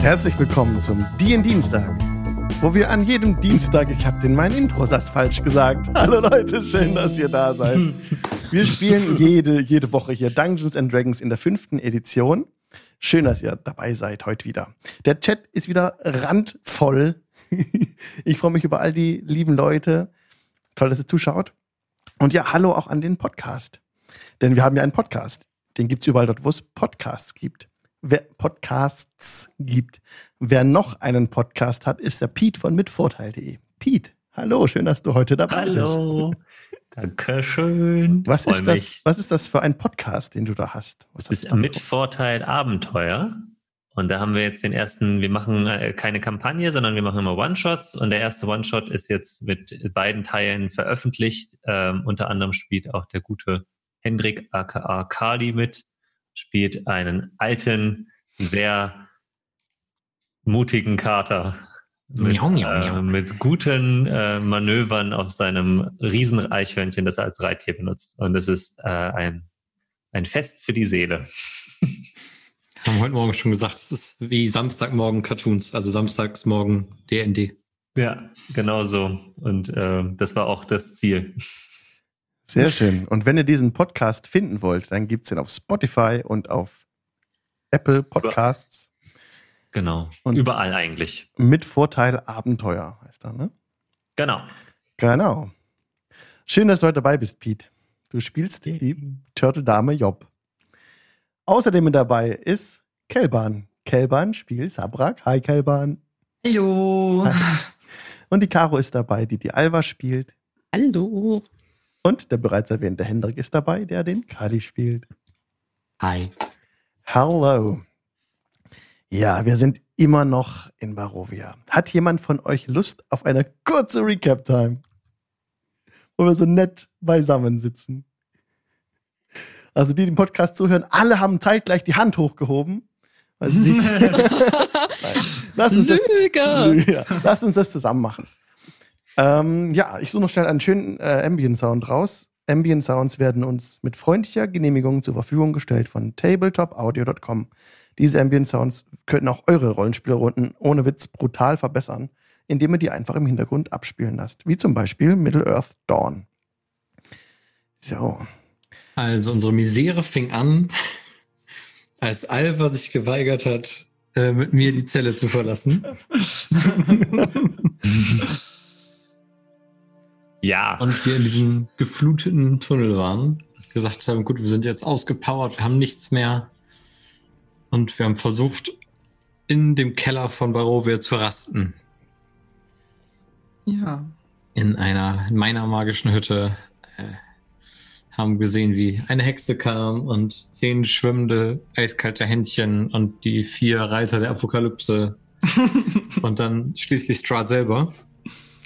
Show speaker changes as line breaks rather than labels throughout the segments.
Herzlich willkommen zum DIN Dienstag, wo wir an jedem Dienstag, ich habe den meinen Introsatz falsch gesagt. Hallo Leute, schön, dass ihr da seid. Wir spielen jede, jede Woche hier Dungeons and Dragons in der fünften Edition. Schön, dass ihr dabei seid heute wieder. Der Chat ist wieder randvoll. Ich freue mich über all die lieben Leute. Toll, dass ihr zuschaut. Und ja, hallo auch an den Podcast. Denn wir haben ja einen Podcast. Den gibt's überall dort, wo es Podcasts gibt. Wer Podcasts gibt. Wer noch einen Podcast hat, ist der Pete von mitvorteil.de. Pete, hallo, schön, dass du heute dabei
Hallo. Dankeschön.
bist. Was
Freu
ist das?
mich.
Was ist das für ein Podcast, den du da hast? Was
Das ist mit? Vorteil Abenteuer. Und da haben wir jetzt den ersten, wir machen äh, keine Kampagne, sondern wir machen immer One-Shots. Und der erste One-Shot ist jetzt mit beiden Teilen veröffentlicht. Ähm, unter anderem spielt auch der gute Hendrik aka Kali mit, spielt einen alten, sehr mutigen Kater. Mit,
Miau, miau, miau.
Äh, mit guten äh, Manövern auf seinem Rieseneichhörnchen, das er als Reittier benutzt. Und es ist äh, ein, ein Fest für die Seele.
Haben heute Morgen schon gesagt, es ist wie Samstagmorgen Cartoons, also Samstagsmorgen DND.
Ja, genau so. Und äh, das war auch das Ziel.
Sehr schön. Und wenn ihr diesen Podcast finden wollt, dann gibt's den auf Spotify und auf Apple Podcasts
Genau.
Und-
Überall eigentlich.
mit Vorteil Abenteuer heißt er, ne?
Genau.
Genau. Schön, dass du heute dabei bist, Pete. Du spielst die Turtle-Dame Job. Außerdem mit dabei ist Kelban. Kelban spielt Sabrak. Hi, Kelban.
Hallo.
Und die Caro ist dabei, die die Alva spielt.
Hallo.
Und der bereits erwähnte Hendrik ist dabei, der den Kali spielt.
Hi.
Hallo. Ja, wir sind immer noch in Barovia. Hat jemand von euch Lust auf eine kurze Recap-Time? Wo wir so nett beisammen sitzen. Also die, die dem Podcast zuhören, alle haben zeitgleich die Hand hochgehoben. Lass uns das,
Lüge.
ja, lasst uns das zusammen machen. Ähm, ja, ich suche noch schnell einen schönen äh, Ambient Sound raus. Ambient Sounds werden uns mit freundlicher Genehmigung zur Verfügung gestellt von tabletopaudio.com. Diese Ambient Sounds könnten auch eure Rollenspielrunden ohne Witz brutal verbessern, indem ihr die einfach im Hintergrund abspielen lasst. Wie zum Beispiel Middle-earth Dawn. So.
Also unsere Misere fing an, als Alva sich geweigert hat, äh, mit mir die Zelle zu verlassen.
Ja.
Und wir in diesem gefluteten Tunnel waren. Gesagt haben, gut, wir sind jetzt ausgepowert, wir haben nichts mehr. Und wir haben versucht, in dem Keller von Barovia zu rasten.
Ja.
in einer, in meiner magischen Hütte äh, haben gesehen, wie eine Hexe kam und zehn schwimmende, eiskalte Händchen und die vier Reiter der Apokalypse und dann schließlich Strahd selber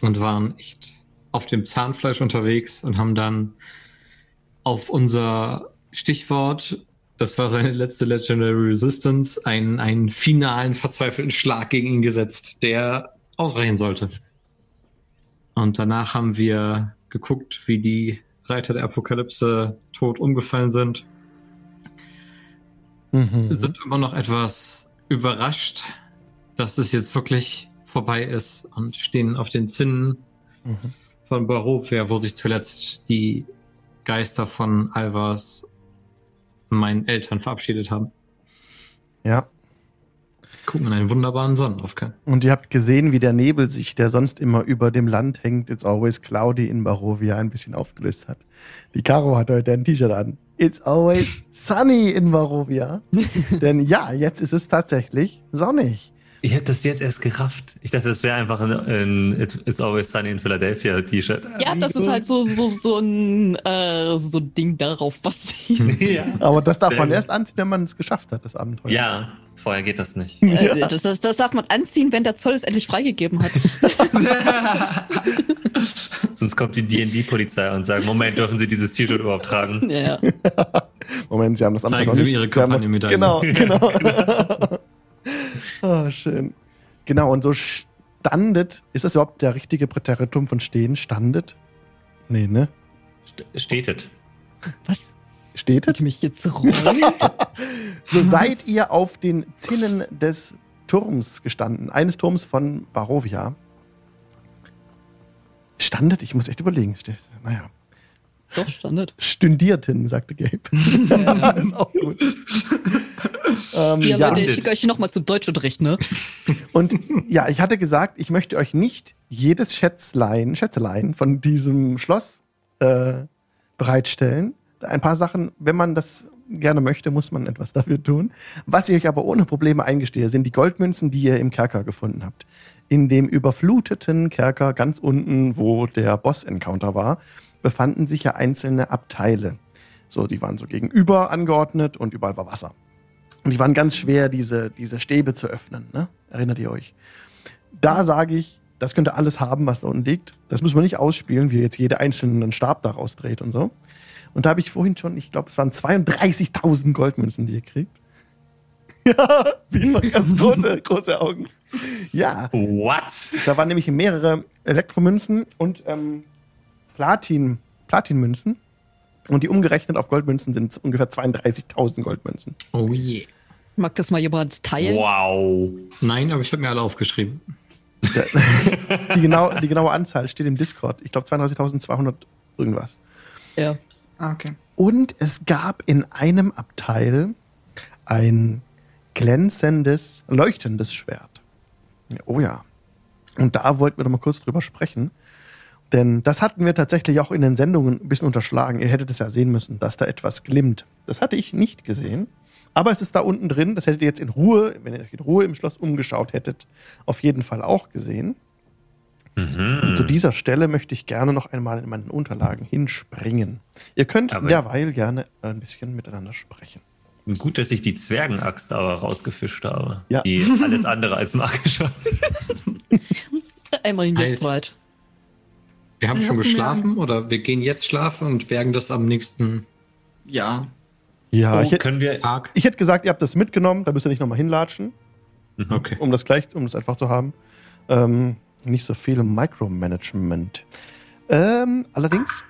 und waren echt auf dem Zahnfleisch unterwegs und haben dann auf unser Stichwort, das war seine letzte Legendary Resistance, einen, einen finalen, verzweifelten Schlag gegen ihn gesetzt, der ausreichen sollte. Und danach haben wir geguckt, wie die Reiter der Apokalypse tot umgefallen sind. Wir
Mhm.
sind immer noch etwas überrascht, dass es jetzt wirklich vorbei ist und stehen auf den Zinnen
Mhm.
Von Barovia, wo sich zuletzt die Geister von Alvas meinen Eltern verabschiedet haben.
Ja.
Gucken in einen wunderbaren Sonnenaufgang.
Und ihr habt gesehen, wie der Nebel sich, der sonst immer über dem Land hängt, It's always cloudy in Barovia, ein bisschen aufgelöst hat. Die Caro hat heute ein T-Shirt an. It's always sunny in Barovia. Denn ja, jetzt ist es tatsächlich sonnig.
Ich hätte das jetzt erst gerafft. Ich dachte, das wäre einfach ein, ein It- It's Always Sunny in Philadelphia T-Shirt.
Ja, das ist halt so, so, so ein äh, so ein Ding darauf basiert.
ja.
Aber das darf man erst anziehen, wenn man es geschafft hat, das Abenteuer.
ja, vorher geht das nicht.
Äh, das, das, das darf man anziehen, wenn der Zoll es endlich freigegeben hat.
Sonst kommt die D&D-Polizei und sagt, Moment, dürfen Sie dieses T-Shirt überhaupt tragen?
Ja.
Moment, Sie haben das
Zeigen
Abenteuer noch
Sie
nicht.
mir Ihre
Sie haben-
Kampagnenmedaille.
Genau, genau. Oh, schön. Genau, und so standet, ist das überhaupt der richtige Präteritum von stehen? Standet? Nee, ne?
St- Stetet.
Was?
Stetet?
Ihr mich jetzt rollen?
So
Was?
seid ihr auf den Zinnen des Turms gestanden. Eines Turms von Barovia. Standet? Ich muss echt überlegen. Naja.
Doch, Standard.
Stündierten, sagte Gabe.
Ja.
ist auch gut. ähm,
Ja,
ja.
Leute, ich schicke euch nochmal zum Deutschunterricht, ne?
Und ja, ich hatte gesagt, ich möchte euch nicht jedes Schätzlein, Schätzelein von diesem Schloss äh, bereitstellen. Ein paar Sachen, wenn man das gerne möchte, muss man etwas dafür tun. Was ich euch aber ohne Probleme eingestehe, sind die Goldmünzen, die ihr im Kerker gefunden habt. In dem überfluteten Kerker ganz unten, wo der Boss-Encounter war, befanden sich ja einzelne Abteile. So, die waren so gegenüber angeordnet und überall war Wasser. Und die waren ganz schwer, diese, diese Stäbe zu öffnen. Ne? Erinnert ihr euch? Da sage ich, das könnt ihr alles haben, was da unten liegt. Das müssen wir nicht ausspielen, wie jetzt jede einzelne einen Stab daraus dreht und so. Und da habe ich vorhin schon, ich glaube, es waren 32.000 Goldmünzen, die ihr kriegt. Ja, wie immer ganz große, große Augen. Ja,
What?
da waren nämlich mehrere Elektromünzen und ähm, Platin, Platinmünzen. Und die umgerechnet auf Goldmünzen sind ungefähr 32.000 Goldmünzen.
Oh je.
Mag das mal jemand teilen?
Wow.
Nein, aber ich habe mir alle aufgeschrieben.
Die, genau, die genaue Anzahl steht im Discord. Ich glaube 32.200 irgendwas.
Ja.
Ah, okay.
Und es gab in einem Abteil ein glänzendes, leuchtendes Schwert. Oh ja. Und da wollten wir noch mal kurz drüber sprechen. Denn das hatten wir tatsächlich auch in den Sendungen ein bisschen unterschlagen. Ihr hättet es ja sehen müssen, dass da etwas glimmt. Das hatte ich nicht gesehen. Aber es ist da unten drin. Das hättet ihr jetzt in Ruhe, wenn ihr euch in Ruhe im Schloss umgeschaut hättet, auf jeden Fall auch gesehen. Und zu dieser Stelle möchte ich gerne noch einmal in meinen Unterlagen hinspringen. Ihr könnt
Aber-
derweil gerne ein bisschen miteinander sprechen.
Gut, dass ich die Zwergenaxt aber rausgefischt habe.
Ja.
Die alles andere als magisch war.
Einmal in jetzt weit.
Wir haben
Sie
schon geschlafen oder wir gehen jetzt schlafen und bergen das am nächsten
Ja.
Ja,
Oh,
ich, hätte,
können wir.
Tag.
ich hätte gesagt, ihr habt das mitgenommen, da müsst ihr nicht nochmal hinlatschen,
Mhm.
Okay.
um das gleich, um das einfach zu haben. Ähm, nicht so viel Micromanagement. Ähm, allerdings,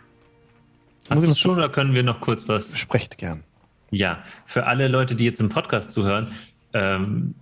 Hast du schon oder können wir noch kurz was?
sprecht gern.
Ja, für alle Leute, die jetzt im Podcast zuhören, ähm,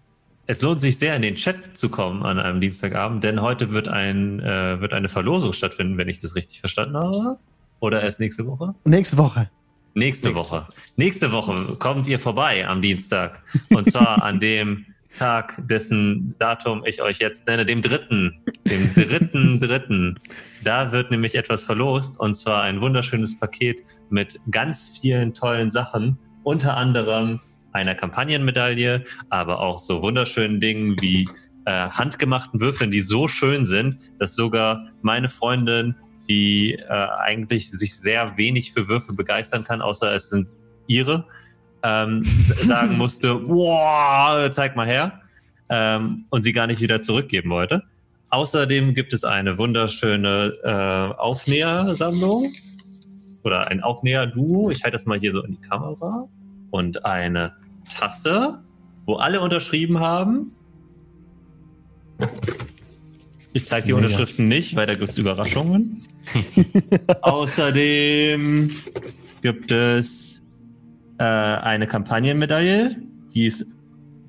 es lohnt sich sehr, in den Chat zu kommen an einem Dienstagabend, denn heute wird, ein, äh, wird eine Verlosung stattfinden, wenn ich das richtig verstanden habe. Oder erst nächste Woche?
Nächste Woche.
Nächste
Nächste
Woche. Nächste Woche kommt ihr vorbei am Dienstag. Und zwar an dem Tag, dessen Datum ich euch jetzt nenne, dem dritten. Dem dritten, dritten. Da wird nämlich etwas verlost. Und zwar ein wunderschönes Paket mit ganz vielen tollen Sachen. Unter anderem einer Kampagnenmedaille, aber auch so wunderschönen Dingen wie äh, handgemachten Würfeln, die so schön sind, dass sogar meine Freundin, die äh, eigentlich sich sehr wenig für Würfel begeistern kann, außer es sind ihre, ähm, sagen musste, wow, zeig mal her, ähm, und sie gar nicht wieder zurückgeben wollte. Außerdem gibt es eine wunderschöne äh, Aufnähersammlung oder ein Aufnäher-Duo. Ich halte das mal hier so in die Kamera. Und eine Tasse, wo alle unterschrieben haben. Ich zeige die
Mega.
Unterschriften nicht, weil da gibt es Überraschungen. Außerdem gibt es äh, eine Kampagnenmedaille. Die ist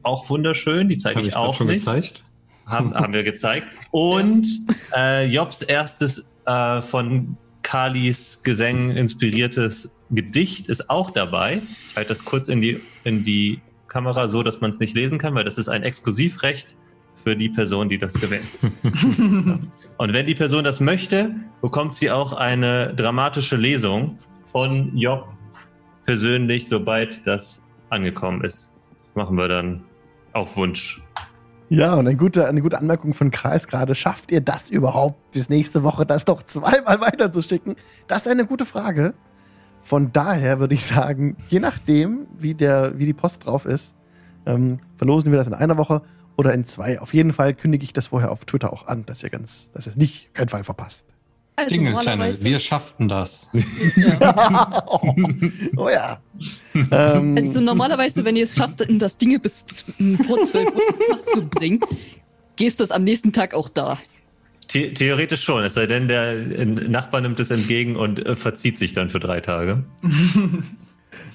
auch wunderschön. Die zeige ich,
ich
auch
schon
nicht.
gezeigt.
Haben, haben wir gezeigt. Und äh, Jobs erstes äh, von Kalis Gesängen inspiriertes Gedicht ist auch dabei. Ich halte das kurz in die, in die Kamera so, dass man es nicht lesen kann, weil das ist ein Exklusivrecht für die Person, die das gewinnt. Und wenn die Person das möchte, bekommt sie auch eine dramatische Lesung von Job persönlich, sobald das angekommen ist. Das machen wir dann auf Wunsch.
Ja, und eine gute, eine gute Anmerkung von Kreis gerade. Schafft ihr das überhaupt bis nächste Woche, das doch zweimal weiterzuschicken? Das ist eine gute Frage. Von daher würde ich sagen, je nachdem, wie, der, wie die Post drauf ist, ähm, verlosen wir das in einer Woche oder in zwei. Auf jeden Fall kündige ich das vorher auf Twitter auch an, dass ihr ganz, dass ihr es nicht, keinen Fall verpasst.
Also
Jingle-Channel,
normalerweise,
wir schafften das.
oh ja. ähm,
also normalerweise, wenn ihr es schafft, das Ding bis vor 12 Uhr was zu bringen, gehst das am nächsten Tag auch da.
The theoretisch schon, es sei denn, der äh, Nachbar nimmt es entgegen und äh, verzieht sich dann für drei Tage.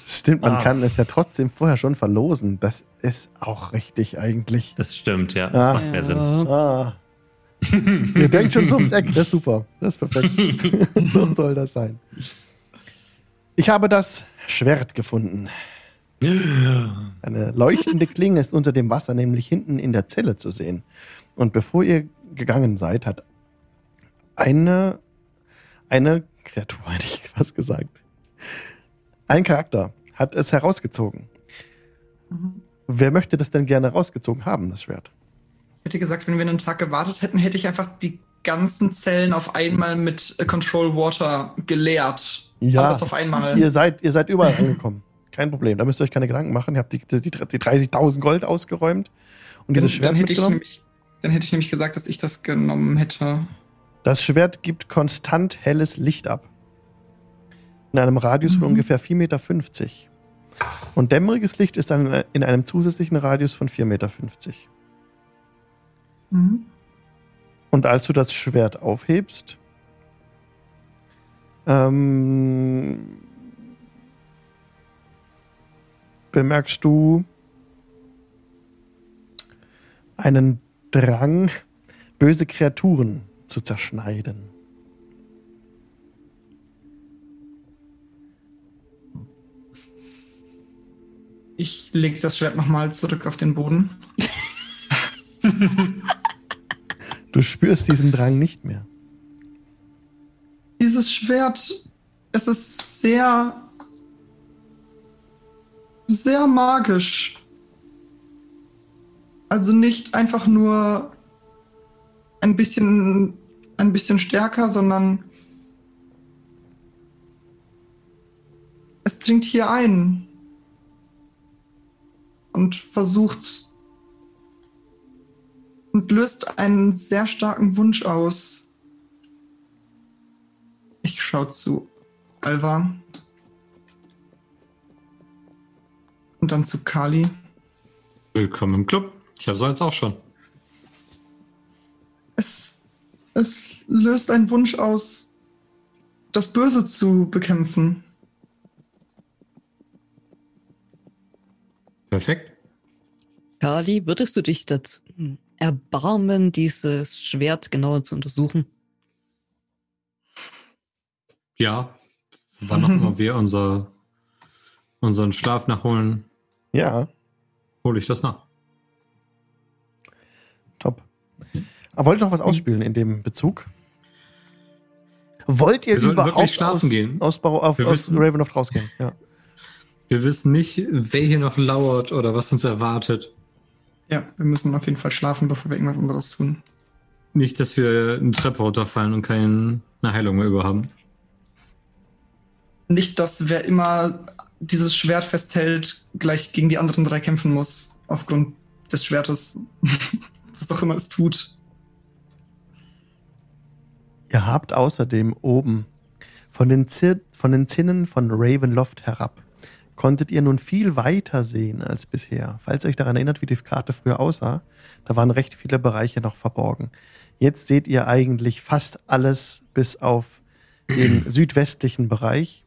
Stimmt, man
Ah.
kann es ja trotzdem vorher schon verlosen. Das ist auch richtig eigentlich.
Das stimmt, ja. Das
Ah.
macht mehr Sinn.
Ah. Ihr denkt schon so ums Eck, das ist super. Das ist perfekt. so soll das sein. Ich habe das Schwert gefunden. Eine leuchtende Klinge ist unter dem Wasser nämlich hinten in der Zelle zu sehen. Und bevor ihr gegangen seid, hat eine, eine Kreatur, hätte ich was gesagt, ein Charakter hat es herausgezogen. Wer möchte das denn gerne rausgezogen haben, das Schwert?
Ich hätte gesagt, wenn wir einen Tag gewartet hätten, hätte ich einfach die ganzen Zellen auf einmal mit äh, Control Water geleert.
Ja.
Alles auf einmal.
Ihr seid, ihr seid überall angekommen. Kein Problem. Da müsst ihr euch keine Gedanken machen. Ihr habt die, die, die 30.000 Gold ausgeräumt und dieses Schwert
dann, hätte ich
mitgenommen.
nämlich, dann hätte ich nämlich gesagt, dass ich das genommen hätte.
Das Schwert gibt konstant helles Licht ab. In einem Radius von
Mhm.
ungefähr 4,50 Meter. Und dämmeriges Licht ist dann in einem zusätzlichen Radius von 4,50 Meter.
Mhm.
Und als du das Schwert aufhebst, ähm, bemerkst du einen Drang, böse Kreaturen zu zerschneiden.
Ich lege das Schwert nochmal zurück auf den Boden.
Du spürst diesen Drang nicht mehr.
Dieses Schwert, es ist sehr, sehr magisch. Also nicht einfach nur ein bisschen, ein bisschen stärker, sondern es dringt hier ein und versucht und löst einen sehr starken Wunsch aus. Ich schaue zu Alva. Und dann zu Kali.
Willkommen im Club. Ich habe so jetzt auch schon.
Es, es löst einen Wunsch aus, das Böse zu bekämpfen.
Perfekt.
Kali, würdest du dich dazu erbarmen, dieses Schwert genauer zu untersuchen?
Ja. Wann auch immer wir unser, unseren Schlaf nachholen,
Ja,
hole ich das nach.
top. Aber wollt ihr noch was ausspielen in dem Bezug? Wollt ihr
Wir
überhaupt
schlafen
aus,
gehen.
aus, aus
wissen-
Ravenloft rausgehen? Ja.
Wir wissen nicht, wer hier noch lauert oder was uns erwartet.
Ja, wir müssen auf jeden Fall schlafen, bevor wir irgendwas anderes tun.
Nicht, dass wir eine Treppe runterfallen und keine Heilung mehr über haben.
Nicht, dass wer immer dieses Schwert festhält, gleich gegen die anderen drei kämpfen muss, aufgrund des Schwertes. Was auch immer es tut.
Ihr habt außerdem oben von den, Zir von den Zinnen von Ravenloft herab konntet ihr nun viel weiter sehen als bisher. Falls ihr euch daran erinnert, wie die Karte früher aussah, da waren recht viele Bereiche noch verborgen. Jetzt seht ihr eigentlich fast alles bis auf den südwestlichen Bereich.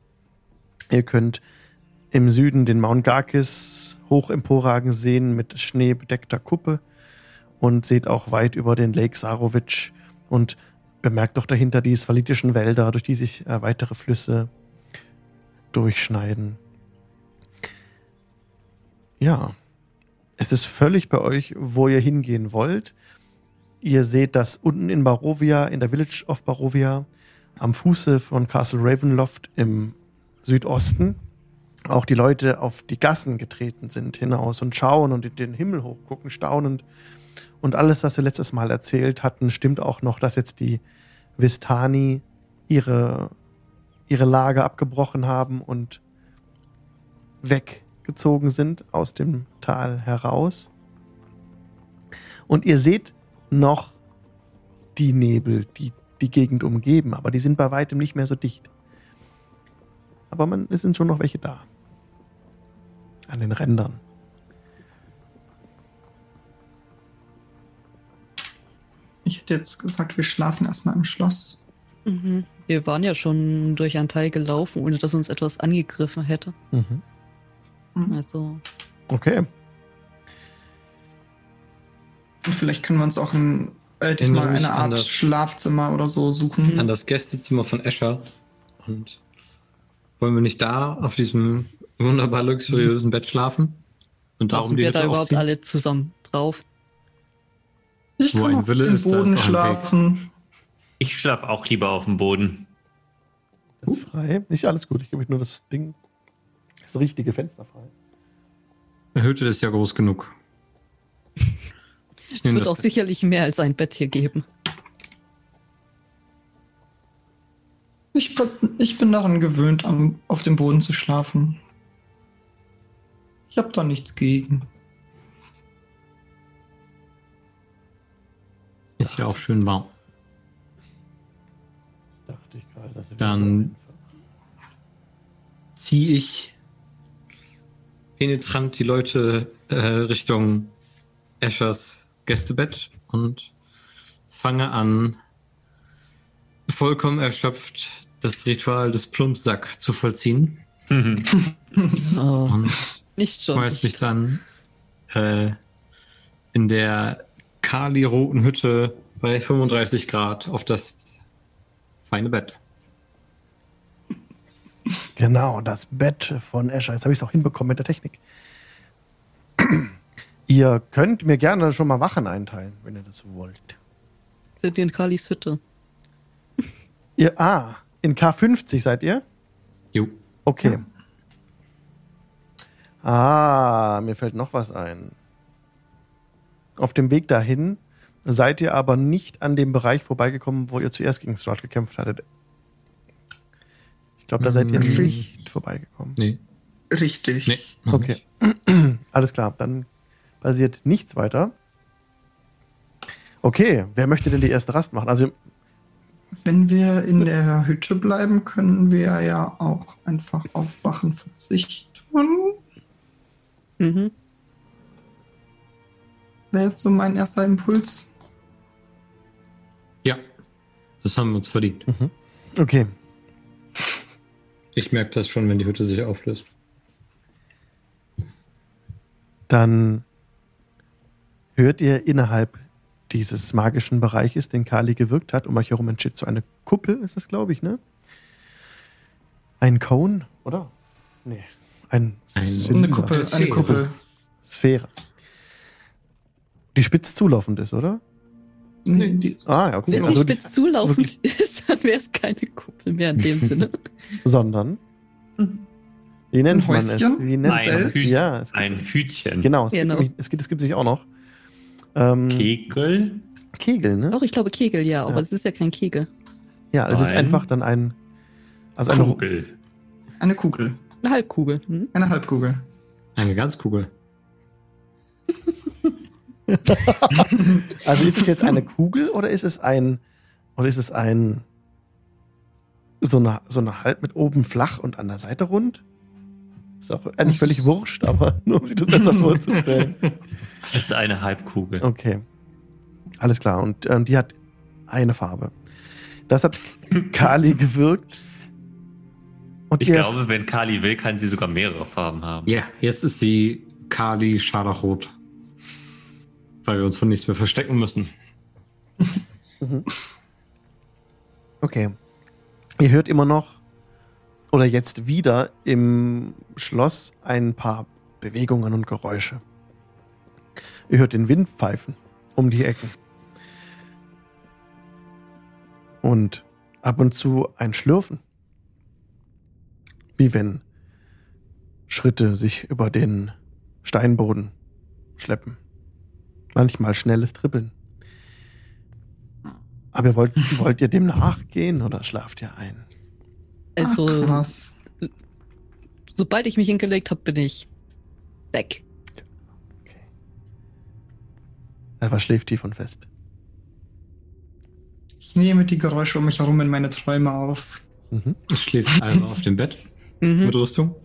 Ihr könnt im Süden den Mount Garkis hoch emporragen sehen mit schneebedeckter Kuppe und seht auch weit über den Lake Sarovic und bemerkt doch dahinter die svalitischen Wälder, durch die sich äh, weitere Flüsse durchschneiden. Ja, es ist völlig bei euch, wo ihr hingehen wollt. Ihr seht das unten in Barovia, in der Village of Barovia, am Fuße von Castle Ravenloft im Südosten, auch die Leute auf die Gassen getreten sind hinaus und schauen und in den Himmel hochgucken, staunend. Und alles, was wir letztes Mal erzählt hatten, stimmt auch noch, dass jetzt die Vistani ihre, ihre Lager abgebrochen haben und weggezogen sind aus dem Tal heraus. Und ihr seht noch die Nebel, die die Gegend umgeben, aber die sind bei weitem nicht mehr so dicht. Aber man, es sind schon noch welche da. An den Rändern.
Ich hätte jetzt gesagt, wir schlafen erstmal im Schloss.
Mhm. Wir waren ja schon durch einen Teil gelaufen, ohne dass uns etwas angegriffen hätte.
Mhm.
Also,
Okay.
Und vielleicht können wir uns auch ein, äh, diesmal eine Art
das-
Schlafzimmer oder so suchen.
An das Gästezimmer von Escher. Und wollen wir nicht da auf diesem wunderbar luxuriösen Bett schlafen? Und darum
passen
die
wir da überhaupt alle zusammen drauf?
Ich
Wo
kann
ein
auf
Wille
dem
ist, ist
Boden
Weg.
schlafen.
Ich schlafe auch lieber auf dem Boden.
Das ist frei. Nicht alles gut. Ich gebe euch nur das Ding, das richtige Fenster frei.
Die Hütte ist ja groß genug.
Es wird auch
Bett.
sicherlich mehr als ein Bett hier geben.
Ich, bin- ich bin daran gewöhnt, am, auf dem Boden zu schlafen. Ich habe da nichts gegen.
Ist ja auch schön warm.
Dachte ich gerade, das wäre
Dann- Ziehe ich penetrant die Leute äh, Richtung Eschers Gästebett und fange an, vollkommen erschöpft das Ritual des Plumpsack zu vollziehen.
Oh,
Und
nicht schon.
schmeiß mich dann äh, in der kali-roten Hütte bei 35 Grad auf das feine Bett.
Genau, das Bett von Escher. Jetzt habe ich es auch hinbekommen mit der Technik. Ihr könnt mir gerne schon mal Wachen einteilen, wenn ihr das wollt.
Sind die in Kalis Hütte?
Ihr, ah, in K50 seid ihr?
Jo.
Okay. Ah, mir fällt noch was ein. Auf dem Weg dahin seid ihr aber nicht an dem Bereich vorbeigekommen, wo ihr zuerst gegen Strahd gekämpft hattet. Ich glaube, da seid ihr
Mhm.
nicht vorbeigekommen.
Nee.
Richtig.
Nee. noch
Okay.
nicht.
Alles klar, dann passiert nichts weiter. Okay, wer möchte denn die erste Rast machen? Also,
Wenn wir in der Hütte bleiben, können wir ja auch einfach auf Wachen verzichten.
Mhm.
Wäre jetzt so mein erster Impuls.
Ja. Das haben wir uns verdient.
okay.
Ich merke das schon, wenn die Hütte sich auflöst.
Dann hört ihr innerhalb dieses magischen Bereiches, den Kali gewirkt hat, um euch herum entsteht so eine Kuppel, ist das, glaube ich, ne? Ein Cone, oder? Nee. Ein,
Ein-.
Eine Kuppel, eine
Sphäre.
Kuppel.
Sphäre. Die spitz zulaufend ist, oder?
Nee, die,
Ah, ja, okay.
Wenn sie
Also die,
spitz zulaufend
wirklich-
ist, dann wäre es keine Kuppel mehr in dem Sinne.
sondern. Wie nennt man es? Wie nennt
Ein
man es?
Hüt-
Ja, es
Ein Hütchen.
genau. Es,
Genau.
Gibt, es, gibt, es gibt sich auch noch. Ähm,
Kegel.
Kegel, ne?
Auch ich glaube Kegel, ja, aber
Ja.
es ist ja kein Kegel.
Ja, es ist
Ein-
einfach dann ein. Also eine,
Kugel.
eine Kugel.
Eine Halbkugel. Hm?
Eine Halbkugel.
Eine Ganzkugel.
Also ist es jetzt eine Kugel oder ist es ein oder ist es ein so eine so eine halb mit oben flach und an der Seite rund? Ist auch eigentlich völlig wurscht, aber nur um sich das besser vorzustellen.
Das ist eine Halbkugel.
Okay. Alles klar. Und ähm, die hat eine Farbe. Das hat Kali gewirkt. Und
Ich glaube, wenn Kali will, kann sie sogar mehrere Farben haben.
Ja, jetzt ist sie Kali Scharlachrot. Weil wir uns von nichts mehr verstecken müssen.
Okay. Ihr hört immer noch oder jetzt wieder im Schloss ein paar Bewegungen und Geräusche. Ihr hört den Wind pfeifen um die Ecken. Und ab und zu ein Schlürfen. Wie wenn Schritte sich über den Steinboden schleppen. Manchmal schnelles Trippeln. Aber ihr wollt, wollt ihr dem nachgehen oder schlaft ihr ein?
Also,
Ach, krass.
sobald ich mich hingelegt habe, bin ich weg.
Okay. Er war schläft tief und fest.
Ich nehme die Geräusche um mich herum in meine Träume auf.
Mhm.
Ich schläft also auf dem Bett
Mhm.
mit Rüstung.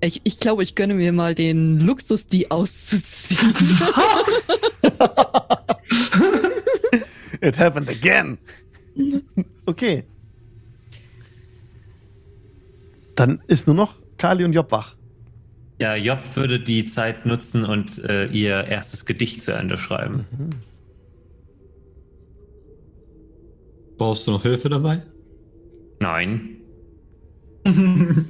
Ich, ich glaube, ich gönne mir mal den Luxus, die auszuziehen.
It happened again. okay. Dann ist nur noch Kali und Job wach.
Ja, Job würde die Zeit nutzen und äh, ihr erstes Gedicht zu Ende schreiben.
Mhm.
Brauchst du noch Hilfe dabei?
Nein.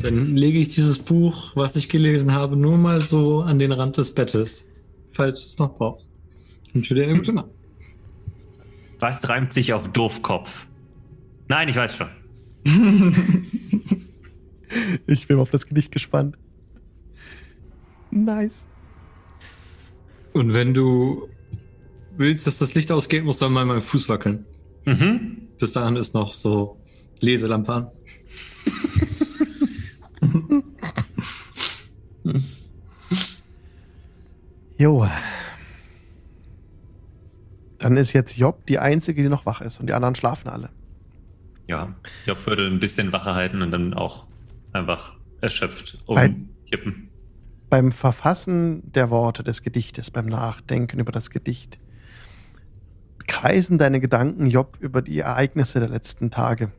Dann lege ich dieses Buch, was ich gelesen habe, nur mal so an den Rand des Bettes, falls du es noch brauchst. Wünsche dir eine gute Nacht.
Was reimt sich auf Doofkopf? Nein, ich weiß schon.
Ich bin auf das Gedicht gespannt. Nice.
Und wenn du willst, dass das Licht ausgeht, musst du dann mal meinen Fuß wackeln.
Mhm.
Bis dahin ist noch so Leselampe an.
Jo. Dann ist jetzt Job die Einzige, die noch wach ist und die anderen schlafen alle.
Ja, Job würde ein bisschen wacher halten und dann auch einfach erschöpft
Bei-
umkippen.
Beim Verfassen der Worte des Gedichtes, beim Nachdenken über das Gedicht, kreisen deine Gedanken, Job, über die Ereignisse der letzten Tage.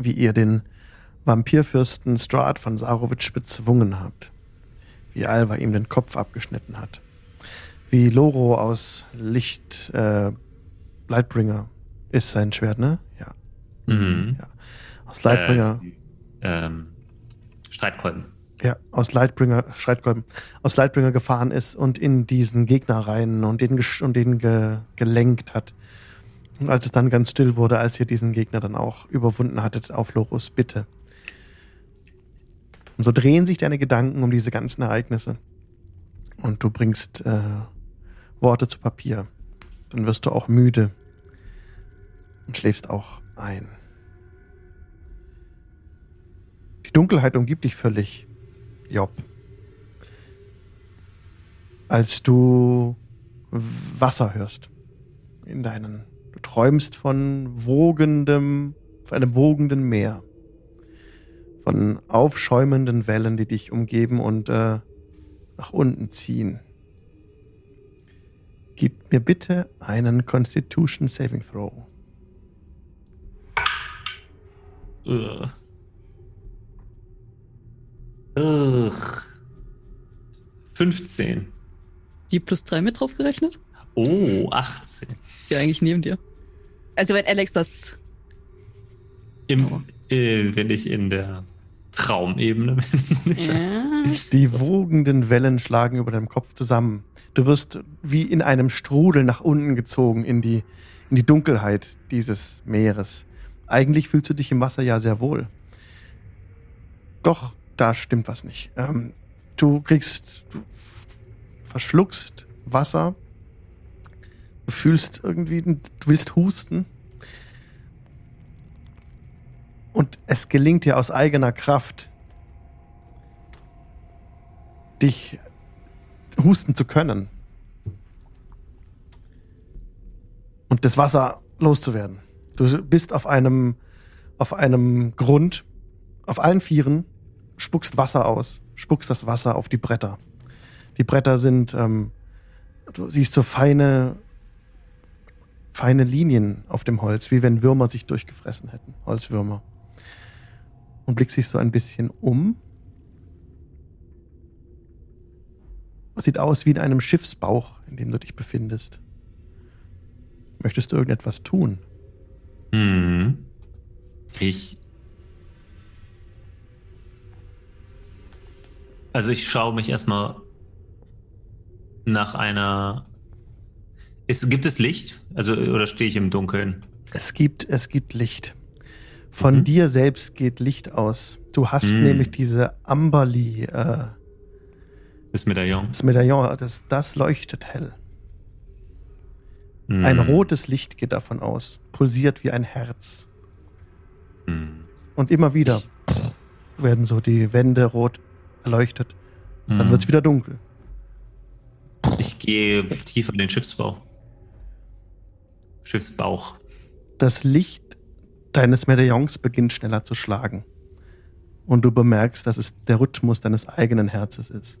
Wie ihr den Vampirfürsten Strahd von Sarowitsch bezwungen habt. Wie Alva ihm den Kopf abgeschnitten hat. Wie Loro aus Licht, äh, Lightbringer ist sein Schwert, ne? Ja.
Mhm.
Aus Lightbringer.
Äh, ähm, Streitkolben.
ja, aus Lightbringer, Streitkolben, aus Lightbringer gefahren ist und in diesen Gegner rein und den, und den ge, gelenkt hat. Und als es dann ganz still wurde, als ihr diesen Gegner dann auch überwunden hattet auf Lorus Bitte. Und so drehen sich deine Gedanken um diese ganzen Ereignisse. Und du bringst äh, Worte zu Papier. Dann wirst du auch müde und schläfst auch ein. Die Dunkelheit umgibt dich völlig. Job. Als du Wasser hörst in deinen, du träumst von wogendem, von einem wogenden Meer, von aufschäumenden Wellen, die dich umgeben und äh, nach unten ziehen. Gib mir bitte einen Constitution Saving Throw.
Ugh. Ugh. 15.
Die plus drei mit drauf gerechnet?
Oh, 18.
Ja, eigentlich neben dir. Also wenn Alex das.
Im, äh, wenn ich in der Traumebene weiß-
Ja.
Die wogenden Wellen schlagen über deinem Kopf zusammen. Du wirst wie in einem Strudel nach unten gezogen in die, in die Dunkelheit dieses Meeres. Eigentlich fühlst du dich im Wasser ja sehr wohl. Doch, da stimmt was nicht. Ähm, du kriegst, du verschluckst Wasser. Du fühlst irgendwie, du willst husten. Und es gelingt dir aus eigener Kraft, dich husten zu können. Und das Wasser loszuwerden. Du bist auf einem, auf einem Grund, auf allen Vieren, spuckst Wasser aus, spuckst das Wasser auf die Bretter. Die Bretter sind, ähm, du siehst so feine, feine Linien auf dem Holz, wie wenn Würmer sich durchgefressen hätten, Holzwürmer. Und blickst dich so ein bisschen um Sieht aus wie in einem Schiffsbauch, in dem du dich befindest. Möchtest du irgendetwas tun?
Hm. Ich. Also ich schaue mich erstmal nach einer. Ist, gibt es Licht? Also oder stehe ich im Dunkeln?
Es gibt, es gibt Licht. Von
Mhm.
dir selbst geht Licht aus. Du hast
Mhm.
nämlich diese Amberly, äh,
Das Medaillon.
das Medaillon, das, das leuchtet hell.
Hm.
Ein rotes Licht geht davon aus, pulsiert wie ein Herz.
Hm.
Und immer wieder werden so die Wände rot erleuchtet. Dann
Hm.
wird's wieder dunkel.
Ich gehe tiefer in den Schiffsbau. Schiffsbauch.
Das Licht deines Medaillons beginnt schneller zu schlagen. Und du bemerkst, dass es der Rhythmus deines eigenen Herzens ist.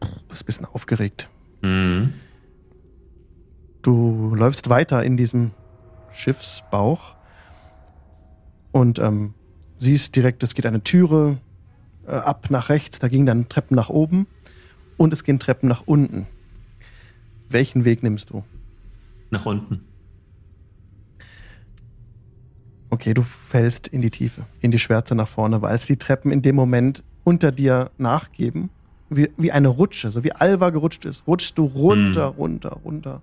Du bist ein bisschen aufgeregt.
Hm.
Du läufst weiter in diesem Schiffsbauch und ähm, siehst direkt, es geht eine Türe äh, ab nach rechts, da gingen dann Treppen nach oben und es gehen Treppen nach unten. Welchen Weg nimmst du?
Nach unten.
Okay, du fällst in die Tiefe, in die Schwärze nach vorne, weil es die Treppen in dem Moment unter dir nachgeben. Wie, wie eine Rutsche, so wie Alva gerutscht ist, rutschst du runter,
Hm.
runter, runter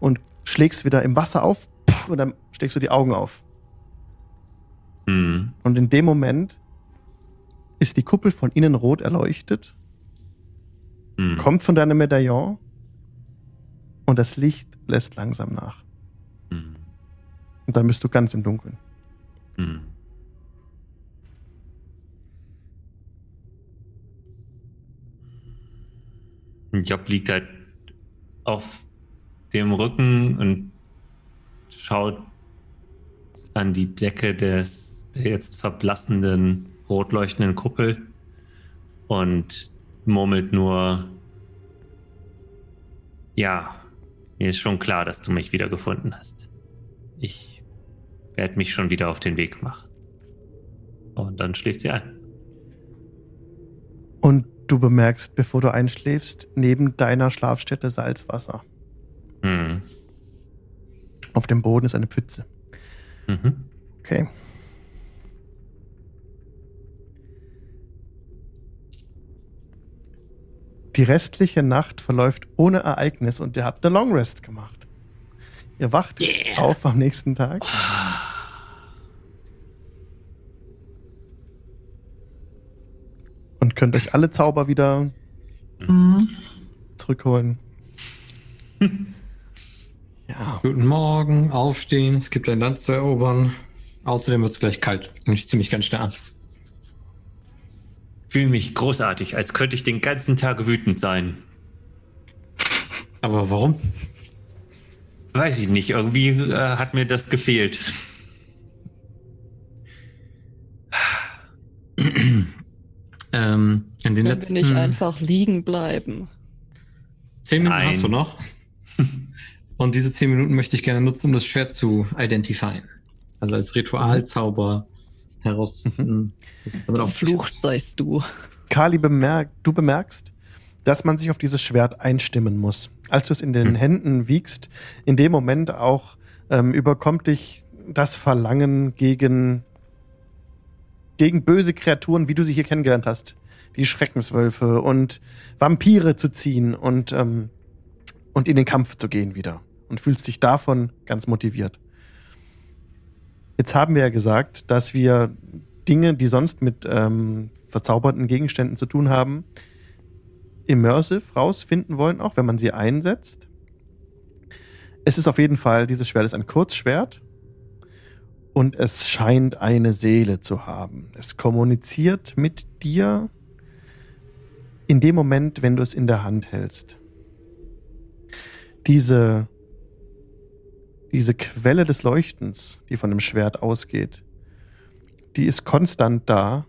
und schlägst wieder im Wasser auf pff, und dann schlägst du die Augen auf.
Hm.
Und in dem Moment ist die Kuppel von innen rot erleuchtet,
Hm.
kommt von deinem Medaillon und das Licht lässt langsam nach.
Hm.
Und dann bist du ganz im Dunkeln.
Hm. Job liegt halt auf dem Rücken und schaut an die Decke des der jetzt verblassenden, rot leuchtenden Kuppel und murmelt nur: Ja, mir ist schon klar, dass du mich wiedergefunden hast. Ich werde mich schon wieder auf den Weg machen. Und dann schläft sie ein.
Und du bemerkst, bevor du einschläfst, neben deiner Schlafstätte Salzwasser.
Mhm.
Auf dem Boden ist eine Pfütze.
Mhm.
Okay. Die restliche Nacht verläuft ohne Ereignis und ihr habt eine Long Rest gemacht. Ihr wacht auf am nächsten Tag. Und könnt euch alle Zauber wieder
Mhm.
zurückholen. Ja.
Guten Morgen, aufstehen, es gibt ein Land zu erobern. Außerdem wird es gleich kalt. Nämlich ziemlich ganz schnell an.
Fühle mich großartig, als könnte ich den ganzen Tag wütend sein.
Aber warum?
Weiß ich nicht, irgendwie äh, hat mir das gefehlt.
Ähm, in den
Können wir
letzten
nicht einfach liegen bleiben?
zehn Minuten
Nein.
hast du noch. Und diese zehn Minuten möchte ich gerne nutzen, um das Schwert zu identifizieren. Also als Ritualzauber herauszufinden. auf sich
Flucht seist du.
Kali, bemerkt, du bemerkst, dass man sich auf dieses Schwert einstimmen muss. Als du es in den
Hm.
Händen wiegst, in dem Moment auch ähm, überkommt dich das Verlangen gegen, gegen böse Kreaturen, wie du sie hier kennengelernt hast. Die Schreckenswölfe und Vampire zu ziehen und, ähm, und in den Kampf zu gehen wieder. Und fühlst dich davon ganz motiviert. Jetzt haben wir ja gesagt, dass wir Dinge, die sonst mit ähm, verzauberten Gegenständen zu tun haben, immersive rausfinden wollen, auch wenn man sie einsetzt. Es ist auf jeden Fall, dieses Schwert ist ein Kurzschwert und es scheint eine Seele zu haben. Es kommuniziert mit dir in dem Moment, wenn du es in der Hand hältst. Diese, diese Quelle des Leuchtens, die von dem Schwert ausgeht, die ist konstant da.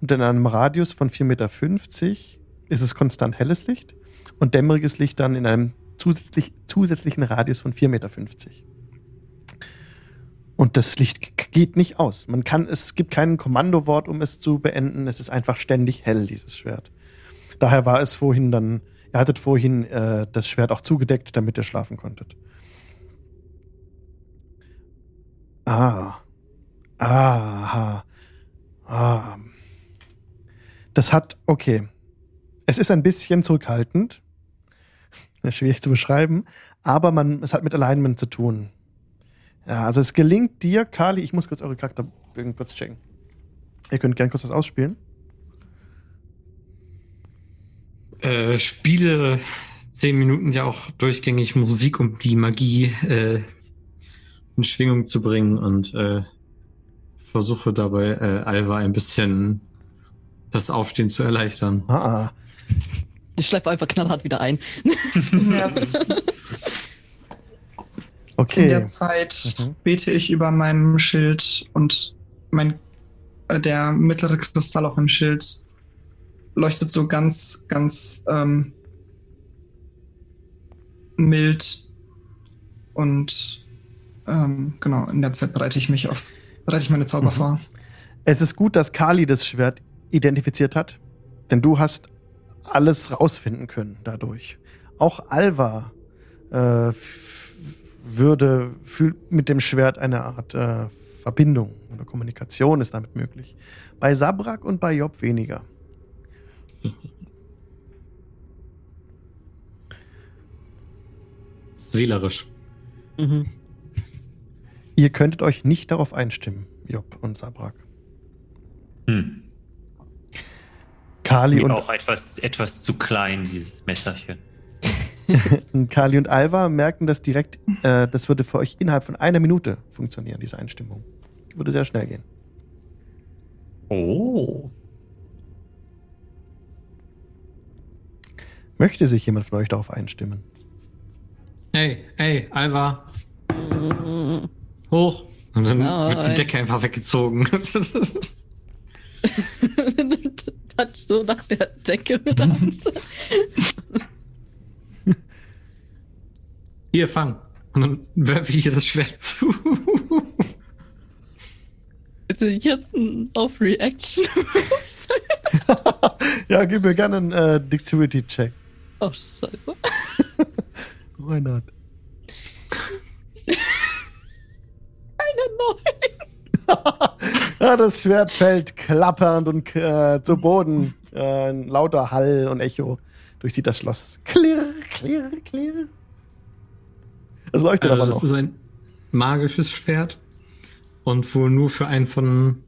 Und in einem Radius von 4,50 Meter ist es konstant helles Licht und dämmeriges Licht dann in einem zusätzlich, zusätzlichen Radius von 4,50 Meter. Und das Licht geht nicht aus. Man kann, es gibt kein Kommandowort, um es zu beenden. Es ist einfach ständig hell, dieses Schwert. Daher war es vorhin dann, ihr hattet vorhin äh, das Schwert auch zugedeckt, damit ihr schlafen konntet. Ah. Aha. Ah. Das hat, okay. Es ist ein bisschen zurückhaltend. Das ist schwierig zu beschreiben. Aber man, es hat mit Alignment zu tun. Ja, also es gelingt dir, Kali, ich muss kurz eure Charakterbögen kurz checken. Ihr könnt gern kurz das ausspielen.
äh, spiele zehn Minuten ja auch durchgängig Musik, um die Magie äh, in Schwingung zu bringen und äh, versuche dabei äh, Alva ein bisschen das Aufstehen zu erleichtern.
Ah.
Ich schleife einfach knallhart wieder ein.
In der, Z-
okay.
in der Zeit
Mhm.
bete ich über meinem Schild und mein, äh, der mittlere Kristall auf meinem Schild leuchtet so ganz, ganz ähm, mild. Und ähm, genau, in der Zeit bereite ich mich auf, bereite ich meine Zauber
Mhm.
vor.
Es ist gut, dass Kali das Schwert identifiziert hat, denn du hast alles rausfinden können dadurch. Auch Alva äh, würde fühlt mit dem Schwert eine Art äh, Verbindung oder Kommunikation ist damit möglich. Bei Sabrak und bei Job weniger.
Ist wählerisch.
Mhm.
Ihr könntet euch nicht darauf einstimmen, Job und Sabrak.
Hm.
Kali
Mir
und,
auch etwas, etwas zu klein, dieses Messerchen.
Kali und Alva merken das direkt, äh, das würde für euch innerhalb von einer Minute funktionieren, diese Einstimmung. Würde sehr schnell gehen.
Oh.
Möchte sich jemand von euch darauf einstimmen?
Ey, ey, Alva, hoch. Und dann wird die Decke einfach weggezogen.
Touch so nach der Decke mit der Hand.
Hier, fang. Und dann werfe ich ihr das Schwert zu.
Ist das jetzt ein auf Reaction?
ja, gib mir gerne einen äh, Dexterity-Check.
Oh, scheiße.
Why not?
Eine neue.
Ja, das Schwert fällt klappernd und äh, zu Boden. Äh, ein lauter Hall und Echo durchzieht das Schloss. Klirr, klirr, klirr. Es leuchtet
Also,
aber
das
noch.
ist ein magisches Schwert. Und wohl nur für einen von.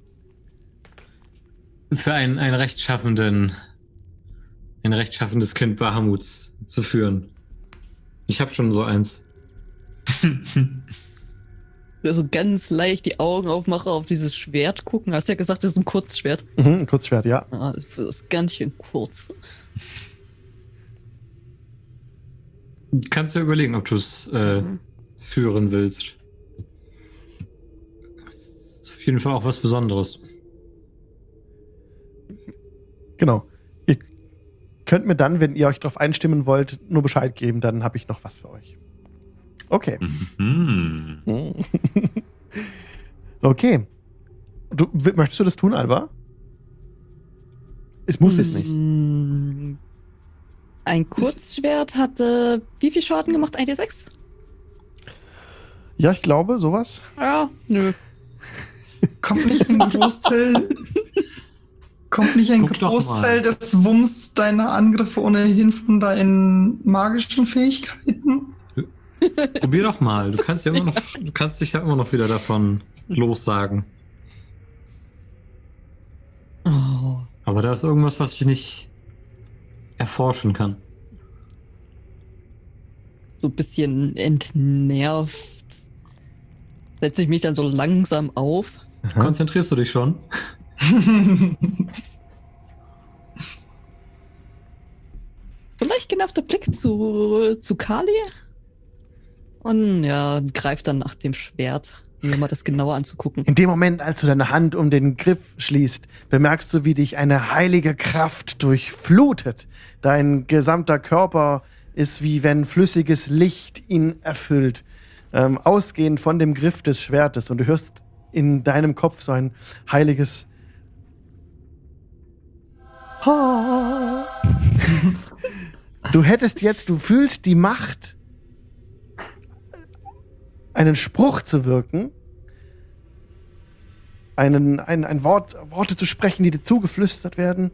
Für einen, einen rechtschaffenden. Ein rechtschaffendes Kind Bahamuts zu führen. Ich habe schon so eins.
Also ganz leicht die Augen aufmache, auf dieses Schwert gucken. Hast ja gesagt, das ist ein Kurzschwert.
Mhm, ein Kurzschwert, ja.
Ah, das ist ganz schön kurz.
Kannst du überlegen, ob du es äh,
Mhm.
führen willst. Das ist auf jeden Fall auch was Besonderes.
Genau. Ihr könnt mir dann, wenn ihr euch darauf einstimmen wollt, nur Bescheid geben, dann habe ich noch was für euch. Okay.
Mhm.
Okay. Du, möchtest du das tun, Alba? Es muss jetzt nicht.
Ein Kurzschwert hatte wie viel Schaden gemacht? 1d6?
Ja, ich glaube, sowas.
Ja, nö.
Kommt nicht ein Großteil. kommt nicht ein
Guck
Großteil des Wumms deiner Angriffe ohnehin von deinen magischen Fähigkeiten?
Probier doch mal. Du kannst ja immer noch, du kannst dich ja immer noch wieder davon lossagen.
Oh.
Aber da ist irgendwas, was ich nicht erforschen kann.
So ein bisschen entnervt. Setze ich mich dann so langsam auf.
Konzentrierst du dich schon?
Vielleicht genervter Blick zu, zu Kali. Und ja, greift dann nach dem Schwert, mir mal das genauer anzugucken.
In dem Moment, als du deine Hand um den Griff schließt, bemerkst du, wie dich eine heilige Kraft durchflutet. Dein gesamter Körper ist wie wenn flüssiges Licht ihn erfüllt, ähm, ausgehend von dem Griff des Schwertes. Und du hörst in deinem Kopf so ein heiliges Ha. Du hättest jetzt, du fühlst die Macht, einen Spruch zu wirken, einen, ein, ein Wort, Worte zu sprechen, die dir zugeflüstert werden,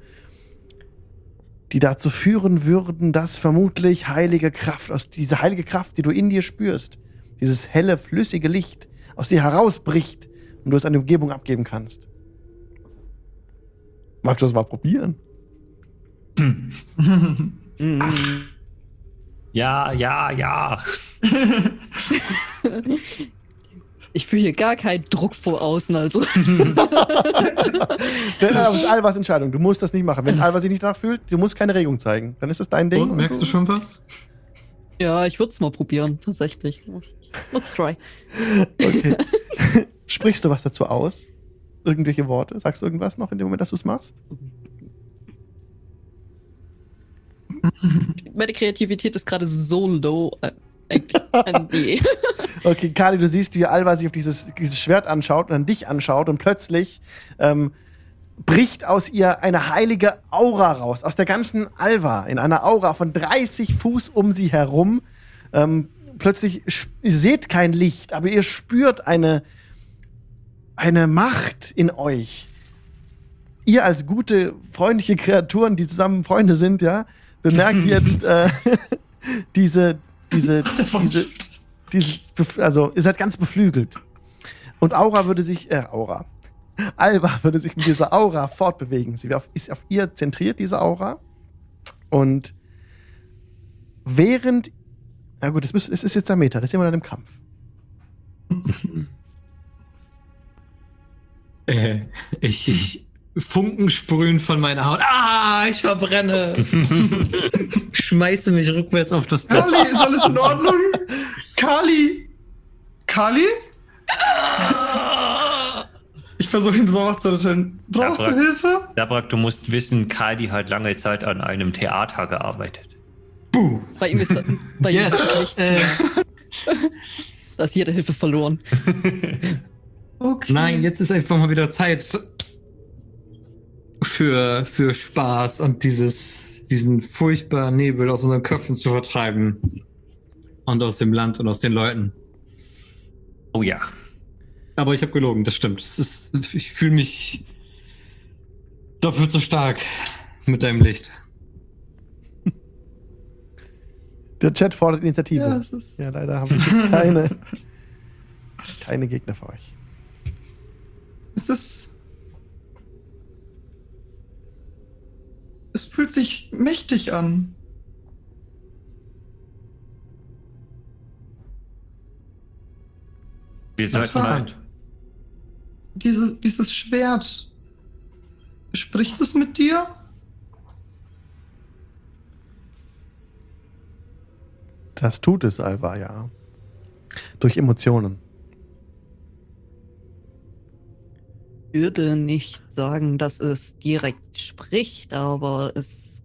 die dazu führen würden, dass vermutlich heilige Kraft, aus diese heilige Kraft, die du in dir spürst, dieses helle, flüssige Licht aus dir herausbricht und du es an die Umgebung abgeben kannst. Magst du das mal probieren?
Ja, ja, ja.
Ich fühle hier gar keinen Druck vor außen, also.
Denn, Das ist Alvas Entscheidung. Du musst das nicht machen. Wenn Alva sich nicht danach fühlt, sie muss keine Regung zeigen. Dann ist das dein Ding.
Und merkst du schon was?
Ja, ich würde es mal probieren, tatsächlich. Let's try.
Okay. Sprichst du was dazu aus? Irgendwelche Worte? Sagst du irgendwas noch in dem Moment, dass du es machst?
Meine Kreativität ist gerade so low.
Okay, Kali, du siehst, wie Alva sich auf dieses, dieses Schwert anschaut und dann dich anschaut und plötzlich ähm, bricht aus ihr eine heilige Aura raus. Aus der ganzen Alva. In einer Aura von 30 Fuß um sie herum. Ähm, plötzlich, ihr seht kein Licht, aber ihr spürt eine, eine Macht in euch. Ihr als gute, freundliche Kreaturen, die zusammen Freunde sind, ja, bemerkt jetzt äh, diese, diese, diese, diese, also ihr seid ganz beflügelt. Und Aura würde sich, äh, Aura. Alba würde sich mit dieser Aura fortbewegen. Sie wäre auf, ist auf ihr zentriert, diese Aura. Und während, na gut, es ist, es ist jetzt ein Meter, das ist immer dann im Kampf.
Äh, ich, ich Funken sprühen von meiner Haut. Ah, ich verbrenne. Schmeiße mich rückwärts auf das Blatt.
Kali, ist alles in Ordnung? Kali? Kali? Ich versuche ihn so auszurütteln. Brauchst du
Dabrak.
Hilfe?
Dabrak, du musst wissen, Kali hat lange Zeit an einem Theater gearbeitet.
Buh.
Bei ihm ist, bei ihm
Yes.
ist nichts
Äh,
mehr. Da ist jede Hilfe verloren.
Okay.
nein, jetzt ist einfach mal wieder Zeit für, für Spaß und dieses, diesen furchtbaren Nebel aus unseren Köpfen zu vertreiben. Und aus dem Land und aus den Leuten.
Oh ja.
Aber ich habe gelogen, das stimmt. Es ist, ich fühle mich doppelt so stark mit deinem Licht.
Der Chat fordert Initiative.
Ja,
Ja,
ist.
leider haben wir keine, keine Gegner für euch.
Es ist. Es fühlt sich mächtig an.
Wir sollten mal,
Interessant.
Diese, dieses Schwert. Spricht es mit dir?
Das tut es, Alva, ja. Durch Emotionen.
Würde nicht sagen, dass es direkt spricht, aber es,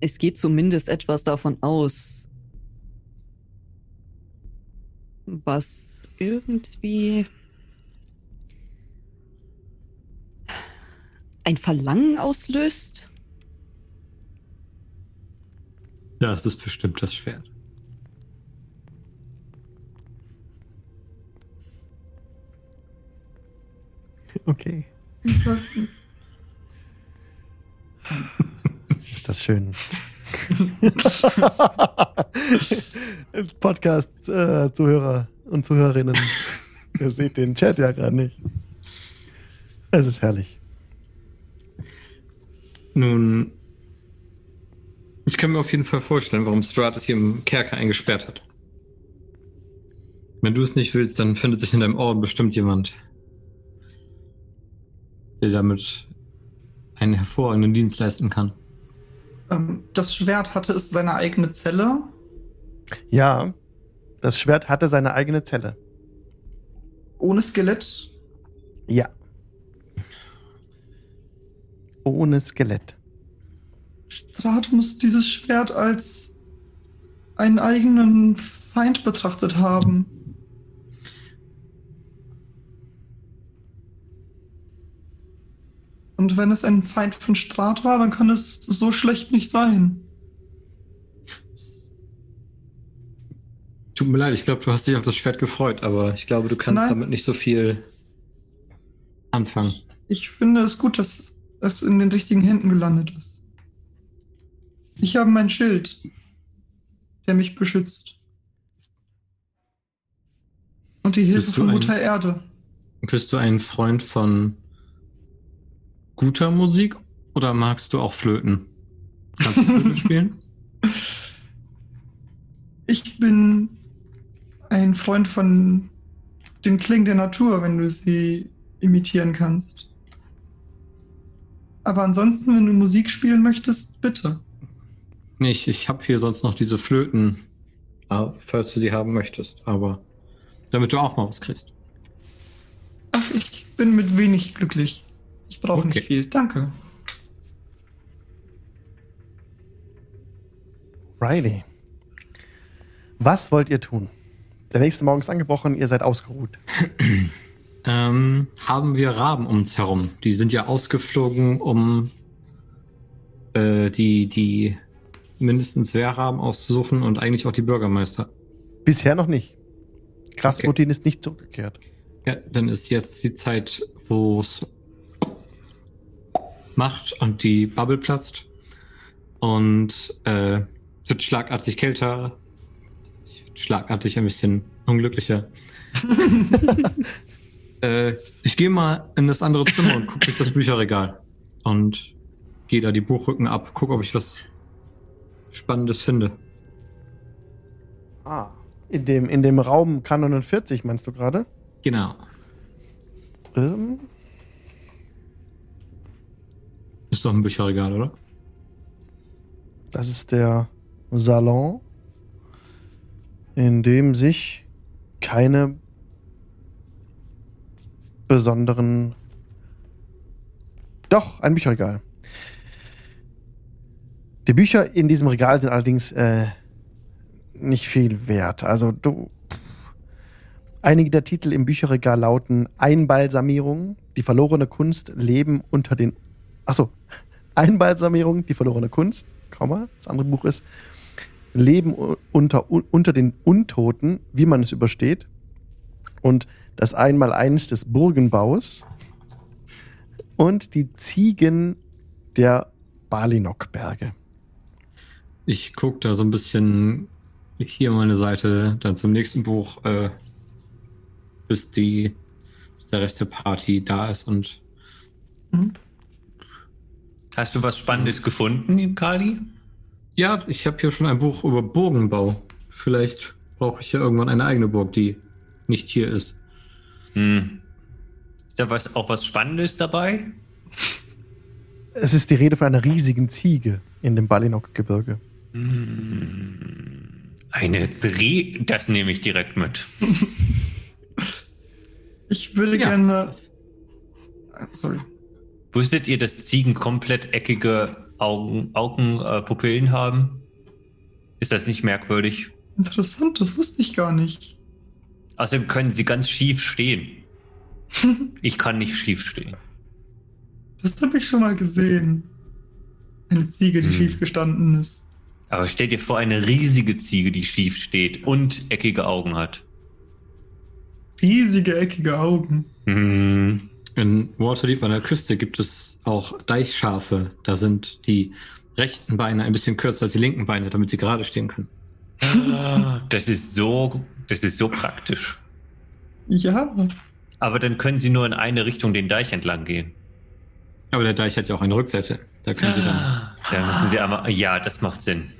es geht zumindest etwas davon aus, was irgendwie ein Verlangen auslöst.
Das ist bestimmt das Schwert.
Okay. Ist das schön. Podcast-Zuhörer und Zuhörerinnen. Ihr seht den Chat ja gerade nicht. Es ist herrlich.
Nun, ich kann mir auf jeden Fall vorstellen, warum Stratus hier im Kerker eingesperrt hat. Wenn du es nicht willst, dann findet sich in deinem Orden bestimmt jemand, der damit einen hervorragenden Dienst leisten kann.
Ähm, das Schwert hatte es seine eigene Zelle.
Ja, das Schwert hatte seine eigene Zelle.
Ohne Skelett.
Ja. Ohne Skelett.
Strat muss dieses Schwert als einen eigenen Feind betrachtet haben. Und wenn es ein Feind von Strat war, dann kann es so schlecht nicht sein.
Tut mir leid, ich glaube, du hast dich auf das Schwert gefreut, aber ich glaube, du kannst
Nein.
damit nicht so viel anfangen.
Ich finde es gut, dass es in den richtigen Händen gelandet ist. Ich habe mein Schild, der mich beschützt. Und die Hilfe von
ein-
Mutter Erde.
Bist du ein Freund von guter Musik oder magst du auch Flöten? Kannst du Flöte spielen?
Ich bin ein Freund von den Klingen der Natur, wenn du sie imitieren kannst. Aber ansonsten, wenn du Musik spielen möchtest, bitte.
Ich, ich habe hier sonst noch diese Flöten, ah, falls du sie haben möchtest, aber damit du auch mal was kriegst.
Ach, ich bin mit wenig glücklich. Ich brauche
Okay.
nicht viel. Danke.
Riley. Was wollt ihr tun? Der nächste Morgen ist angebrochen, ihr seid ausgeruht.
Ähm, haben wir Raben um uns herum? Die sind ja ausgeflogen, um äh, die, die mindestens Wehrraben auszusuchen und eigentlich auch die Bürgermeister.
Bisher noch nicht. Krasputin ist nicht zurückgekehrt.
Ja, dann ist jetzt die Zeit, wo es macht und die Bubble platzt. Und äh, wird schlagartig kälter, schlagartig ein bisschen unglücklicher. äh, ich gehe mal in das andere Zimmer und gucke durch das Bücherregal. Und gehe da die Buchrücken ab, gucke, ob ich was Spannendes finde.
Ah. In dem, in dem Raum K49 meinst du gerade?
Genau.
Ähm,
Ist doch ein Bücherregal, oder?
das ist der Salon, in dem sich keine besonderen. Doch, ein Bücherregal. Die Bücher in diesem Regal sind allerdings äh, nicht viel wert. Also du. Einige der Titel im Bücherregal lauten Einbalsamierung, die verlorene Kunst, Leben unter den. Achso, Einbalsamierung, die verlorene Kunst, Komma, das andere Buch ist Leben unter, unter den Untoten, wie man es übersteht. Und das Einmaleins des Burgenbaus und die Ziegen der Balinok-Berge.
Ich gucke da so ein bisschen hier meine Seite, dann zum nächsten Buch, äh, bis die, bis der Rest der Party da ist und
Hast du was Spannendes gefunden, Kali?
ja, ich habe hier schon ein Buch über Burgenbau. Vielleicht brauche ich ja irgendwann eine eigene Burg, die nicht hier ist.
Hm. Ist da was, auch was Spannendes dabei?
Es ist die Rede von einer riesigen Ziege in dem Balinok-Gebirge.
Hm. Eine Dreh, das nehme ich direkt mit.
Ich würde
Ja.
gerne. Ah, Sorry.
Wusstet ihr, dass Ziegen komplett eckige Augen, Augen äh, Pupillen haben? Ist das nicht merkwürdig?
Interessant, das wusste ich gar nicht.
Außerdem können sie ganz schief stehen. Ich kann nicht schief stehen.
Das habe ich schon mal gesehen. Eine Ziege, die
Hm.
schief gestanden ist.
Aber stell dir vor, eine riesige Ziege, die schief steht und eckige Augen hat.
Riesige, eckige Augen.
Hm.
In Waterdeep an der Küste gibt es auch Deichschafe. Da sind die rechten Beine ein bisschen kürzer als die linken Beine, damit sie gerade stehen können.
Ah, Das ist so, das ist so praktisch.
Ja,
Aber dann können sie nur in eine Richtung den Deich entlang gehen.
Aber der Deich hat ja auch eine Rückseite. Da können sie dann.
Da müssen sie einmal. Ja, das macht Sinn.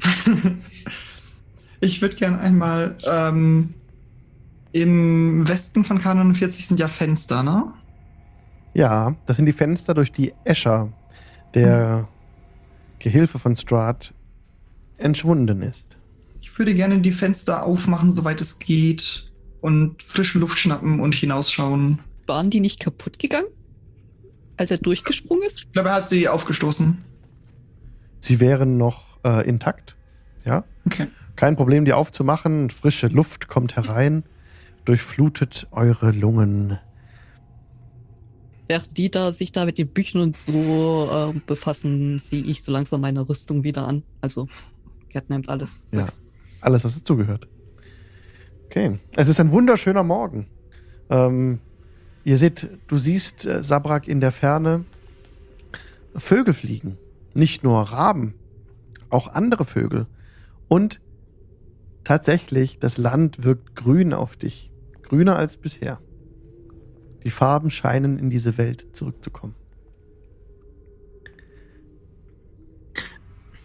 ich würde gern einmal. Ähm, Im Westen von K49 sind ja Fenster, ne?
Ja, das sind die Fenster, durch die Escher, der Gehilfe von Strahd, entschwunden ist.
Ich würde gerne die Fenster aufmachen, soweit es geht. Und frische Luft schnappen und hinausschauen.
Waren die nicht kaputt gegangen? Als er durchgesprungen ist?
Ich glaube, er hat sie aufgestoßen.
Sie wären noch äh, intakt. Ja,
Okay.
kein Problem, die aufzumachen. Frische Luft kommt herein, durchflutet eure Lungen.
Während die da sich da mit den Büchern und so äh, befassen, ziehe ich so langsam meine Rüstung wieder an. Also, Cat nimmt alles.
Ja. Alles, was dazugehört. Okay. Es ist ein wunderschöner Morgen. Ähm, ihr seht, du siehst äh, Sabrak in der Ferne Vögel fliegen. Nicht nur Raben, auch andere Vögel. Und tatsächlich, das Land wirkt grün auf dich. Grüner als bisher. Die Farben scheinen in diese Welt zurückzukommen.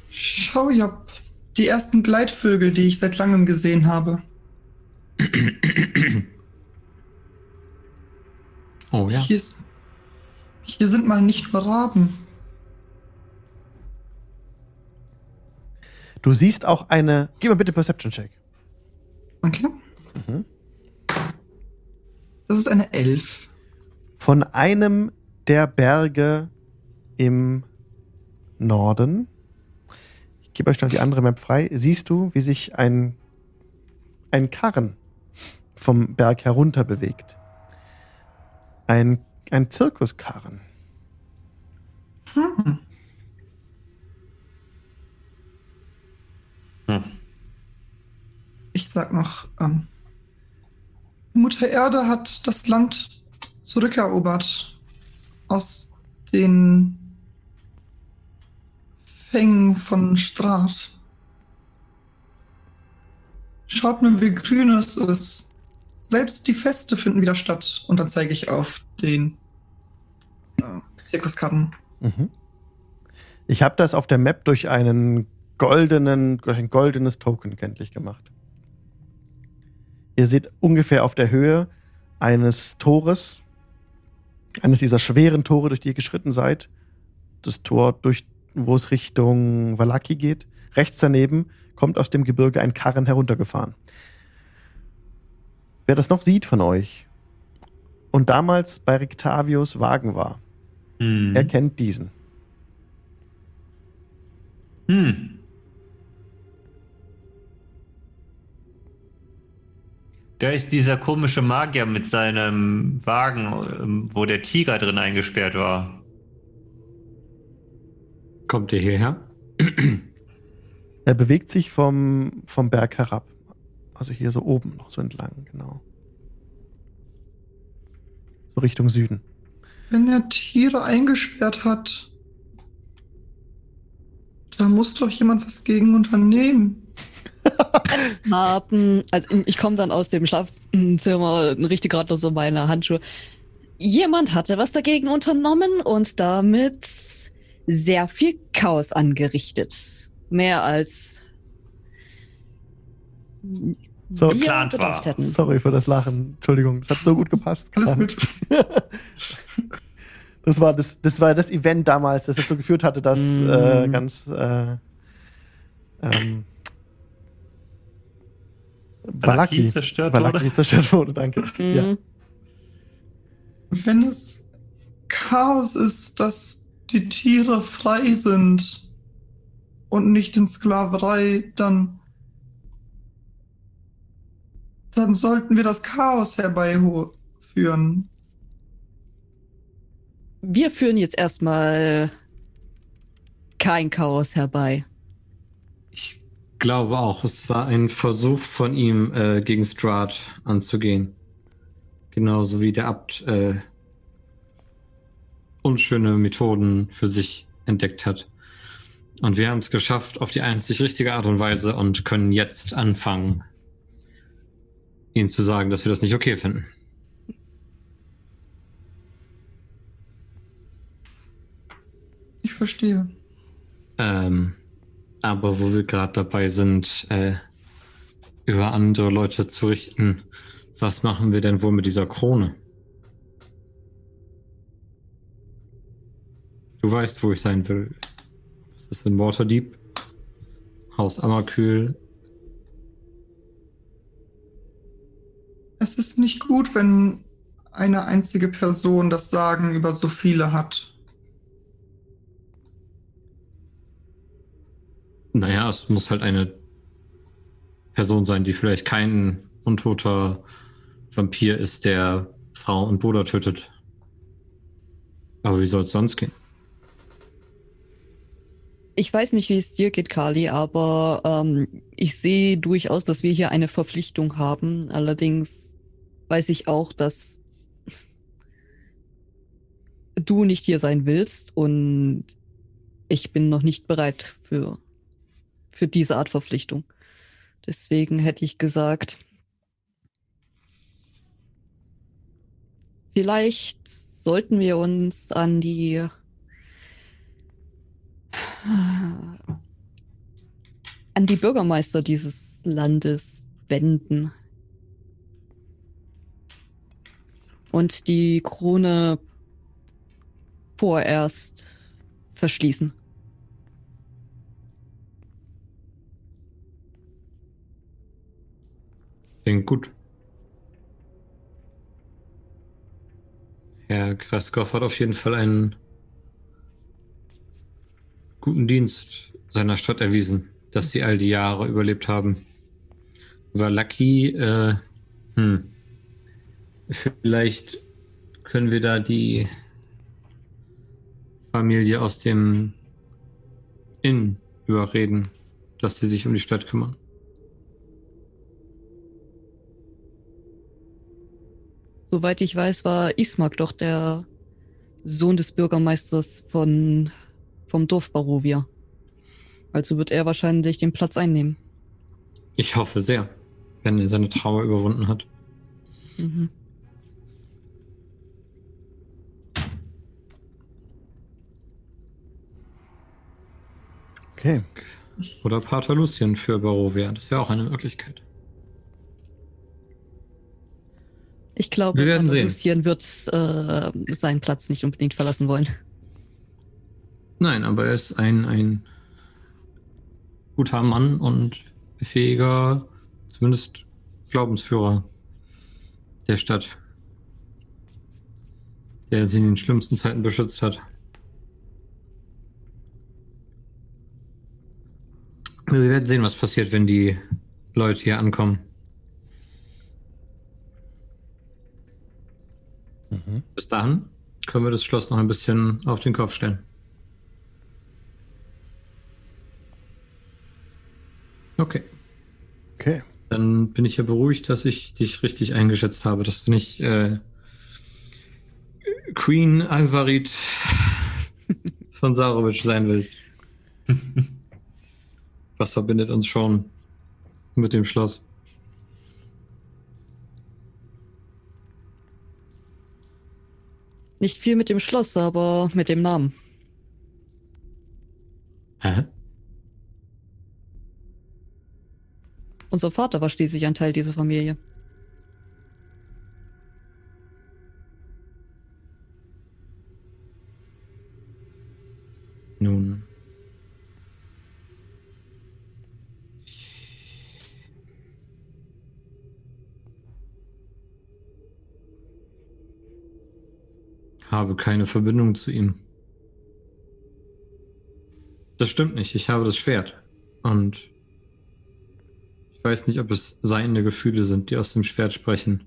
Schau, ich hab die ersten Gleitvögel, die ich seit langem gesehen habe.
Oh ja.
Hier, ist, hier sind mal nicht nur Raben.
Du siehst auch eine. Gib mal bitte Perception-Check.
Okay.
Mhm.
Das ist eine Elf.
von einem der Berge im Norden. Ich gebe euch schnell die andere Map frei, siehst du, wie sich ein, ein Karren vom Berg herunter bewegt. Ein, ein Zirkuskarren.
Hm.
Hm.
Ich sag noch, ähm, Mutter Erde hat das Land zurückerobert aus den Fängen von Strahd. Schaut mal, wie grün es ist. Selbst die Feste finden wieder statt. Und dann zeige ich auf den äh, Zirkuskarten.
Mhm. Ich habe das auf der Map durch einen goldenen, durch ein goldenes Token kenntlich gemacht. Ihr seht ungefähr auf der Höhe eines Tores, eines dieser schweren Tore, durch die ihr geschritten seid, das Tor, durch, wo es Richtung Valaki geht. Rechts daneben kommt aus dem Gebirge ein Karren heruntergefahren. Wer das noch sieht von euch und damals bei Rictavios Wagen war,
Hm.
er kennt diesen.
Hm. Da ist dieser komische Magier mit seinem Wagen, ähm, wo der Tiger drin eingesperrt war.
Kommt ihr hierher?
Er bewegt sich vom, vom Berg herab. Also hier so oben noch so entlang, genau. So Richtung Süden.
Wenn er Tiere eingesperrt hat, da muss doch jemand was gegen unternehmen.
haben, also ich komme dann aus dem Schlafzimmer, richte gerade noch so meine Handschuhe. Jemand hatte was dagegen unternommen und damit sehr viel Chaos angerichtet. Mehr als
So,
wir
geplant war.
hätten.
Sorry für das Lachen. Entschuldigung, das hat so gut gepasst.
Alles gut.
Das war das, das war das Event damals, das dazu geführt hatte, dass
Mm.
äh, ganz äh, ähm, Valaki
zerstört
Valaki
wurde.
zerstört wurde, danke.
Mhm.
Ja.
Wenn es Chaos ist, dass die Tiere frei sind und nicht in Sklaverei, dann dann sollten wir das Chaos herbeiführen.
Wir führen jetzt erstmal kein Chaos herbei.
Glaube auch, es war ein Versuch von ihm, äh, gegen Strahd anzugehen. Genauso wie der Abt äh, unschöne Methoden für sich entdeckt hat. Und wir haben es geschafft auf die einzig richtige Art und Weise und können jetzt anfangen, ihnen zu sagen, dass wir das nicht okay finden.
Ich verstehe.
Ähm, aber wo wir gerade dabei sind, äh, über andere Leute zu richten, was machen wir denn wohl mit dieser Krone? Du weißt, wo ich sein will. Das ist in Waterdeep. Haus Ammerkühl.
Es ist nicht gut, wenn eine einzige Person das Sagen über so viele hat.
Naja, es muss halt eine Person sein, die vielleicht kein untoter Vampir ist, der Frau und Bruder tötet. Aber wie soll es sonst gehen?
Ich weiß nicht, wie es dir geht, Kali, aber ähm, ich sehe durchaus, dass wir hier eine Verpflichtung haben. Allerdings weiß ich auch, dass du nicht hier sein willst und ich bin noch nicht bereit für, für diese Art Verpflichtung. Deswegen hätte ich gesagt, vielleicht sollten wir uns an die an die Bürgermeister dieses Landes wenden. Und die Krone vorerst verschließen.
Klingt gut. Herr Kraskow hat auf jeden Fall einen guten Dienst seiner Stadt erwiesen, dass sie all die Jahre überlebt haben. War Lucky, äh, hm, vielleicht können wir da die Familie aus dem Inn überreden, dass sie sich um die Stadt kümmern.
Soweit ich weiß, war Ismark doch der Sohn des Bürgermeisters von, vom Dorf Barovia. Also wird er wahrscheinlich den Platz einnehmen.
Ich hoffe sehr, wenn er seine Trauer überwunden hat.
Mhm.
Okay.
Oder Pater Lucien für Barovia. Das wäre auch eine Möglichkeit.
Ich glaube,
Wir werden sehen.
Lucien wird äh, seinen Platz nicht unbedingt verlassen wollen.
Nein, aber er ist ein, ein guter Mann und fähiger, zumindest Glaubensführer der Stadt, der sie in den schlimmsten Zeiten beschützt hat. Wir werden sehen, was passiert, wenn die Leute hier ankommen.
Mhm.
Bis dahin können wir das Schloss noch ein bisschen auf den Kopf stellen. Okay.
Okay.
Dann bin ich ja beruhigt, dass ich dich richtig eingeschätzt habe, dass du nicht äh, Queen Alvarit von Sarovic sein willst. Was verbindet uns schon mit dem Schloss?
Nicht viel mit dem Schloss, aber mit dem Namen.
Hä?
Unser Vater war schließlich ein Teil dieser Familie.
Nun. Habe keine Verbindung zu ihm. Das stimmt nicht. Ich habe das Schwert. Und ich weiß nicht, ob es seine Gefühle sind, die aus dem Schwert sprechen.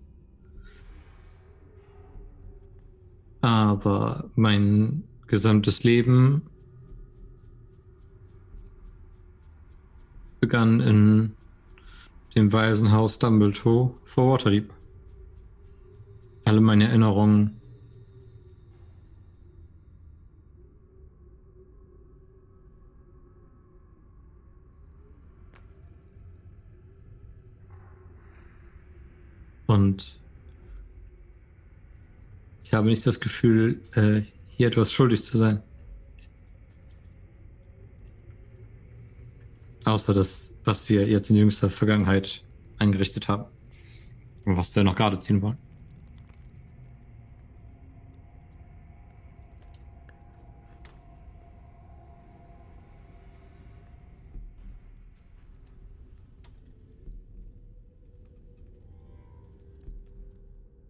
Aber mein gesamtes Leben begann in dem Waisenhaus Dumbledore vor Waterdeep. Alle meine Erinnerungen und ich habe nicht das Gefühl, äh, hier etwas schuldig zu sein. Außer das, was wir jetzt in jüngster Vergangenheit eingerichtet haben. Und was wir noch gerade ziehen wollen.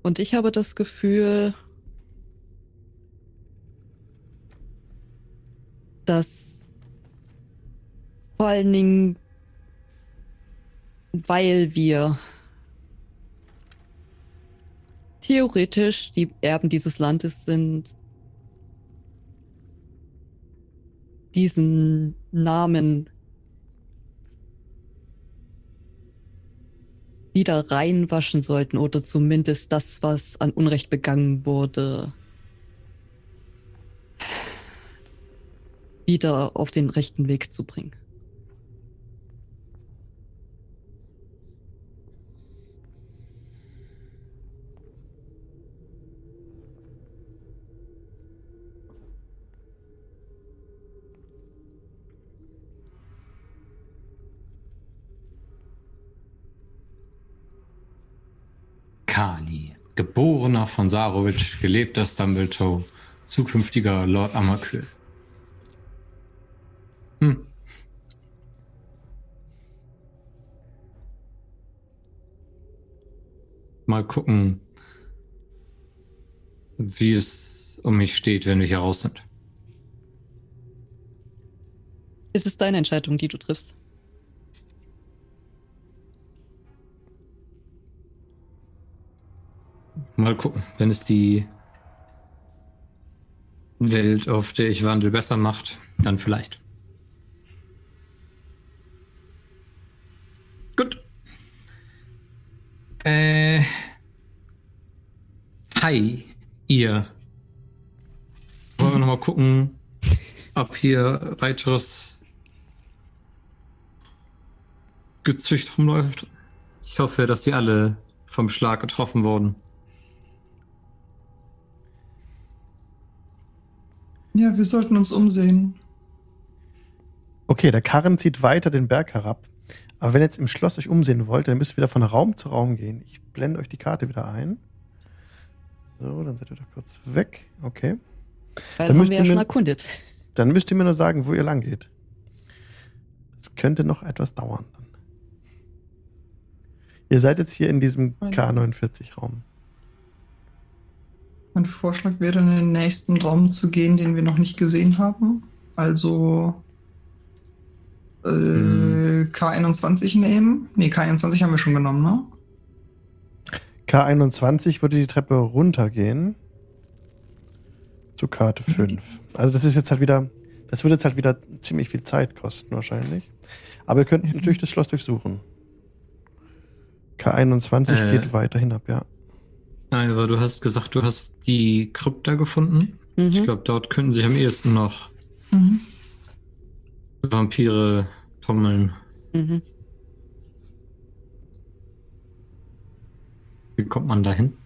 Und ich habe das Gefühl, dass vor allen Dingen, weil wir theoretisch die Erben dieses Landes sind, diesen Namen wieder reinwaschen sollten oder zumindest das, was an Unrecht begangen wurde, wieder auf den rechten Weg zu bringen.
Kali, geborener von Sarovic, gelebter Dumbledore, zukünftiger Lord Amakül. Hm. Mal gucken, wie es um mich steht, wenn wir hier raus sind.
Es ist deine Entscheidung, die du triffst.
Mal gucken, wenn es die Welt, auf der ich wandel, besser macht, dann vielleicht. Gut. Äh. Hi, ihr. Wollen wir nochmal gucken, ob hier weiteres Gezücht rumläuft? Ich hoffe, dass die alle vom Schlag getroffen wurden.
Ja, wir sollten uns umsehen.
Okay, der Karren zieht weiter den Berg herab. Aber wenn ihr jetzt im Schloss euch umsehen wollt, dann müsst ihr wieder von Raum zu Raum gehen. Ich blende euch die Karte wieder ein. So, dann seid ihr doch kurz weg. Okay.
Weil
Dann
haben
müsst
wir
ihr
ja schon
mir-
erkundet.
Dann müsst ihr mir nur sagen, wo ihr lang geht. Das könnte noch etwas dauern. Dann. Ihr seid jetzt hier in diesem K49-Raum.
Mein Vorschlag wäre, in den nächsten Raum zu gehen, den wir noch nicht gesehen haben. Also äh,
Hm.
K21 nehmen. Nee, K21 haben wir schon genommen, ne?
K21 würde die Treppe runtergehen. Zu Karte 5. Also das ist jetzt halt wieder, das würde jetzt halt wieder ziemlich viel Zeit kosten wahrscheinlich. Aber ihr könnt
Mhm.
natürlich das Schloss durchsuchen. K21
Äh.
geht weiter hinab, ja.
Nein, aber du hast gesagt, du hast die Krypta gefunden. Ich
Mhm.
glaube, dort könnten sich am ehesten noch
Mhm.
Vampire tummeln.
Mhm.
Wie kommt man dahin?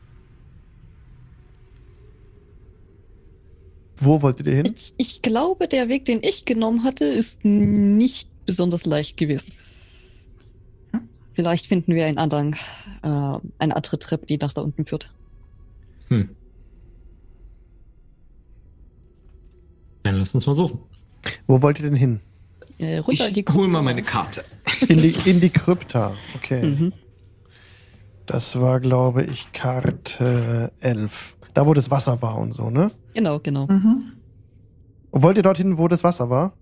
Wo wolltet ihr hin?
Ich, ich glaube, der Weg, den ich genommen hatte, ist nicht besonders leicht gewesen. Vielleicht finden wir einen anderen, äh, eine andere Treppe, die nach da unten führt.
Hm. Dann lass uns mal suchen.
Wo wollt ihr denn hin?
Äh, runter in die
Ich hol
Krypta.
mal meine Karte.
In die, in die Krypta. Okay.
Mhm.
Das war, glaube ich, Karte 11. Da, wo das Wasser war und so, ne?
Genau, genau.
Mhm.
Und wollt ihr dorthin, wo das Wasser war?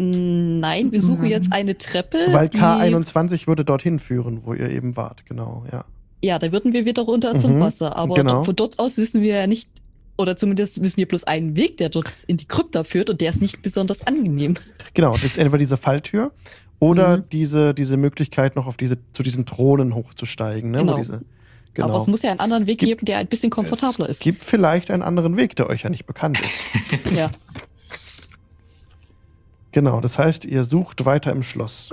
Nein, wir suchen
Nein.
jetzt eine Treppe.
Weil
die,
K21 würde dorthin führen, wo ihr eben wart, genau, ja.
Ja, da würden wir wieder runter zum
Mhm,
Wasser. Aber
genau.
von dort aus wissen wir ja nicht, oder zumindest wissen wir bloß einen Weg, der dort in die Krypta führt und der ist nicht besonders angenehm.
Genau, das ist entweder diese Falltür oder
Mhm.
diese, diese Möglichkeit, noch auf diese, zu diesen Thronen hochzusteigen, ne?
Genau.
Wo diese, genau.
Aber es muss ja einen anderen Weg
Gibt-
geben, der ein bisschen komfortabler
es
ist.
gibt vielleicht einen anderen Weg, der euch ja nicht bekannt ist.
Ja.
Genau, das heißt, ihr sucht weiter im Schloss.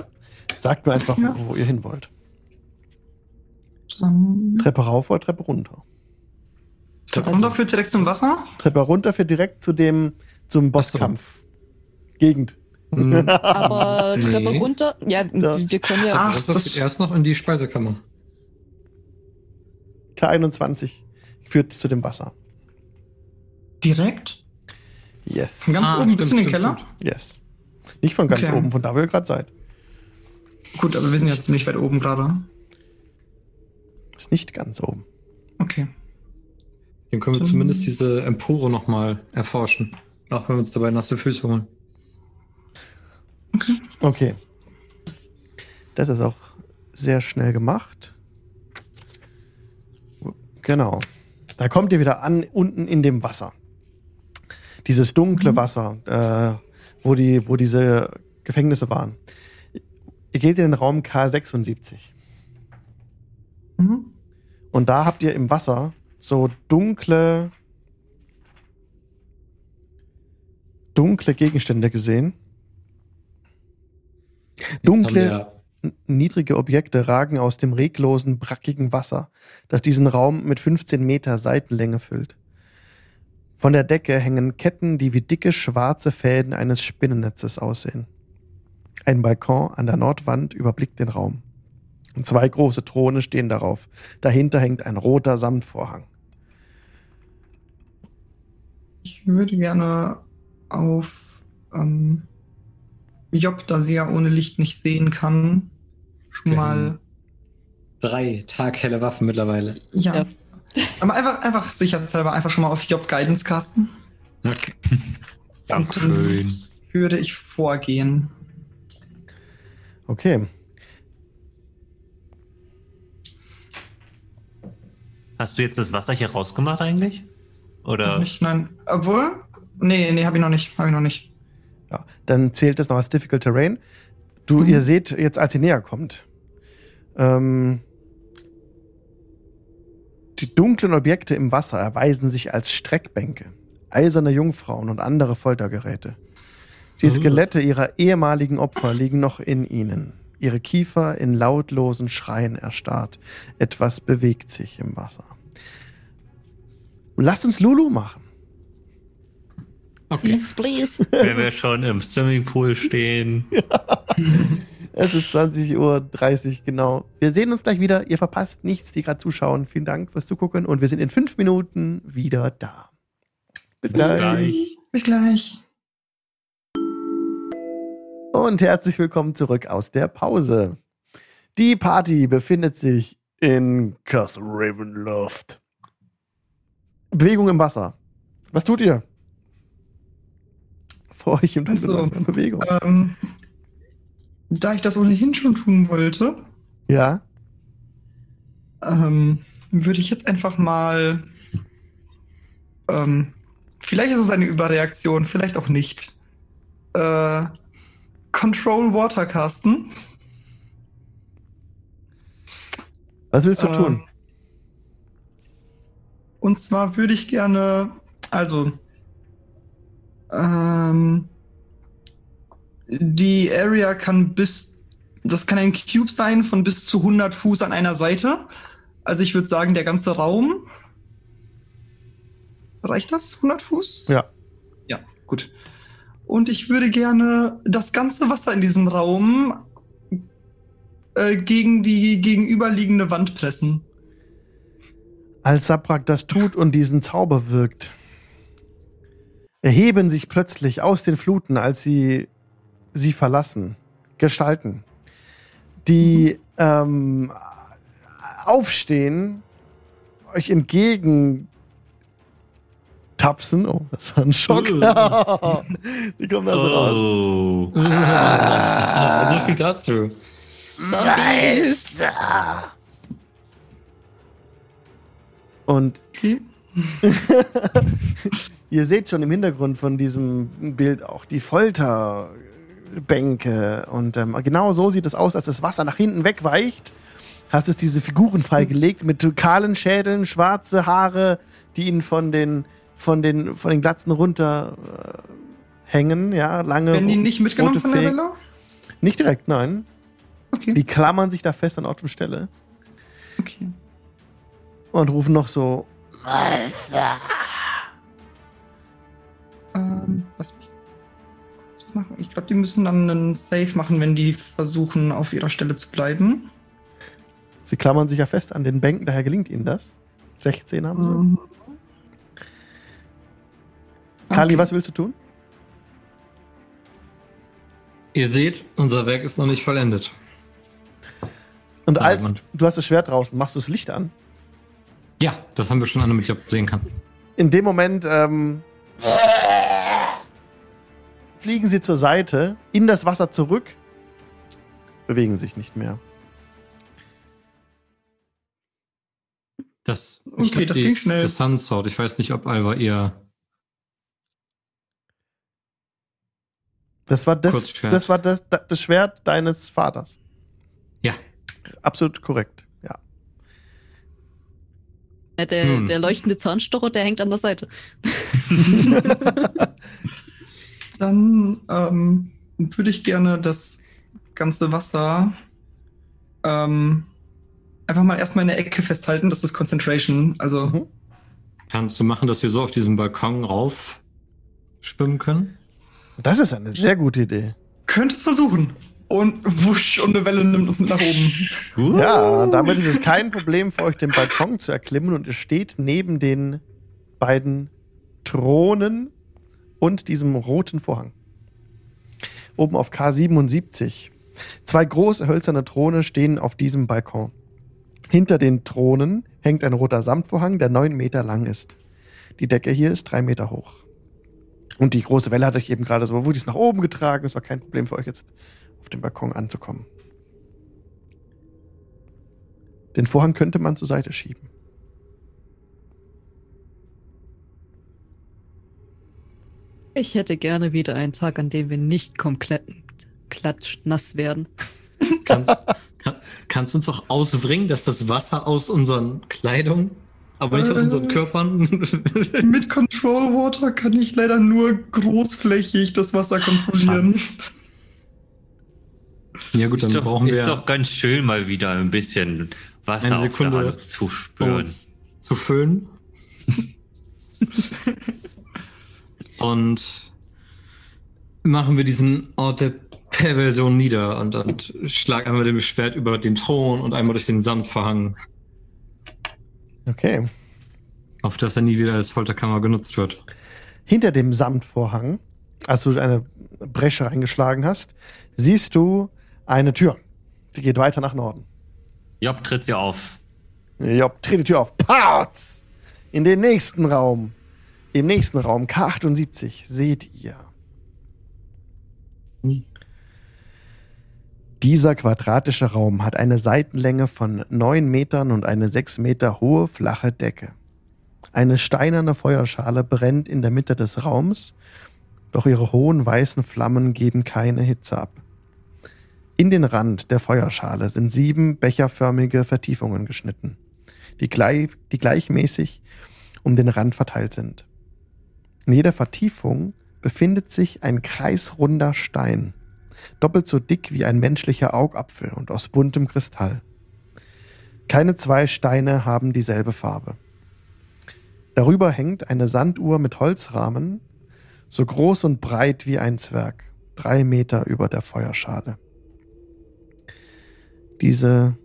Sagt mir einfach,
Ja.
wo ihr hin wollt.
Dann
Treppe rauf oder Treppe runter?
Treppe runter führt direkt zum Wasser.
Treppe runter für direkt zu dem, zum Bosskampf. Gegend.
Hm.
Aber
Nee.
Treppe runter, ja,
Ja.
wir können ja.
Ach,
das geht erst noch in die Speisekammer.
K21 führt zu dem Wasser.
Direkt.
Yes.
Von ganz
Ah,
oben bis in den Keller.
Yes. Nicht von ganz
Okay.
oben, von da, wo ihr gerade seid.
Gut, aber wir sind jetzt nicht weit oben gerade.
Ist nicht ganz oben.
Okay.
Dann können wir
Dann-
zumindest diese Empore nochmal erforschen. Auch wenn wir uns dabei nasse Füße holen.
Okay. Das ist auch sehr schnell gemacht. Genau. Da kommt ihr wieder an, unten in dem Wasser. Dieses dunkle
Mhm.
Wasser, äh, wo, die, wo diese Gefängnisse waren. Ihr geht in den Raum K76.
Mhm.
Und da habt ihr im Wasser so dunkle, dunkle Gegenstände gesehen. Dunkle, niedrige Objekte ragen aus dem reglosen, brackigen Wasser, das diesen Raum mit 15 Meter Seitenlänge füllt. Von der Decke hängen Ketten, die wie dicke schwarze Fäden eines Spinnennetzes aussehen. Ein Balkon an der Nordwand überblickt den Raum. Und zwei große Throne stehen darauf. Dahinter hängt ein roter Samtvorhang.
Ich würde gerne auf ähm, Job, da sie ja ohne Licht nicht sehen kann, schon mal.
drei taghelle Waffen mittlerweile.
Ja.
Ja.
Aber einfach, einfach sicherheitshalber einfach schon mal auf Job Guidance casten.
Okay.
Dankeschön. würde ich vorgehen.
Okay.
Hast du jetzt das Wasser hier rausgemacht eigentlich?
Noch
Oder?
Nicht, nein. Obwohl? Nee, nee, habe ich noch nicht. Habe ich noch nicht.
Ja, dann zählt das noch als Difficult Terrain. Du,
Mhm.
ihr seht jetzt, als ihr näher kommt, ähm, die dunklen Objekte im Wasser erweisen sich als Streckbänke, eiserne Jungfrauen und andere Foltergeräte. Die
Oh.
Skelette ihrer ehemaligen Opfer liegen noch in ihnen. Ihre Kiefer in lautlosen Schreien erstarrt. Etwas bewegt sich im Wasser. Lasst uns Lulu machen.
Okay.
Yes, please.
Wenn wir schon im Swimmingpool stehen.
Es ist 20.30 Uhr genau. Wir sehen uns gleich wieder. Ihr verpasst nichts, die gerade zuschauen. Vielen Dank fürs Zugucken und wir sind in fünf Minuten wieder da. Bis,
Bis
gleich.
gleich.
Bis gleich.
Und herzlich willkommen zurück aus der Pause. Die Party befindet sich in Castle Ravenloft. Bewegung im Wasser. Was tut ihr? Vor euch im
Also,
Wasser. Bewegung.
Ähm, da ich das ohnehin schon tun wollte,
Ja.
ähm, würde ich jetzt einfach mal. Ähm, vielleicht ist es eine Überreaktion, vielleicht auch nicht. Äh, Control Water casten.
Was willst du
Ähm,
tun?
Und zwar würde ich gerne, also, ähm, die Area kann bis, das kann ein Cube sein von bis zu 100 Fuß an einer Seite. Also ich würde sagen, der ganze Raum. Reicht das? 100 Fuß?
Ja.
Ja, gut. Und ich würde gerne das ganze Wasser in diesem Raum äh, gegen die gegenüberliegende Wand pressen.
Als Sabrak das tut und diesen Zauber wirkt, erheben sich plötzlich aus den Fluten, als sie sie verlassen, Gestalten, die ähm, aufstehen, euch entgegen tapsen. Oh, das war ein Schock. die kommen da so raus.
Oh.
Ah, so viel dazu.
Zombies.
Und. Ihr seht schon im Hintergrund von diesem Bild auch die Folterbänke. Und ähm, genau so sieht es aus, als das Wasser nach hinten wegweicht. Hast es diese Figuren freigelegt mit kahlen Schädeln, schwarze Haare, die ihnen von den, von den, von den Glatzen runter äh, hängen. Ja, lange.
Werden die nicht mitgenommen von der. Welle?
Nicht direkt, nein.
Okay.
Die klammern sich da fest an Ort und Stelle
okay.
und rufen noch so.
Ähm, lass mich was nachgucken. Ich glaube, die müssen dann einen Save machen, wenn die versuchen, auf ihrer Stelle zu bleiben.
Sie klammern sich ja fest an den Bänken, daher gelingt ihnen das. 16 haben sie.
Ähm,
Kali,
okay.
was willst du tun?
Ihr seht, unser Werk ist noch nicht vollendet.
Und als du hast das Schwert draußen, machst du das Licht an.
Ja, das haben wir schon an, damit ich sehen kann.
In dem Moment ähm, fliegen sie zur Seite, in das Wasser zurück, bewegen sich nicht mehr.
Das,
Okay,
glaub,
das
die
ging
ist
schnell.
Das Sunsword. Ich weiß nicht, ob Alva ihr.
Das war das, das, war das, das Schwert deines Vaters.
Ja.
Absolut korrekt, ja.
Ja, Der,
Hm.
der leuchtende Zahnstocher, der hängt an der Seite.
Dann ähm, würde ich gerne das ganze Wasser ähm, einfach mal erstmal in der Ecke festhalten. Das ist Concentration. Also,
Mhm.
Kannst du machen, dass wir so auf diesem Balkon rauf schwimmen können?
Das ist eine sehr gute Idee.
könnte es versuchen. Und wusch, und eine Welle nimmt uns mit nach oben.
Uh.
Ja, damit ist es kein Problem für euch, den Balkon zu erklimmen und ihr steht neben den beiden Thronen und diesem roten Vorhang. Oben auf K77. Zwei große hölzerne Throne stehen auf diesem Balkon. Hinter den Thronen hängt ein roter Samtvorhang, der neun Meter lang ist. Die Decke hier ist drei Meter hoch. Und die große Welle hat euch eben gerade so, es nach oben getragen. Es war kein Problem für euch jetzt auf dem Balkon anzukommen. Den Vorhang könnte man zur Seite schieben.
Ich hätte gerne wieder einen Tag, an dem wir nicht komplett klatschnass werden.
Kannst, kann, kannst du uns auch ausbringen, dass das Wasser aus unseren Kleidung, aber nicht aus unseren. Körpern?
Mit Control Water kann ich leider nur großflächig das Wasser kontrollieren.
ja gut, dann
Ist, doch,
brauchen wir
ist doch ganz schön, mal wieder ein bisschen Wasser
Eine
auf der
Sekunde,
Hand zu spüren.
zu füllen. und machen wir diesen Ort der Perversion nieder und, und schlag einmal mit dem Schwert über den Thron und einmal durch den Samtverhang,
Okay.
auf dass er nie wieder als Folterkammer genutzt wird.
Hinter dem Samtvorhang, als du eine Bresche reingeschlagen hast, siehst du eine Tür. Die geht weiter nach Norden.
Job tritt sie auf.
Job, dreht die Tür auf. Parts! In den nächsten Raum. Im nächsten Raum, K78, seht ihr. Dieser quadratische Raum hat eine Seitenlänge von 9 Metern und eine 6 Meter hohe flache Decke. Eine steinerne Feuerschale brennt in der Mitte des Raums, doch ihre hohen weißen Flammen geben keine Hitze ab. In den Rand der Feuerschale sind sieben becherförmige Vertiefungen geschnitten, die, gleich, die gleichmäßig um den Rand verteilt sind. In jeder Vertiefung befindet sich ein kreisrunder Stein, doppelt so dick wie ein menschlicher Augapfel und aus buntem Kristall. Keine zwei Steine haben dieselbe Farbe. Darüber hängt eine Sanduhr mit Holzrahmen, so groß und breit wie ein Zwerg, drei Meter über der Feuerschale. Diese,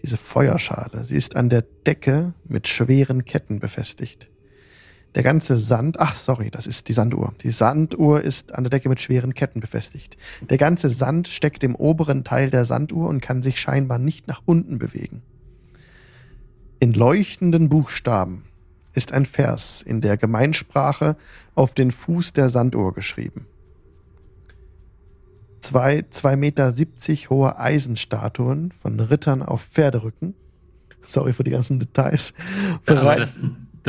diese Feuerschale, sie ist an der Decke mit schweren Ketten befestigt. Der ganze Sand, ach sorry, das ist die Sanduhr. Die Sanduhr ist an der Decke mit schweren Ketten befestigt. Der ganze Sand steckt im oberen Teil der Sanduhr und kann sich scheinbar nicht nach unten bewegen. In leuchtenden Buchstaben ist ein Vers in der Gemeinsprache auf den Fuß der Sanduhr geschrieben. Zwei, zwei Meter siebzig hohe Eisenstatuen von Rittern auf Pferderücken. Sorry für die ganzen Details.
Aber
Bereit-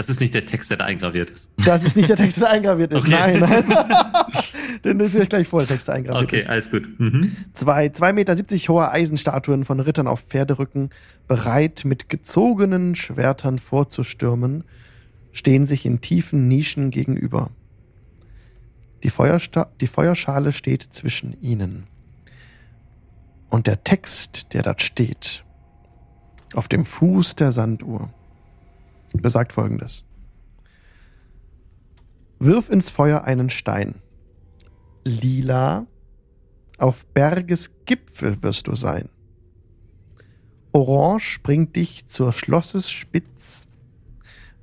das, ist nicht der Text, der da eingraviert ist.
das ist nicht der Text, der eingraviert ist.
Okay.
Nein, nein. Denn das ist gleich vor, der Text, der eingraviert
Okay,
ist.
alles gut. Mhm.
Zwei, zwei Meter siebzig hohe Eisenstatuen von Rittern auf Pferderücken, bereit mit gezogenen Schwertern vorzustürmen, stehen sich in tiefen Nischen gegenüber. Die, Feuersta die Feuerschale steht zwischen ihnen. Und der Text, der dort steht, auf dem Fuß der Sanduhr, besagt folgendes. Wirf ins Feuer einen Stein. Lila, auf Berges Gipfel wirst du sein. Orange bringt dich zur Schlosses Spitz.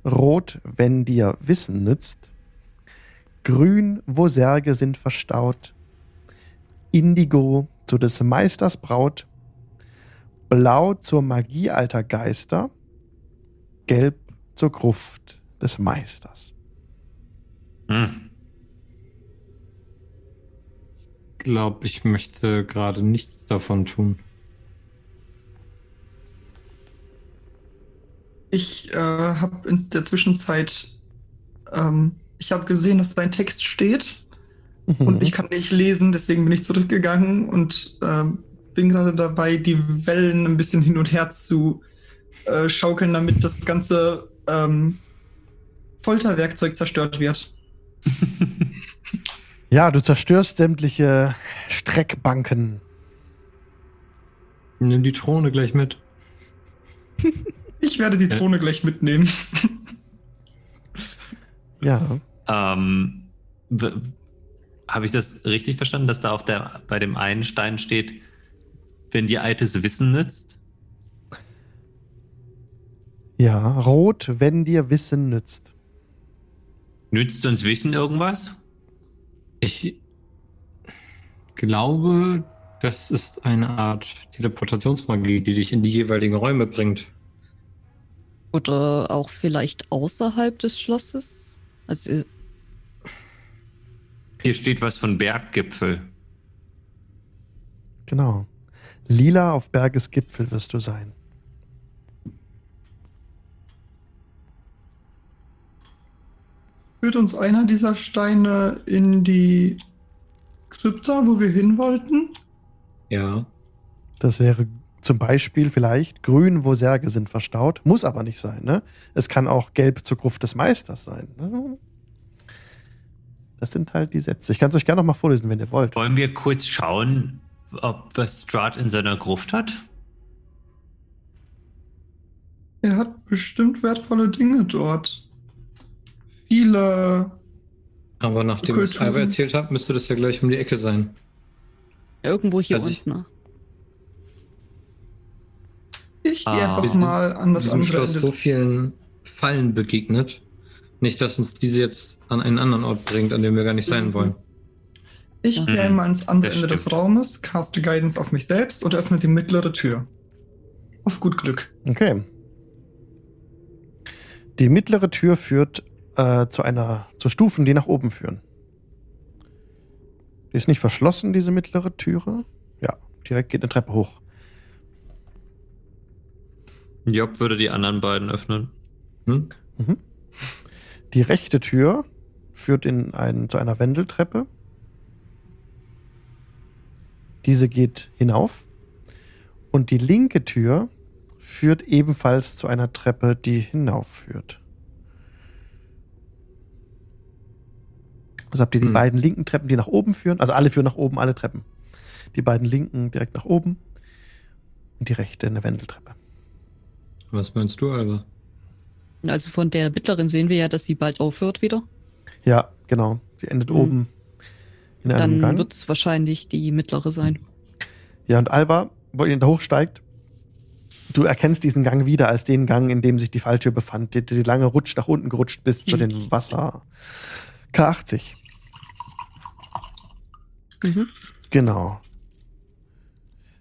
Rot, wenn dir Wissen nützt. Grün, wo Särge sind verstaut. Indigo zu des Meisters Braut. Blau zur Magie alter Geister. Gelb zur Gruft des Meisters.
Hm.
glaube, ich möchte gerade nichts davon tun.
Ich äh, habe in der Zwischenzeit, ähm, ich habe gesehen, dass da ein Text steht
Mhm.
und ich kann nicht lesen, deswegen bin ich zurückgegangen und ähm, bin gerade dabei, die Wellen ein bisschen hin und her zu äh, schaukeln, damit das ganze ähm, Folterwerkzeug zerstört wird.
Ja, du zerstörst sämtliche Streckbanken.
Nimm die Throne gleich mit.
Ich werde die. Throne gleich mitnehmen.
Ja.
Ähm, Habe ich das richtig verstanden, dass da auf der, bei dem einen Stein steht, wenn dir altes Wissen nützt?
Ja, rot, wenn dir Wissen nützt.
Nützt uns Wissen irgendwas?
Ich glaube, das ist eine Art Teleportationsmagie, die dich in die jeweiligen Räume bringt.
Oder auch vielleicht außerhalb des Schlosses? Also,
Hier steht was von Berggipfel.
Genau. Lila auf Bergesgipfel wirst du sein.
Führt uns einer dieser Steine in die Krypta, wo wir hin wollten?
Ja.
Das wäre zum Beispiel vielleicht grün, wo Särge sind verstaut. Muss aber nicht sein. Ne? Es kann auch gelb zur Gruft des Meisters sein. Ne? Das sind halt die Sätze. Ich kann es euch gerne noch mal vorlesen, wenn ihr wollt.
Wollen wir kurz schauen, ob was Strahd in seiner Gruft hat?
Er hat bestimmt wertvolle Dinge dort. Viele.
Aber nachdem ich
Kulturen.
Alva erzählt habe, müsste das ja gleich um die Ecke sein.
Irgendwo hier
Also ich-
unten.
Ich gehe
Ah.
einfach
Wir sind
mal an das andere
Schloss
Ende
so vielen Fallen begegnet. Nicht, dass uns diese jetzt an einen anderen Ort bringt, an dem wir gar nicht sein
Mhm.
wollen.
Ich
Mhm.
gehe einmal ans andere
Das
Ende des. Raumes, caste Guidance auf mich selbst und öffne die mittlere Tür. Auf gut Glück.
Okay. Die mittlere Tür führt äh, zu einer, zu Stufen, die nach oben führen. Die ist nicht verschlossen, diese mittlere Türe. Ja, direkt geht eine Treppe hoch.
Job würde die anderen beiden öffnen.
Hm?
Die rechte Tür führt in ein, zu einer Wendeltreppe. Diese geht hinauf. Und die linke Tür führt ebenfalls zu einer Treppe, die hinaufführt. Also habt ihr die
Hm.
beiden linken Treppen, die nach oben führen. Also alle führen nach oben, alle Treppen. Die beiden linken direkt nach oben. Und die rechte eine Wendeltreppe.
Was meinst du, Alva?
Also von der mittleren sehen wir ja, dass sie bald aufhört wieder.
Ja, genau. Sie endet
Mhm.
oben in einem
Dann
Gang.
wird es wahrscheinlich die mittlere sein.
Ja, und Alba, wo ihr da hochsteigt, du erkennst diesen Gang wieder als den Gang, in dem sich die Falltür befand. Die, die lange Rutsch nach unten gerutscht bis zu den Wasser K80.
Mhm.
Genau.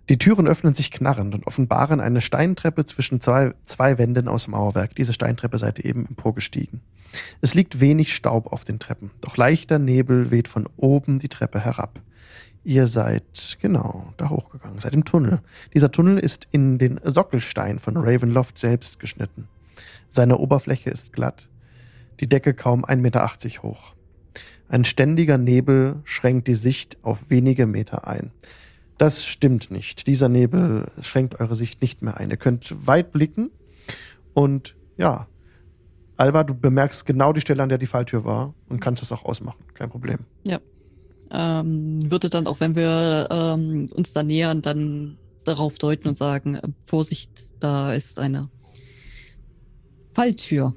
Die Türen öffnen sich knarrend und offenbaren eine Steintreppe zwischen zwei, zwei Wänden aus Mauerwerk. Diese Steintreppe seid ihr eben emporgestiegen. Es liegt wenig Staub auf den Treppen, doch leichter Nebel weht von oben die Treppe herab. Ihr seid, genau, da hochgegangen, seid im Tunnel. Dieser Tunnel ist in den Sockelstein von Ravenloft selbst geschnitten. Seine Oberfläche ist glatt, die Decke kaum 1,80 Meter hoch. Ein ständiger Nebel schränkt die Sicht auf wenige Meter ein. Das stimmt nicht. Dieser Nebel schränkt eure Sicht nicht mehr ein. Ihr könnt weit blicken und ja, Alva, du bemerkst genau die Stelle, an der die Falltür war und kannst das auch ausmachen. Kein Problem.
Ähm, würde dann auch, wenn wir ähm, uns da nähern, dann darauf deuten und sagen, äh, Vorsicht, da ist eine Falltür.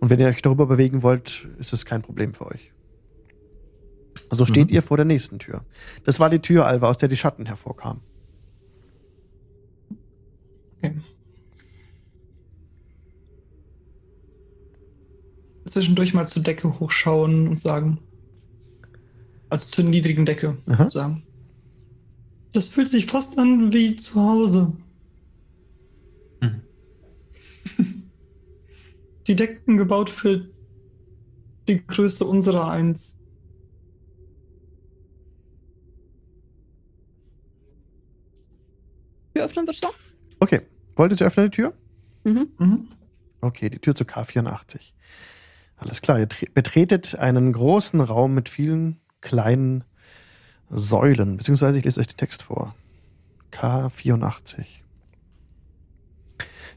Und wenn ihr euch darüber bewegen wollt, ist es kein Problem für euch. Also steht
Mhm.
ihr vor der nächsten Tür. Das war die Tür, Alva, aus der die Schatten hervorkamen.
Zwischendurch mal zur Decke hochschauen und sagen. Also zur niedrigen Decke
Aha.
sagen. Das fühlt sich fast an wie zu Hause. Die Decken gebaut für die Größe unserer eins.
Wir öffnen bitte.
Okay. Wolltet ihr öffnen die Tür?
Mhm.
Mhm.
Okay, die Tür zu K84. Alles klar, ihr tre- betretet einen großen Raum mit vielen kleinen Säulen, beziehungsweise ich lese euch den Text vor. K84.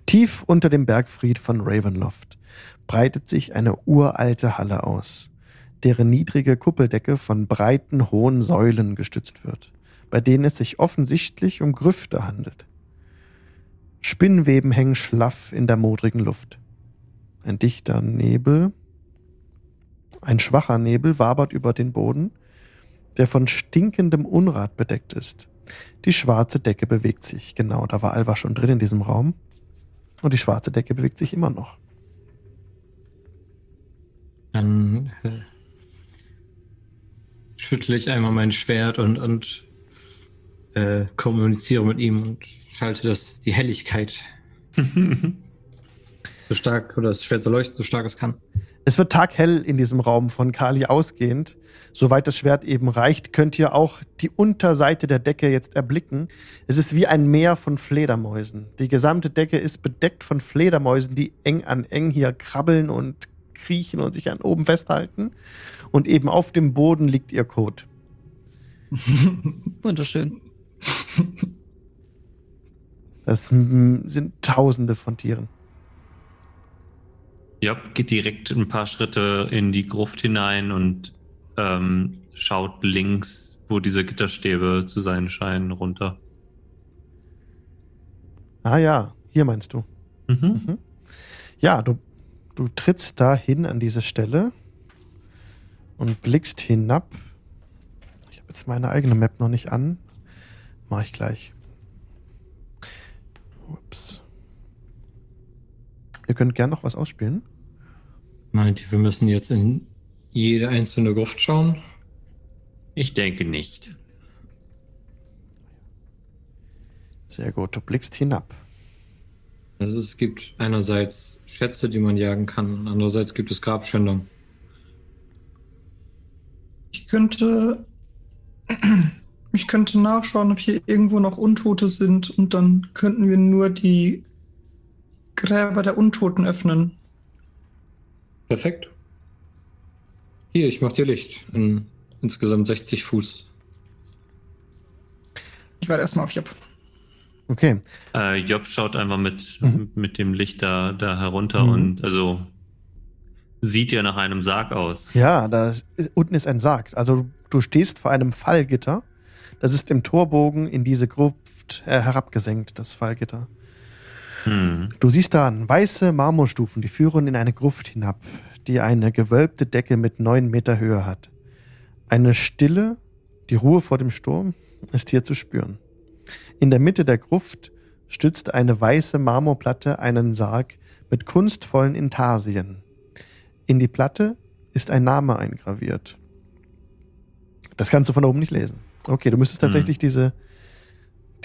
Tief unter dem Bergfried von Ravenloft breitet sich eine uralte Halle aus, deren niedrige Kuppeldecke von breiten, hohen Säulen gestützt wird, bei denen es sich offensichtlich um Grüfte handelt. Spinnweben hängen schlaff in der modrigen Luft. Ein dichter Nebel, ein schwacher Nebel wabert über den Boden, der von stinkendem Unrat bedeckt ist. Die schwarze Decke bewegt sich. Genau, da war Alva schon drin in diesem Raum. Und die schwarze Decke bewegt sich immer noch.
Dann äh, schüttle ich einmal mein Schwert und, und äh, kommuniziere mit ihm und schalte das, die Helligkeit so stark oder das Schwert so leuchten, so stark es kann.
Es wird taghell in diesem Raum von Kali ausgehend. Soweit das Schwert eben reicht, könnt ihr auch die Unterseite der Decke jetzt erblicken. Es ist wie ein Meer von Fledermäusen. Die gesamte Decke ist bedeckt von Fledermäusen, die eng an eng hier krabbeln und kriechen und sich an oben festhalten. Und eben auf dem Boden liegt ihr Kot.
Wunderschön.
Das sind Tausende von Tieren.
Job geht direkt ein paar Schritte in die Gruft hinein und ähm, schaut links, wo diese Gitterstäbe zu sein scheinen, runter.
Ah ja, hier meinst du.
Mhm.
Mhm. Ja, du, du trittst da hin an diese Stelle und blickst hinab. Ich habe jetzt meine eigene Map noch nicht an. Mach ich gleich. Ups. Ihr könnt gern noch was ausspielen.
Meint ihr, wir müssen jetzt in jede einzelne Gruft schauen?
Ich denke nicht.
Sehr gut, du blickst hinab.
Also es gibt einerseits Schätze, die man jagen kann, andererseits gibt es Grabschändung.
Ich könnte. Ich könnte nachschauen, ob hier irgendwo noch Untote sind und dann könnten wir nur die Gräber der Untoten öffnen.
Perfekt. Hier, ich mach dir Licht. In insgesamt 60 Fuß.
Ich warte erstmal auf Job.
Okay.
Äh, Job schaut einfach mit,
Mhm.
mit dem Licht da, da herunter
Mhm.
und also sieht ja nach einem Sarg aus.
Ja, da unten ist ein Sarg. Also du stehst vor einem Fallgitter. Das ist im Torbogen in diese Gruft äh, herabgesenkt, das Fallgitter.
Hm.
Du siehst da weiße Marmorstufen, die führen in eine Gruft hinab, die eine gewölbte Decke mit neun Meter Höhe hat. Eine Stille, die Ruhe vor dem Sturm, ist hier zu spüren. In der Mitte der Gruft stützt eine weiße Marmorplatte einen Sarg mit kunstvollen Intarsien. In die Platte ist ein Name eingraviert. Das kannst du von oben nicht lesen. Okay, du müsstest
Hm.
tatsächlich diese,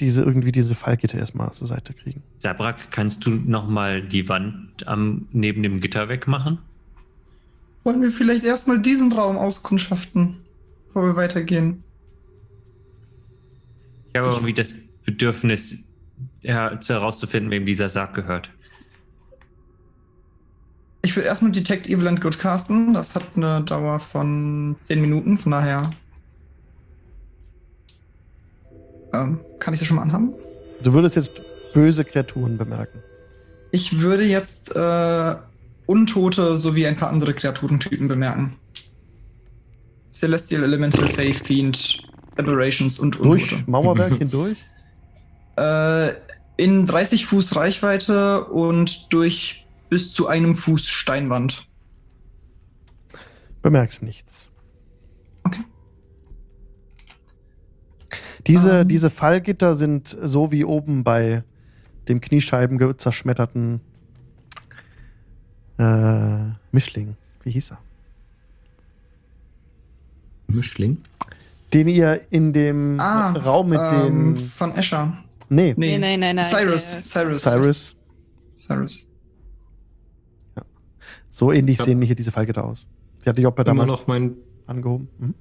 diese, irgendwie diese Fallgitter erstmal zur Seite kriegen.
Sabrak, kannst du nochmal die Wand am, neben dem Gitter wegmachen?
Wollen wir vielleicht erstmal diesen Raum auskundschaften, bevor wir weitergehen?
Ich habe irgendwie das Bedürfnis, herauszufinden, wem dieser Sarg gehört.
Ich würde erstmal Detect Evil and Good casten. Das hat eine Dauer von 10 Minuten, von daher. Ähm, kann ich das schon mal anhaben?
Du würdest jetzt böse Kreaturen bemerken.
Ich würde jetzt äh, Untote sowie ein paar andere Kreaturentypen bemerken. Celestial Elemental Faith Fiend, Aberrations und Untote.
Durch Mauerwerk hindurch?
Äh, in 30 Fuß Reichweite und durch bis zu einem Fuß Steinwand.
Bemerkst nichts.
Okay.
Diese,
Ähm.
diese Fallgitter sind so wie oben bei dem Kniescheiben zerschmetterten äh, Mischling. Wie hieß er?
Mischling?
Den ihr in dem Raum mit
ähm,
den.
Von Escher.
Nee,
Nee,
Nee, nein, nein, nein.
Cyrus.
äh,
Cyrus.
Cyrus.
Cyrus.
So ähnlich sehen hier diese Fallgitter aus. Sie hatte Joppe damals
noch mein
angehoben. Mhm.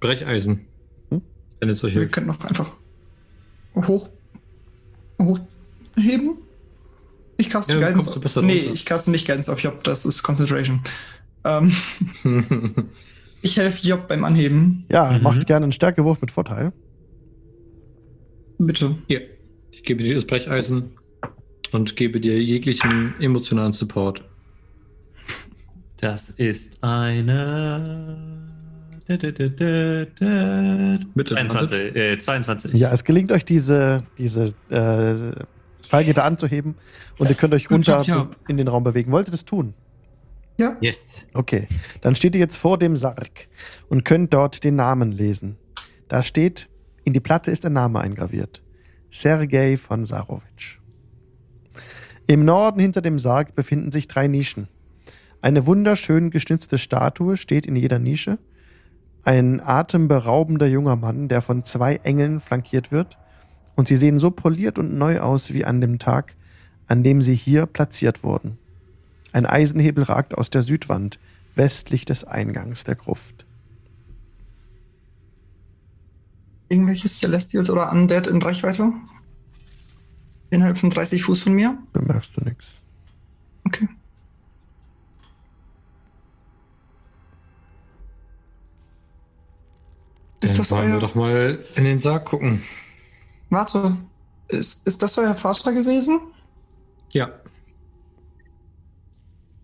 Brecheisen.
Hm?
Wenn es euch
Wir können noch einfach hoch, hochheben. Ich caste
Ja,
Guidance.
besser
nee,
runter.
ich caste nicht Guidance auf Job, das ist Concentration. Ähm, ich helfe Job beim Anheben.
Ja,
Mhm.
macht gerne einen Stärkewurf mit Vorteil.
Bitte.
Hier, ich gebe dir das Brecheisen und gebe dir jeglichen emotionalen Support.
Das ist eine.
Mit
22, äh, 22.
Ja, es gelingt euch, diese, diese äh, Fallgitter anzuheben und ihr könnt euch runter
Job.
in den Raum bewegen. Wollt ihr das tun?
Ja.
Yes.
Okay, dann steht ihr jetzt vor dem Sarg und könnt dort den Namen lesen. Da steht, in die Platte ist ein Name eingraviert. Sergei von Sarowitsch. Im Norden hinter dem Sarg befinden sich drei Nischen. Eine wunderschön geschnitzte Statue steht in jeder Nische. Ein atemberaubender junger Mann, der von zwei Engeln flankiert wird. Und sie sehen so poliert und neu aus wie an dem Tag, an dem sie hier platziert wurden. Ein Eisenhebel ragt aus der Südwand, westlich des Eingangs der Gruft.
Irgendwelche Celestials oder Undead in Reichweite? Innerhalb von 30 Fuß von mir?
Bemerkst du nichts.
Okay. Ist
Dann
das
wollen wir
euer...
doch mal in den Sarg gucken.
Warte. Ist, ist das euer Vater gewesen?
Ja.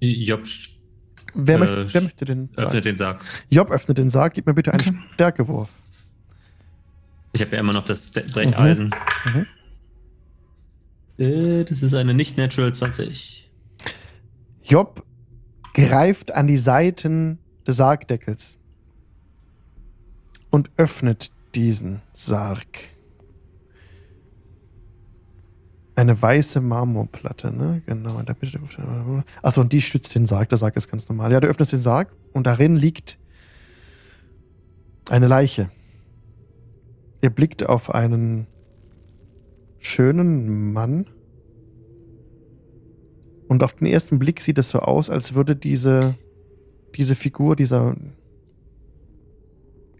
Job
Wer,
Äh,
möchte, wer möchte den Sarg?
öffnet den Sarg.
Job öffnet den Sarg, gib mir bitte einen
Okay.
Stärkewurf.
Ich habe ja immer noch das Brecheisen.
Mhm.
Äh, das ist eine nicht-natural 20.
Job greift an die Seiten des Sargdeckels und öffnet diesen Sarg. Eine weiße Marmorplatte, ne? Genau. In der Mitte. Achso, und die stützt den Sarg. Der Sarg ist ganz normal. Ja, du öffnest den Sarg und darin liegt eine Leiche. Ihr blickt auf einen schönen Mann. Und auf den ersten Blick sieht es so aus, als würde diese, diese Figur, dieser,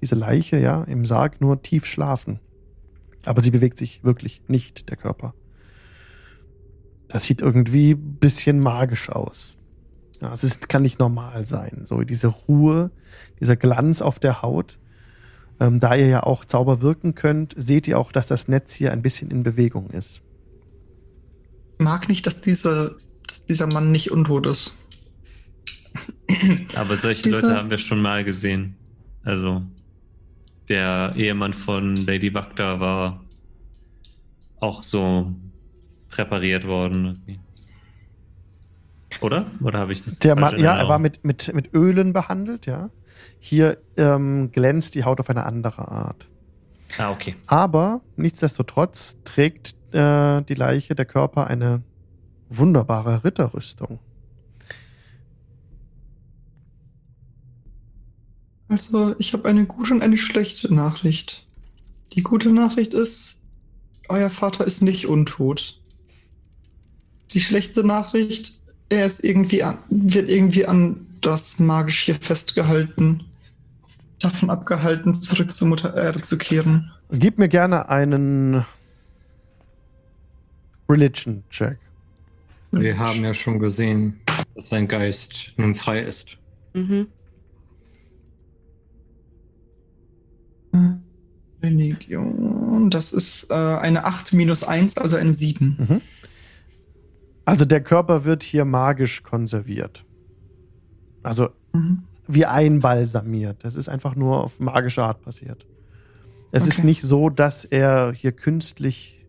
diese Leiche, ja, im Sarg nur tief schlafen. Aber sie bewegt sich wirklich nicht, der Körper. Das sieht irgendwie ein bisschen magisch aus. Ja, es ist, kann nicht normal sein. So diese Ruhe, dieser Glanz auf der Haut. Ähm, da ihr ja auch Zauber wirken könnt, seht ihr auch, dass das Netz hier ein bisschen in Bewegung ist.
Ich mag nicht, dass, diese, dass dieser Mann nicht untot ist.
Aber solche
Dieser-
Leute haben wir schon mal gesehen. Also, der Ehemann von Lady Wagda war auch so präpariert worden. Oder? Oder habe ich das
Der
falsch
Mann, ja, er war mit, mit, mit Ölen behandelt, ja. Hier ähm, glänzt die Haut auf eine andere Art.
Ah, okay.
Aber nichtsdestotrotz trägt äh, die Leiche, der Körper, eine wunderbare Ritterrüstung.
Also, ich habe eine gute und eine schlechte Nachricht. Die gute Nachricht ist, euer Vater ist nicht untot. Die schlechte Nachricht, er ist irgendwie an, wird irgendwie an das magisch hier festgehalten. Davon abgehalten, zurück zur Mutter Erde zu kehren.
Gib mir gerne einen Religion-Check.
Wir haben ja schon gesehen, dass sein Geist nun frei ist.
Mhm.
Religion, das ist äh, eine 8 minus 1, also eine 7.
Also der Körper wird hier magisch konserviert. Also
Mhm.
wie einbalsamiert. Das ist einfach nur auf magische Art passiert. Es ist
Okay.
nicht so, dass er hier künstlich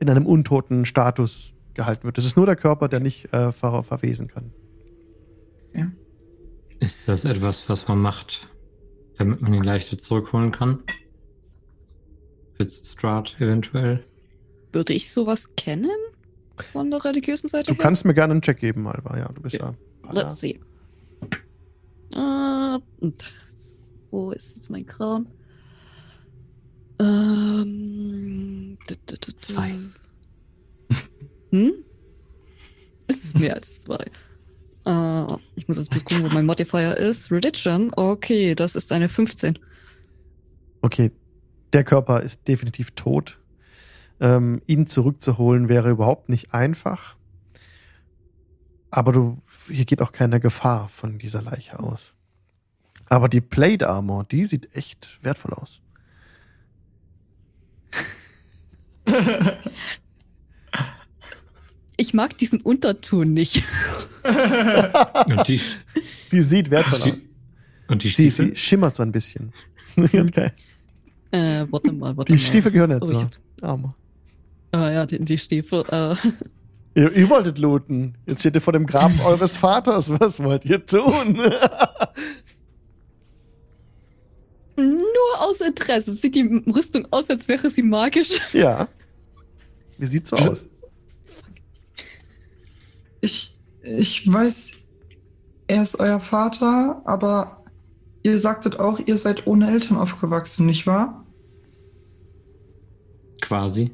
in einem untoten Status gehalten wird. Es ist nur der Körper, der nicht äh, ver verwesen kann.
Ist das etwas, was man macht, damit man ihn leichter zurückholen kann? Fitzstrat eventuell?
Würde ich sowas kennen? Von der religiösen Seite
Du
her?
kannst mir gerne einen Check geben, Alba. Ja, du bist
Ja.
ja.
Let's see. Und- wo ist jetzt mein Kram? Ähm,
Zwei.
Hm? Es ist mehr als zwei. Äh, ich muss jetzt bloß gucken, wo mein Modifier ist. Religion. Okay, das ist eine 15.
Okay, der Körper ist definitiv tot. Ähm, ihn zurückzuholen wäre überhaupt nicht einfach. Aber du, hier geht auch keine Gefahr von dieser Leiche aus. Aber die Plate Armor, die sieht echt wertvoll aus.
Ich mag diesen Unterton nicht.
Und die,
Die sieht wertvoll
Die-
aus.
und die
Sie,
Stiefel?
sie schimmert so ein bisschen. okay.
Äh, warte mal, warte
Die
mal.
Stiefel gehören nicht
Oh, hab-
Armor.
Ah ja, die, die Stiefel. Äh,
Ihr, ihr wolltet looten. Jetzt steht ihr vor dem Grab eures Vaters. Was wollt ihr tun?
nur aus Interesse. Sieht die Rüstung aus, als wäre sie magisch?
ja. Wie sieht's so aus?
Ich, ich weiß, er ist euer Vater, aber ihr sagtet auch, ihr seid ohne Eltern aufgewachsen, nicht wahr?
Quasi.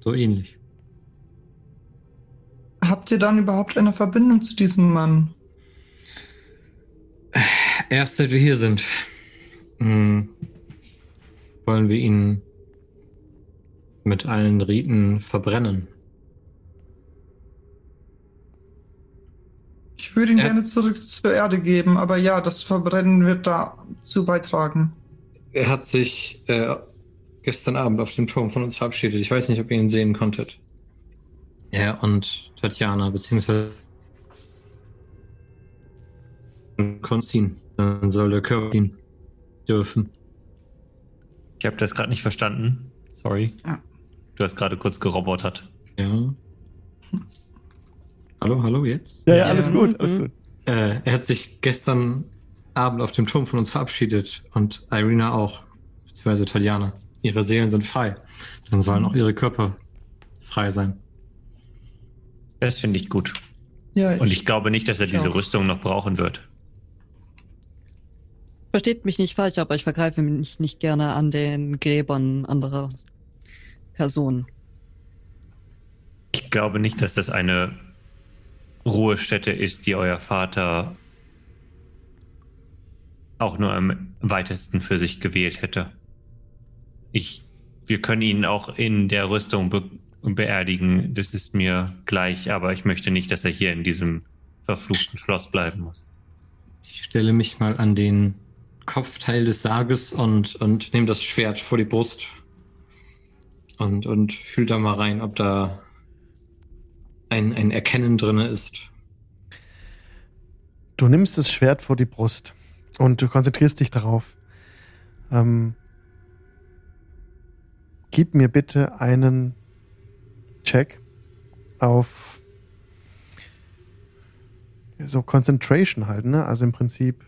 So ähnlich.
Habt ihr dann überhaupt eine Verbindung zu diesem Mann?
Erst seit wir hier sind, hm, wollen wir ihn mit allen Riten verbrennen.
Ich würde ihn
Er-
gerne zurück zur Erde geben, aber ja, das Verbrennen wird dazu beitragen.
Er hat sich äh, gestern Abend auf dem Turm von uns verabschiedet. Ich weiß nicht, ob ihr ihn sehen konntet. Er und Tatjana, beziehungsweise Konstantin. Dann soll der Körper ihn dürfen.
Ich habe das gerade nicht verstanden. Sorry.
Ja.
Du hast gerade kurz gerobotert.
Ja. Hallo, hallo, jetzt?
Ja, ja, alles gut, alles gut.
Äh, er hat sich gestern Abend auf dem Turm von uns verabschiedet und Irina auch, beziehungsweise Tatjana. Ihre Seelen sind frei. Dann sollen auch ihre Körper frei sein.
Das finde ich gut.
Ja,
Und ich glaube nicht, dass er diese
auch.
Rüstung noch brauchen wird.
Versteht mich nicht falsch, aber ich vergreife mich nicht gerne an den Gräbern anderer Personen.
Ich glaube nicht, dass das eine Ruhestätte ist, die euer Vater auch nur am weitesten für sich gewählt hätte. Ich, wir können ihn auch in der Rüstung be beerdigen. Das ist mir gleich, aber ich möchte nicht, dass er hier in diesem verfluchten Schloss bleiben muss.
Ich stelle mich mal an den Kopfteil des Sarges und, und nehme das Schwert vor die Brust und, und fühle da mal rein, ob da ein, ein Erkennen drin ist.
Du nimmst das Schwert vor die Brust und du konzentrierst dich darauf. Ähm, gib mir bitte einen Check auf so Concentration halt, ne? Also im Prinzip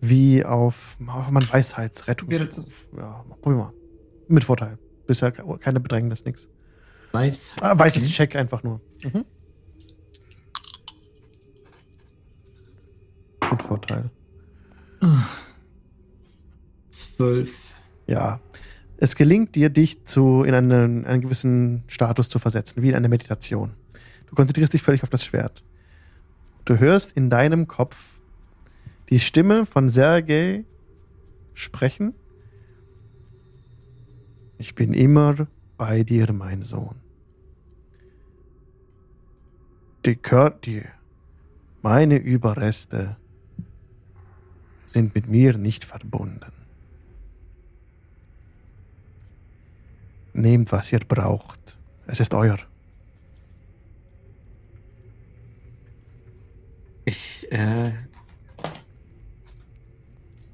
wie auf, auf mein Weisheitsrettung. Ja, probier mal. Mit Vorteil. Bisher ke- keine Bedrängnis, nix.
Weiß.
Ah, Weisheitscheck einfach nur. Mhm. Mit Vorteil.
Zwölf.
Ja. Es gelingt dir, dich zu, in einen, einen gewissen Status zu versetzen, wie in eine Meditation. Du konzentrierst dich völlig auf das Schwert. Du hörst in deinem Kopf die Stimme von Sergei sprechen. Ich bin immer bei dir, mein Sohn. Die, Kör meine Überreste sind mit mir nicht verbunden. Nehmt, was ihr braucht. Es ist euer.
Ich äh,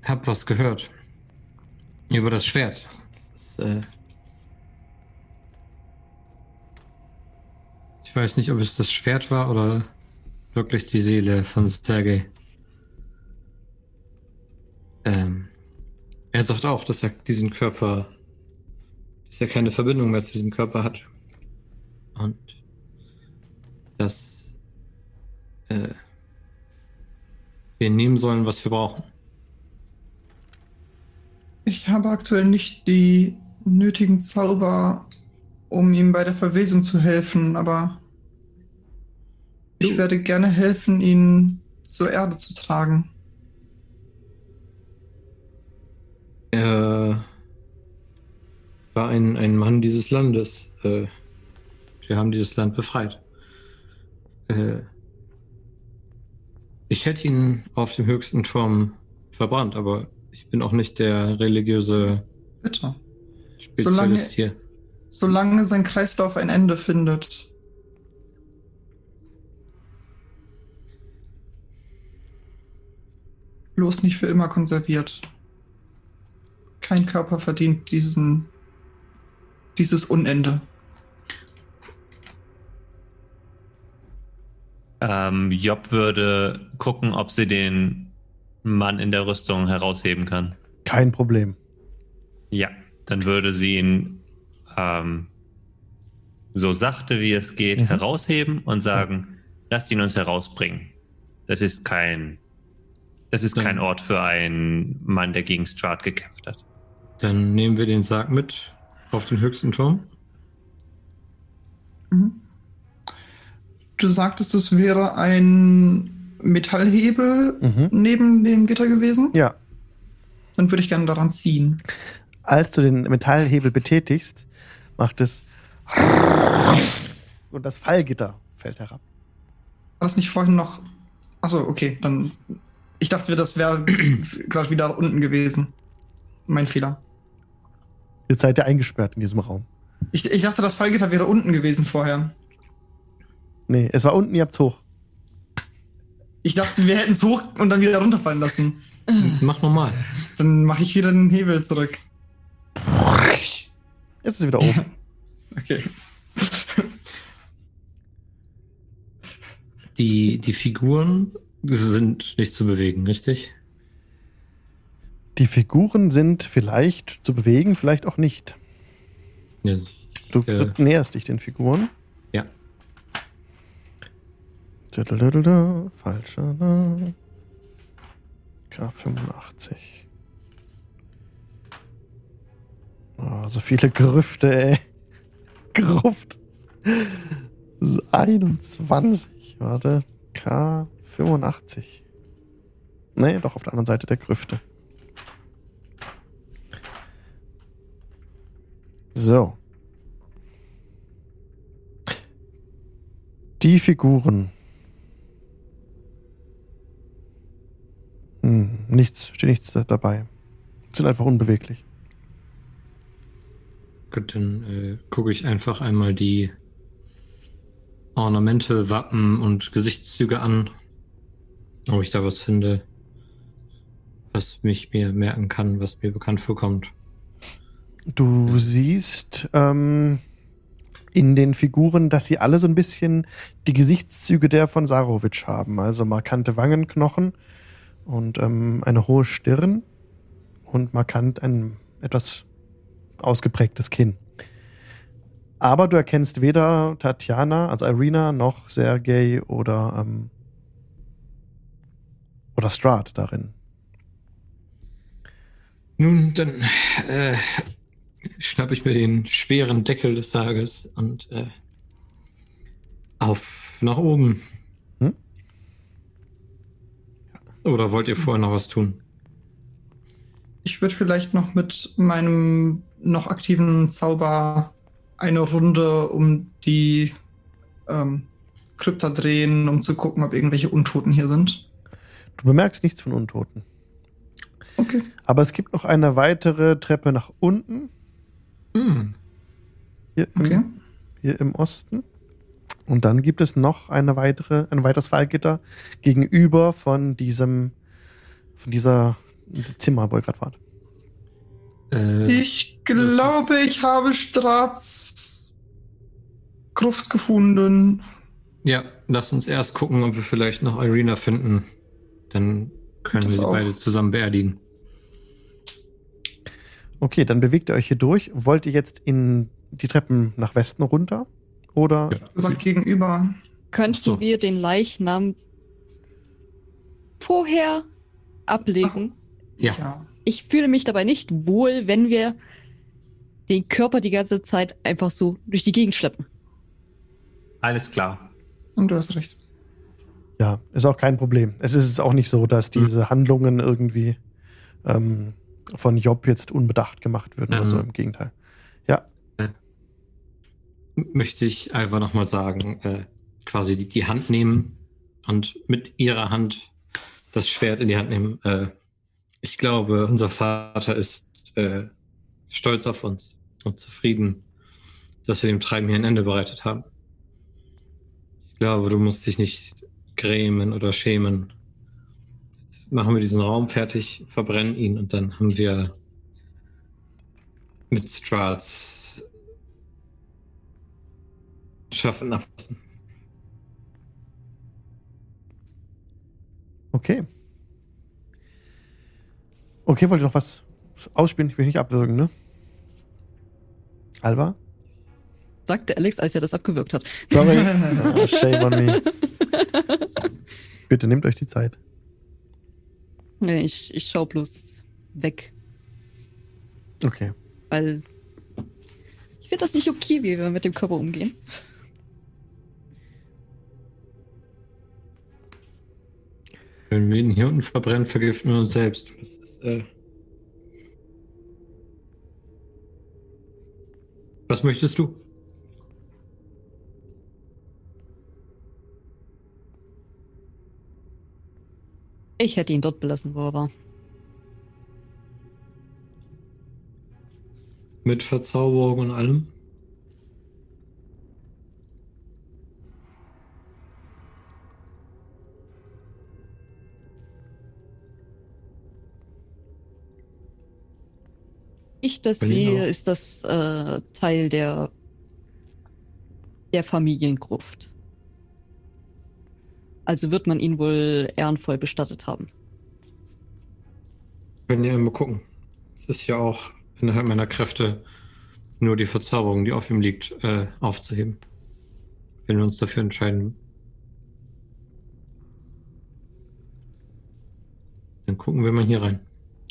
hab was gehört. Über das Schwert. Das äh, ich weiß nicht, ob es das Schwert war oder wirklich die Seele von Sergei. Ähm, er sagt auch, dass er diesen Körper, dass er keine Verbindung mehr zu diesem Körper hat. Und dass äh, wir nehmen sollen, was wir brauchen.
Ich habe aktuell nicht die nötigen Zauber, um ihm bei der Verwesung zu helfen, aber ich werde gerne helfen, ihn zur Erde zu tragen.
Er war ein, ein Mann dieses Landes. Äh, wir haben dieses Land befreit. Äh, ich hätte ihn auf dem höchsten Turm verbrannt, aber ich bin auch nicht der religiöse
Bitte.
Spezialist
Solange-
hier.
Solange sein Kreislauf ein Ende findet. Bloß nicht für immer konserviert. Kein Körper verdient diesen, dieses Unende.
Ähm, Job würde gucken, ob sie den Mann in der Rüstung herausheben kann.
Kein Problem.
Ja, dann würde sie ihn ähm, so sachte wie es geht
Mhm.
herausheben und sagen, lasst ihn uns herausbringen. Das ist kein, das ist
Dann-
kein Ort für einen Mann, der gegen Strahd gekämpft hat.
Dann nehmen wir den Sarg mit auf den höchsten Turm.
Mhm. du sagtest, es wäre ein Metallhebel
Mhm.
neben dem Gitter gewesen.
Ja.
Dann würde ich gerne daran ziehen.
Als du den Metallhebel betätigst, macht es und das Fallgitter fällt herab.
War das nicht vorhin noch. Achso, okay, dann. Ich dachte, das wäre gerade wieder unten gewesen. Mein Fehler.
Jetzt seid ihr eingesperrt in diesem Raum.
Ich, ich dachte, das Fallgitter wäre unten gewesen vorher.
Nee, es war unten, ihr habt's hoch.
Ich dachte, wir hätten es hoch und dann wieder runterfallen lassen.
Mach nochmal.
Dann mache ich wieder den Hebel zurück.
Jetzt ist es wieder oben.
Okay.
Die, die Figuren sind nicht zu bewegen, richtig?
Die Figuren sind vielleicht zu bewegen, vielleicht auch nicht.
Ja,
Du
Äh.
näherst dich den Figuren.
Ja.
Falscher. ne? K85. Oh, so viele Grüfte, ey. Gruft. 21. Warte. K85. Nee, doch auf der anderen Seite der Grüfte. So. Die Figuren. Hm, nichts, steht nichts da- dabei. Sind einfach unbeweglich.
Gut, dann äh, gucke ich einfach einmal die Ornamente, Wappen und Gesichtszüge an, ob ich da was finde, was mich mir merken kann, was mir bekannt vorkommt.
Du siehst ähm, in den Figuren, dass sie alle so ein bisschen die Gesichtszüge der von Sarovic haben. Also markante Wangenknochen und ähm, eine hohe Stirn und markant ein etwas ausgeprägtes Kinn. Aber du erkennst weder Tatjana, also Irina, noch Sergei oder, ähm, oder Strahd darin.
Nun, dann äh, schnapp ich mir den schweren Deckel des Sarges und äh, auf nach oben.
Hm?
Oder wollt ihr vorher noch was tun?
Ich würde vielleicht noch mit meinem noch aktiven Zauber eine Runde um die ähm, Krypta drehen, um zu gucken, ob irgendwelche Untoten hier sind.
Du bemerkst nichts von Untoten.
Okay.
Aber es gibt noch eine weitere Treppe nach unten,
Hm.
hier, im,
Okay.
hier im Osten. Und dann gibt es noch eine weitere, ein weiteres Fallgitter gegenüber von diesem, von dieser Zimmer, wo ihr gerade wart.
Äh,
Ich glaube, ich habe Strats Gruft gefunden.
ja, lass uns erst gucken, ob wir vielleicht noch Irina finden. Dann können wir
Das
sie
auch.
beide zusammen beerdigen.
Okay, dann bewegt ihr euch hier durch. Wollt ihr jetzt in die Treppen nach Westen runter? Oder?
Ja.
Sagt gegenüber.
Könnten
So.
wir den Leichnam vorher ablegen?
Ja.
Ich fühle mich dabei nicht wohl, wenn wir den Körper die ganze Zeit einfach so durch die Gegend schleppen.
Alles klar.
Und du hast recht.
Ja, ist auch kein Problem. Es ist auch nicht so, dass diese Handlungen irgendwie ähm, von Job jetzt unbedacht gemacht würden oder
Ähm.
so. Im Gegenteil. Ja,
möchte ich einfach nochmal sagen, äh, quasi die, die Hand nehmen und mit ihrer Hand das Schwert in die Hand nehmen. Äh, ich glaube, unser Vater ist äh, stolz auf uns und zufrieden, dass wir dem Treiben hier ein Ende bereitet haben. Ich glaube, du musst dich nicht grämen oder schämen. Machen wir diesen Raum fertig, verbrennen ihn und dann haben wir mit Strahls schaffen ablassen.
okay. Okay, wollt ihr noch was ausspielen? Ich will nicht abwürgen, ne? Alba?
Sagte Alex, als er das abgewürgt hat.
Sorry. Ah, shame on me. Bitte nehmt euch die Zeit.
Nee, ich, ich schau bloß weg.
Okay.
Weil ich finde das nicht okay, wie wir mit dem Körper umgehen.
Wenn wir ihn hier unten verbrennen, vergiften wir uns selbst. Das ist, äh Was möchtest du?
Ich hätte ihn dort belassen, wo er war.
Mit Verzauberung und allem?
Ich das sehe,
auch.
ist das äh, Teil der, der Familiengruft. Also wird man ihn wohl ehrenvoll bestattet haben.
Können ja immer gucken. Es ist ja auch innerhalb meiner Kräfte nur die Verzauberung, die auf ihm liegt, äh, aufzuheben. Wenn wir uns dafür entscheiden. Dann gucken wir mal hier rein.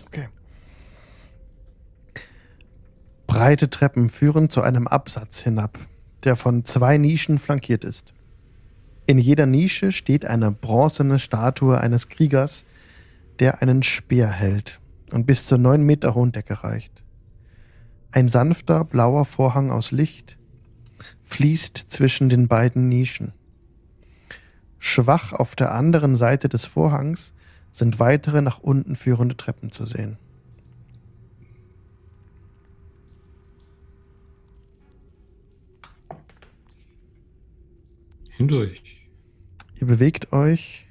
Okay. Breite Treppen führen zu einem Absatz hinab, der von zwei Nischen flankiert ist. In jeder Nische steht eine bronzene Statue eines Kriegers, der einen Speer hält und bis zur neun Meter hohen Decke reicht. Ein sanfter blauer Vorhang aus Licht fließt zwischen den beiden Nischen. Schwach auf der anderen Seite des Vorhangs sind weitere nach unten führende Treppen zu sehen.
Hindurch.
Ihr bewegt euch.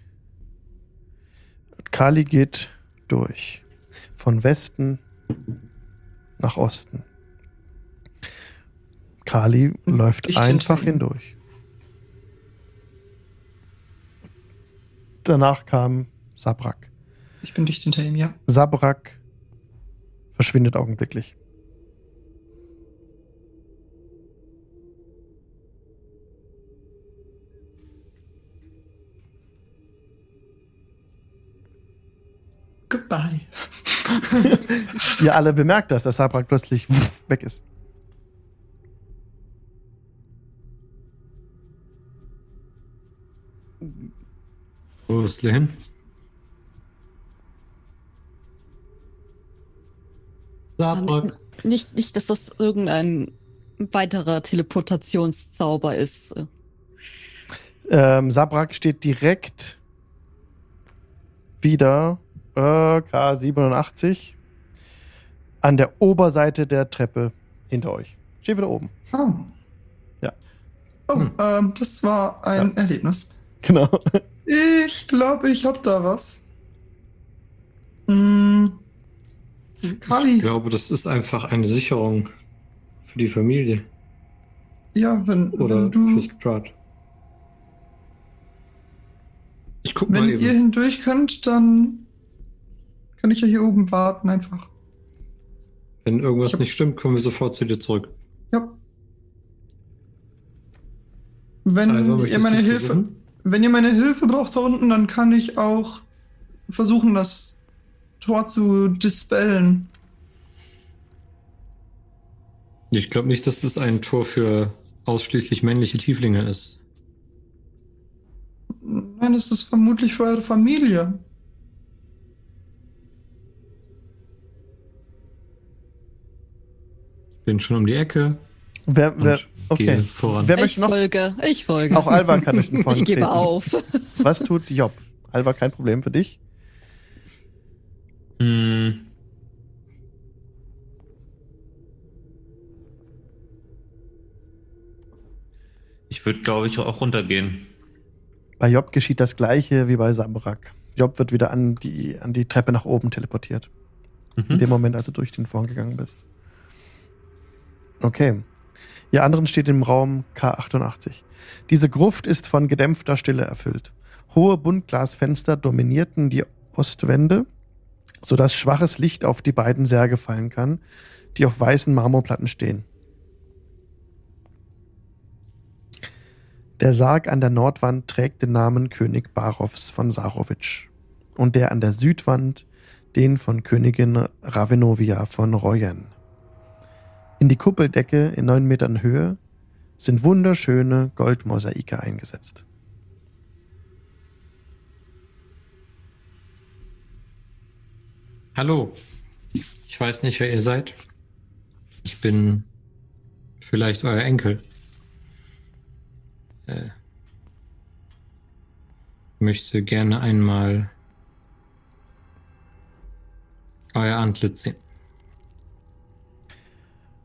Kali geht durch. Von Westen nach Osten. Kali läuft
Ich
einfach hindurch. Danach kam Sabrak.
Ich bin dicht hinter ihm, ja.
Sabrak verschwindet augenblicklich. Ihr alle bemerkt das, dass Sabrak plötzlich weg ist.
Wo ist der hin? Sabrak.
Nicht, nicht, dass das irgendein weiterer Teleportationszauber ist.
Ähm, Sabrak steht direkt wieder äh, K87 an der Oberseite der Treppe hinter euch. Steht wieder oben.
Oh.
Ja.
Oh,
Hm.
ähm, das war ein Erlebnis.
Genau.
Ich glaube, ich hab da was. Hm.
Ich
Kali,
glaube, das ist einfach eine Sicherung für die Familie.
ja, wenn,
Oder
wenn du,
für Strahd. Ich guck mal
wenn
eben.
ihr hindurch könnt, dann kann ich ja hier oben warten einfach.
Wenn irgendwas
hab-
nicht stimmt, kommen wir sofort zu dir zurück.
Ja. Wenn
Alva,
ihr meine Hilfe,
versuchen?
wenn ihr meine Hilfe braucht da unten, dann kann ich auch versuchen, das Tor zu dispellen.
Ich glaube nicht, dass das ein Tor für ausschließlich männliche Tieflinge ist.
Nein, es ist vermutlich für eure Familie.
Bin schon um die Ecke
Wer, wer, okay.
voran.
Wer
Ich
möchte noch?
folge, ich folge.
Auch Alva kann euch in Vorhang
ich gebe
treten.
auf.
Was tut Job? Alva, kein Problem für dich.
Hm. Ich würde, glaube ich, auch runtergehen.
Bei Job geschieht das gleiche wie bei Sabrak. Job wird wieder an die, an die Treppe nach oben teleportiert. In
Mhm.
dem Moment, als du durch den Vorhang gegangen bist. Okay. Ihr anderen steht im Raum K88. Diese Gruft ist von gedämpfter Stille erfüllt. Hohe Buntglasfenster dominierten die Ostwände, sodass schwaches Licht auf die beiden Särge fallen kann, die auf weißen Marmorplatten stehen. Der Sarg an der Nordwand trägt den Namen König Barovs von Sarowitsch und der an der Südwand den von Königin Ravenovia von Royen. In die Kuppeldecke in neun Metern Höhe sind wunderschöne Goldmosaike eingesetzt.
Hallo. Ich weiß nicht, wer ihr seid. Ich bin vielleicht euer Enkel. Äh, möchte gerne einmal euer Antlitz sehen.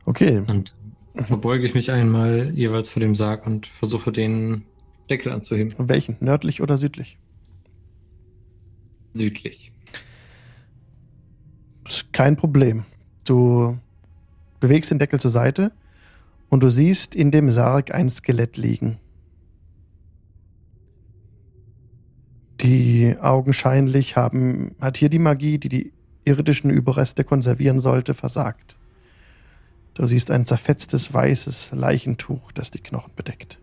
Okay.
Und verbeuge ich mich einmal jeweils vor dem Sarg und versuche den Deckel anzuheben.
Welchen? Nördlich oder südlich?
Südlich.
Ist kein Problem. Du bewegst den Deckel zur Seite und du siehst in dem Sarg ein Skelett liegen. Die augenscheinlich haben, hat hier die Magie, die die irdischen Überreste konservieren sollte, versagt. Du siehst ein zerfetztes weißes Leichentuch, das die Knochen bedeckt.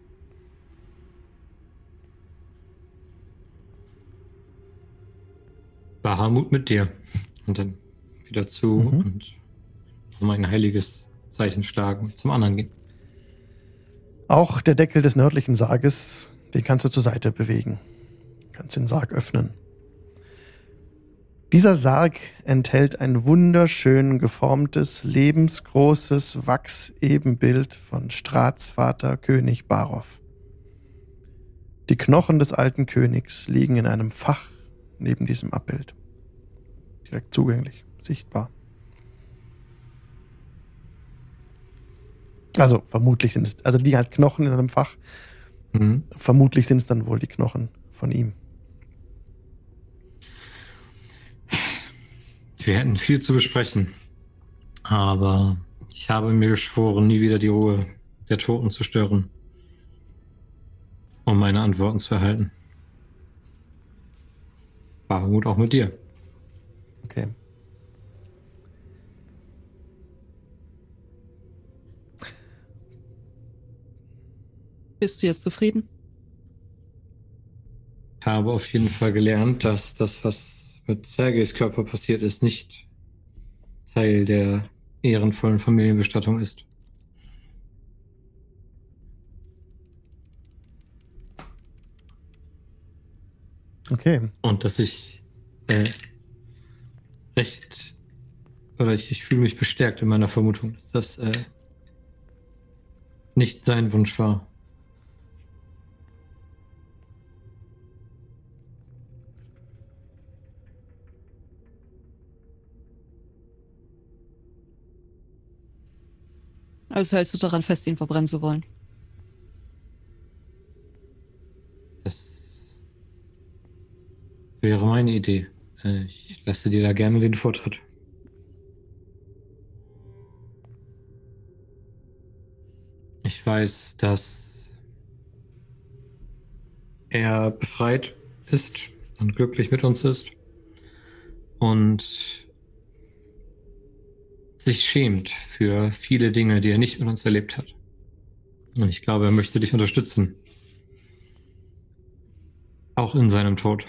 Bahamut mit dir. Und dann wieder zu
Mhm.
und um ein heiliges Zeichen schlagen und zum anderen gehen.
Auch der Deckel des nördlichen Sarges, den kannst du zur Seite bewegen. Du kannst den Sarg öffnen. Dieser Sarg enthält ein wunderschön geformtes, lebensgroßes Wachsebenbild von Strats Vater König Barov. Die Knochen des alten Königs liegen in einem Fach neben diesem Abbild. Direkt zugänglich, sichtbar. Also vermutlich sind es, also die halt Knochen in einem Fach.
Mhm.
Vermutlich sind es dann wohl die Knochen von ihm.
Wir hätten viel zu besprechen. Aber ich habe mir geschworen, nie wieder die Ruhe der Toten zu stören. Um meine Antworten zu erhalten. Bahamut auch mit dir.
Okay.
Bist du jetzt zufrieden?
Ich habe auf jeden Fall gelernt, dass das, was mit Sergejs Körper passiert ist, nicht Teil der ehrenvollen Familienbestattung ist.
Okay.
Und dass ich äh, recht oder ich, ich fühle mich bestärkt in meiner Vermutung, dass das äh, nicht sein Wunsch war.
Also hältst du daran fest, ihn verbrennen zu wollen?
Das wäre meine Idee. Äh, ich lasse dir da gerne den Vortritt. Ich weiß, dass er befreit ist und glücklich mit uns ist und sich schämt für viele Dinge, die er nicht mit uns erlebt hat. Und ich glaube, er möchte dich unterstützen. Auch in seinem Tod.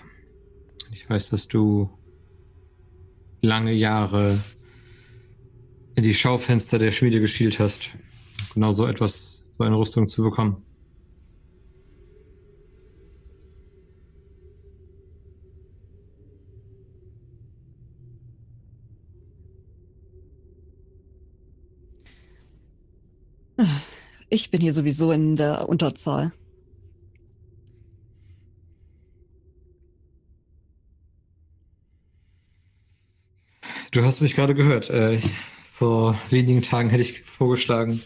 Ich weiß, dass du lange Jahre in die Schaufenster der Schmiede geschielt hast. Genau so etwas, so eine Rüstung zu bekommen.
Ich bin hier sowieso in der Unterzahl.
Du hast mich gerade gehört. Äh, vor wenigen Tagen hätte ich vorgeschlagen,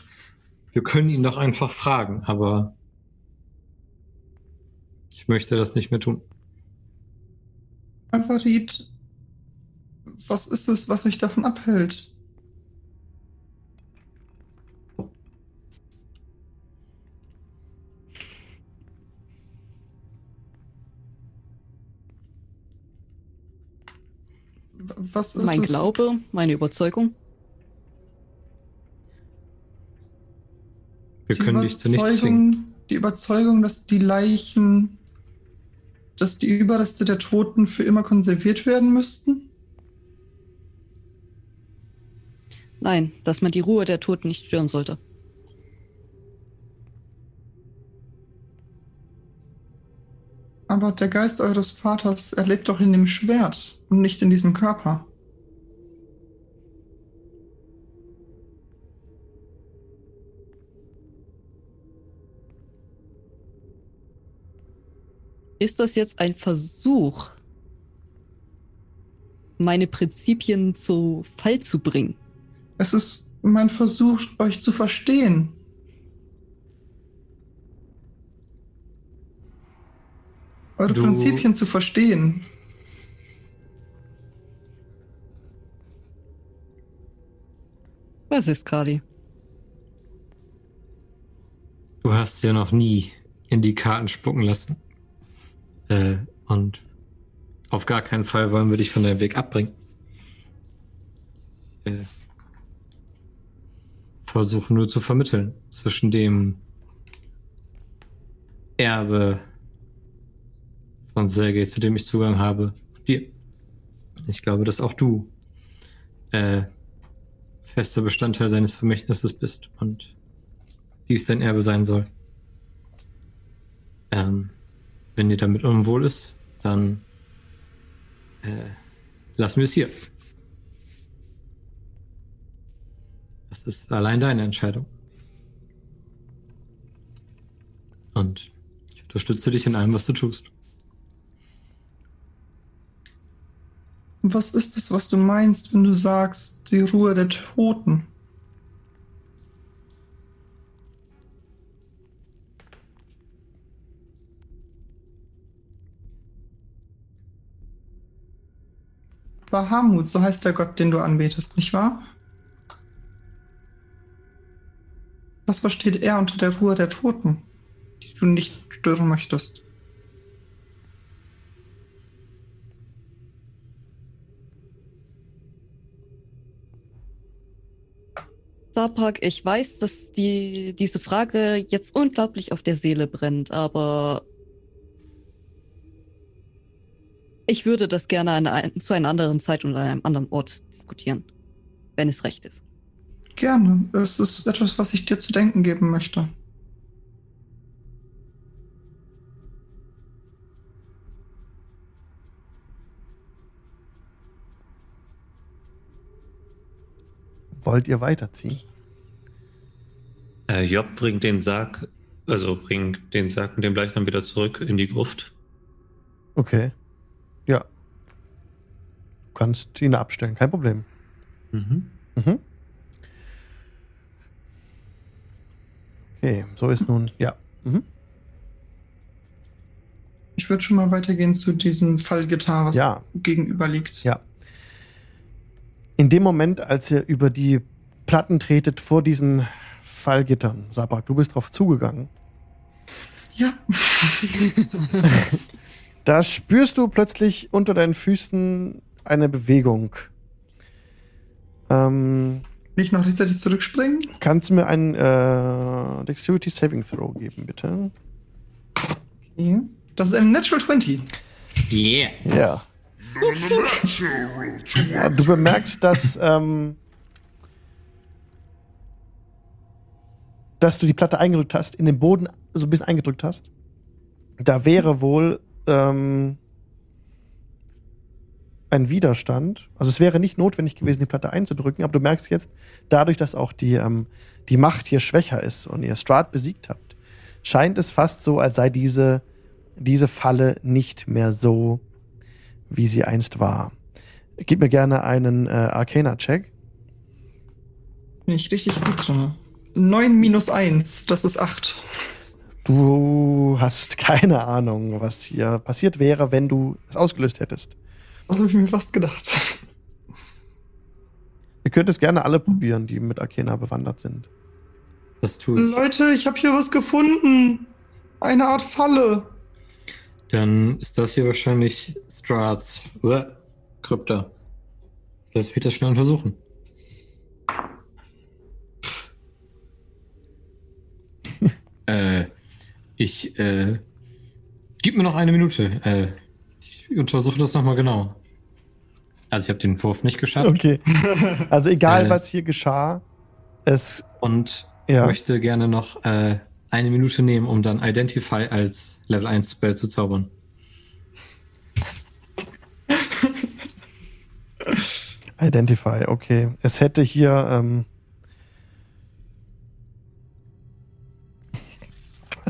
wir können ihn doch einfach fragen, aber ich möchte das nicht mehr tun.
Alvarid, was ist es, was euch davon abhält? Was ist
mein
es?
Glaube, meine Überzeugung.
Wir
die
können dich zu nichts zwingen.
Überzeugung, die Überzeugung, dass die Leichen, dass die Überreste der Toten für immer konserviert werden müssten?
Nein, dass man die Ruhe der Toten nicht stören sollte.
Aber der Geist eures Vaters, erlebt doch in dem Schwert und nicht in diesem Körper.
Ist das jetzt ein Versuch, meine Prinzipien zu Fall zu bringen?
Es ist mein Versuch, euch zu verstehen. Eure
Du-
Prinzipien zu verstehen.
Was ist Kali?
Du hast ja noch nie in die Karten spucken lassen. Äh, und auf gar keinen Fall wollen wir dich von deinem Weg abbringen. Äh, versuchen nur zu vermitteln zwischen dem Erbe von Sergei, zu dem ich Zugang habe, dir. Ich glaube, dass auch du äh, fester Bestandteil seines Vermächtnisses bist und dies dein Erbe sein soll. Ähm, wenn dir damit unwohl ist, dann äh, lassen wir es hier. Das ist allein deine Entscheidung. Und ich unterstütze dich in allem, was du tust.
Was ist es, was du meinst, wenn du sagst, die Ruhe der Toten? Bahamut, so heißt der Gott, den du anbetest, nicht wahr? Was versteht er unter der Ruhe der Toten, die du nicht stören möchtest?
Saprak, ich weiß, dass die, diese Frage jetzt unglaublich auf der Seele brennt, aber ich würde das gerne an zu einer anderen Zeit und an einem anderen Ort diskutieren, wenn es recht ist.
Gerne. Es ist etwas, was ich dir zu denken geben möchte.
Wollt ihr weiterziehen?
Äh, Job bringt den Sarg, also bringt den Sarg und den Leichnam wieder zurück in die Gruft.
Okay. Ja. Du kannst ihn abstellen, kein Problem.
Mhm.
Mhm. Okay, so ist nun, ja. Mhm.
Ich würde schon mal weitergehen zu diesem Fallgitarre, was
Ja.
gegenüber liegt.
Ja. In dem Moment, als ihr über die Platten tretet vor diesen Fallgittern, Sabak, du bist drauf zugegangen,
Ja.
da spürst du plötzlich unter deinen Füßen eine Bewegung. Ähm,
Will ich noch rechtzeitig zurückspringen?
kannst du mir einen äh, Dexterity Saving Throw geben, bitte?
Okay. Das ist eine Natural 20.
Yeah.
Ja. Ja, Du bemerkst, dass, ähm, dass du die Platte eingedrückt hast, in den Boden so ein bisschen eingedrückt hast. Da wäre wohl ähm, ein Widerstand. Also es wäre nicht notwendig gewesen, die Platte einzudrücken, aber du merkst jetzt, dadurch, dass auch die, ähm, die Macht hier schwächer ist und ihr Strahd besiegt habt, scheint es fast so, als sei diese, diese Falle nicht mehr so, wie sie einst war. Gib mir gerne einen äh, Arcana-Check.
Bin ich richtig gut drin. 9 minus 1, das ist 8.
Du hast keine Ahnung, was hier passiert wäre, wenn du es ausgelöst hättest.
Das habe ich mir fast gedacht.
Ihr könnt es gerne alle probieren, die mit Arcana bewandert sind.
Das tue ich.
Leute, ich habe hier was gefunden. Eine Art Falle.
Dann ist das hier wahrscheinlich Strats Uah, Krypta. Lass mich das schnell untersuchen. äh, ich, äh, gib mir noch eine Minute. Äh, ich untersuche das nochmal genau. Also ich habe den Wurf nicht geschafft
Okay. Also egal,
Äh.
was hier geschah, es,
und
ja,
möchte gerne noch äh, eine Minute nehmen, um dann Identify als Level 1 Spell zu zaubern.
Identify, okay. Es hätte hier ähm,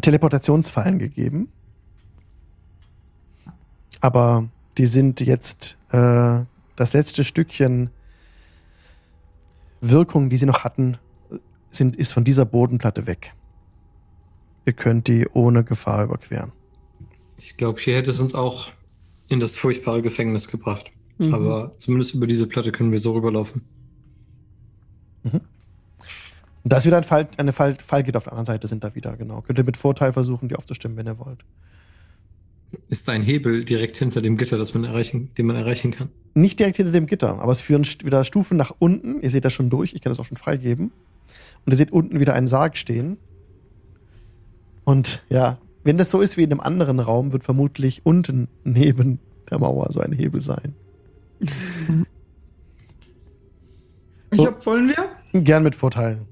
Teleportationsfallen gegeben. Aber die sind jetzt äh, das letzte Stückchen Wirkung, die sie noch hatten, sind, ist von dieser Bodenplatte weg. Ihr könnt die ohne Gefahr überqueren.
Ich glaube, hier hätte es uns auch in das furchtbare Gefängnis gebracht.
Mhm.
Aber zumindest über diese Platte können wir so rüberlaufen.
Und da ist wieder ein Fall, eine Fall, Fallgitter auf der anderen Seite sind da wieder, genau. Könnt ihr mit Vorteil versuchen, die aufzustimmen, wenn ihr wollt.
Ist ein Hebel direkt hinter dem Gitter, das man erreichen, den man erreichen kann?
Nicht direkt hinter dem Gitter, aber es führen wieder Stufen nach unten. Ihr seht das schon durch, ich kann das auch schon freigeben. Und ihr seht unten wieder einen Sarg stehen. Und ja, wenn das so ist wie in einem anderen Raum, wird vermutlich unten neben der Mauer so ein Hebel sein.
Ich hab, wollen wir?
Gern mit Vorteilen.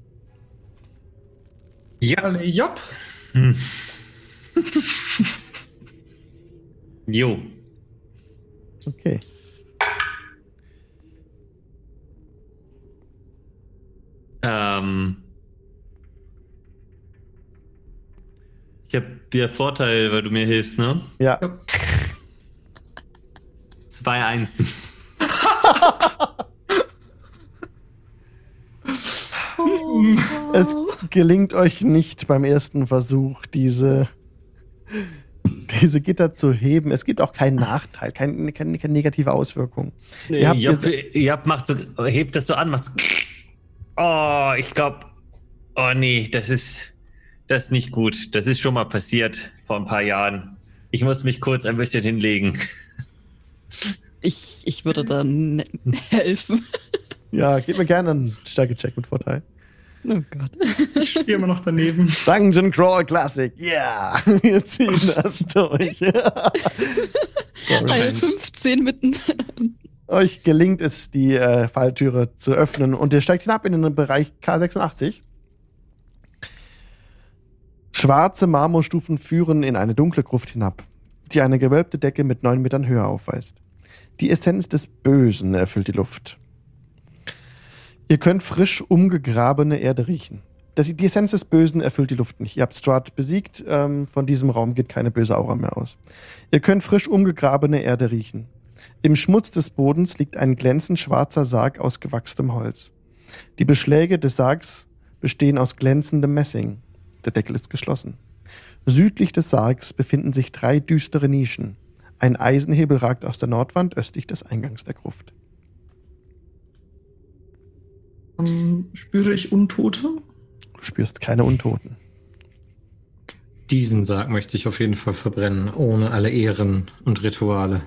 Ja.
Jopp.
Jo.
Okay.
Ähm, ich habe dir Vorteil, weil du mir hilfst, ne?
Ja.
Ja.
Zwei Einsen.
Es gelingt euch nicht beim ersten Versuch, diese, diese Gitter zu heben. Es gibt auch keinen Nachteil, keine, keine, keine negative Auswirkung. Ihr habt
Job,
gesa-
Job macht so, hebt das so an, macht so, Oh, ich glaube, oh nee, das ist, das ist nicht gut. Das ist schon mal passiert vor ein paar Jahren. Ich muss mich kurz ein bisschen hinlegen.
Ich, ich würde dann helfen.
Ja, gebt mir gerne einen Stärkecheck mit Vorteil.
Oh Gott.
Ich stehe immer noch daneben.
Dungeon Crawl Classic, yeah! Wir ziehen das durch. Sorry.
Eine 15 mitten.
Euch gelingt es, die äh, Falltüre zu öffnen und ihr steigt hinab in den Bereich K86. Schwarze Marmorstufen führen in eine dunkle Gruft hinab, die eine gewölbte Decke mit neun Metern Höhe aufweist. Die Essenz des Bösen erfüllt die Luft. Ihr könnt frisch umgegrabene Erde riechen. Das, die Essenz des Bösen erfüllt die Luft nicht. Ihr habt Strahd besiegt, ähm, von diesem Raum geht keine böse Aura mehr aus. Ihr könnt frisch umgegrabene Erde riechen. Im Schmutz des Bodens liegt ein glänzend schwarzer Sarg aus gewachstem Holz. Die Beschläge des Sargs bestehen aus glänzendem Messing. Der Deckel ist geschlossen. Südlich des Sargs befinden sich drei düstere Nischen. Ein Eisenhebel ragt aus der Nordwand östlich des Eingangs der Gruft.
Ähm, spüre ich Untote?
Du spürst keine Untoten.
Diesen Sarg möchte ich auf jeden Fall verbrennen, ohne alle Ehren und Rituale.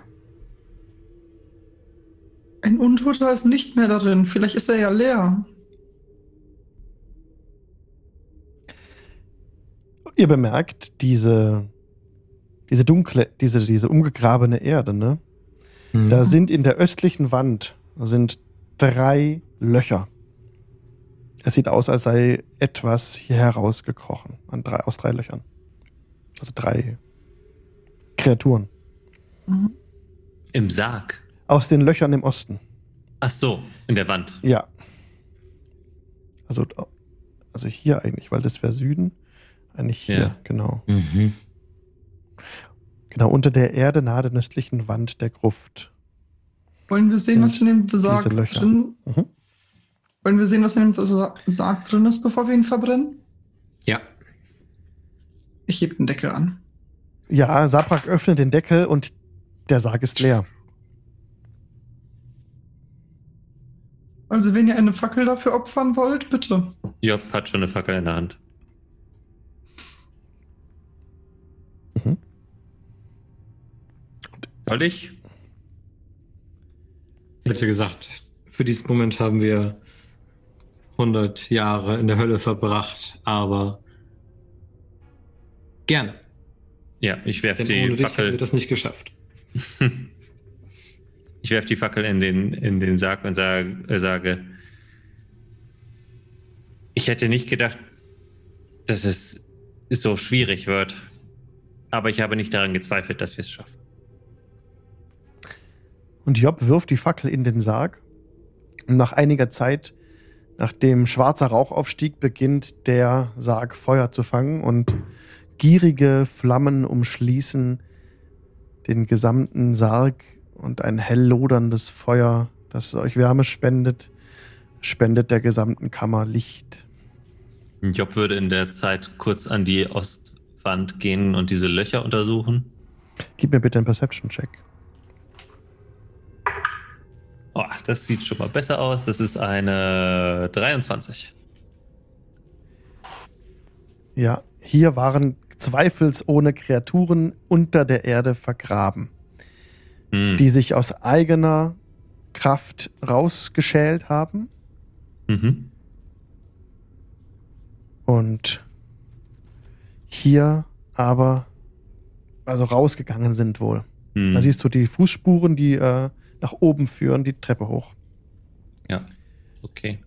Ein Untoter ist nicht mehr darin. Vielleicht ist er ja leer.
Ihr bemerkt diese, diese dunkle, diese, diese umgegrabene Erde, ne?
Hm.
Da sind in der östlichen Wand sind drei Löcher. Es sieht aus, als sei etwas hier herausgekrochen an drei, aus drei Löchern. Also drei Kreaturen.
Mhm.
Im Sarg.
Aus den Löchern im Osten.
Ach so, in der Wand.
Ja. Also, also hier eigentlich, weil das wäre Süden. Eigentlich hier,
Ja.
genau.
Mhm.
Genau, unter der Erde nahe der östlichen Wand der Gruft.
Wollen wir sehen, was in dem Sarg drin
Mhm.
Wollen wir sehen, was in dem Sa- Sarg drin ist, bevor wir ihn verbrennen?
Ja.
Ich heb den Deckel an.
Ja, Sabrak öffnet den Deckel und der Sarg ist leer.
Also, wenn ihr eine Fackel dafür opfern wollt, bitte.
Job hat schon eine Fackel in der Hand. Soll ich?
Ich hätte gesagt, für diesen Moment haben wir 100 Jahre in der Hölle verbracht, aber gerne.
Ja, ich werfe
Denn ohne
die
dich hätten wir
Fackel.
das nicht geschafft.
Ich werfe die Fackel in den, in den Sarg und sage, äh, sage, ich hätte nicht gedacht, dass es so schwierig wird. Aber ich habe nicht daran gezweifelt, dass wir es schaffen.
Und Job wirft die Fackel in den Sarg. Und nach einiger Zeit, nachdem schwarzer Rauch aufstieg, beginnt der Sarg Feuer zu fangen und gierige Flammen umschließen den gesamten Sarg und ein hell loderndes Feuer, das euch Wärme spendet, spendet der gesamten Kammer Licht.
Job würde in der Zeit kurz an die Ostwand gehen und diese Löcher untersuchen.
Gib mir bitte einen Perception-Check.
Oh, das sieht schon mal besser aus. Das ist eine 23.
Ja, hier waren zweifelsohne Kreaturen unter der Erde vergraben,
Hm.
die sich aus eigener Kraft rausgeschält haben
Mhm.
und hier aber also rausgegangen sind wohl.
Hm.
Da siehst du die Fußspuren, die äh, nach oben führen, die Treppe hoch.
Ja, okay.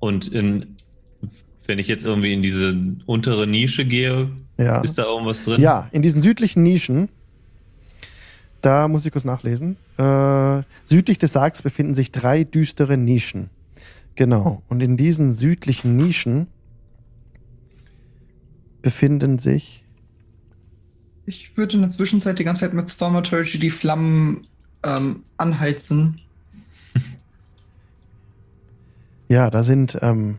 Und in, wenn ich jetzt irgendwie in diese untere Nische gehe,
Ja.
ist da irgendwas drin?
Ja, in diesen südlichen Nischen, da muss ich kurz nachlesen. Äh, südlich des Sargs befinden sich drei düstere Nischen. Genau. Und in diesen südlichen Nischen befinden sich.
Ich würde in der Zwischenzeit die ganze Zeit mit Thaumaturgy die Flammen ähm, anheizen.
Ja, da sind. Ähm,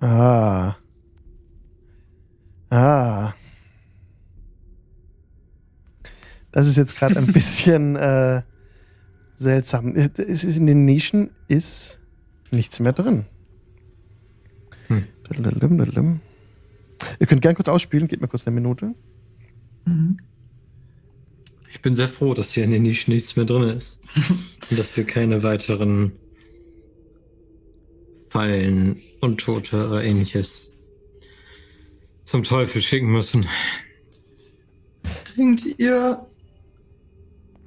ah. Ah. Das ist jetzt gerade ein bisschen äh, seltsam. Es ist in den Nischen ist nichts mehr drin.
Hm.
Ihr könnt gern kurz ausspielen, gebt mir kurz eine Minute.
Mhm.
Ich bin sehr froh, dass hier in den Nischen nichts mehr drin ist. Und dass wir keine weiteren Fallen, Untote oder ähnliches zum Teufel schicken müssen.
Denkt ihr,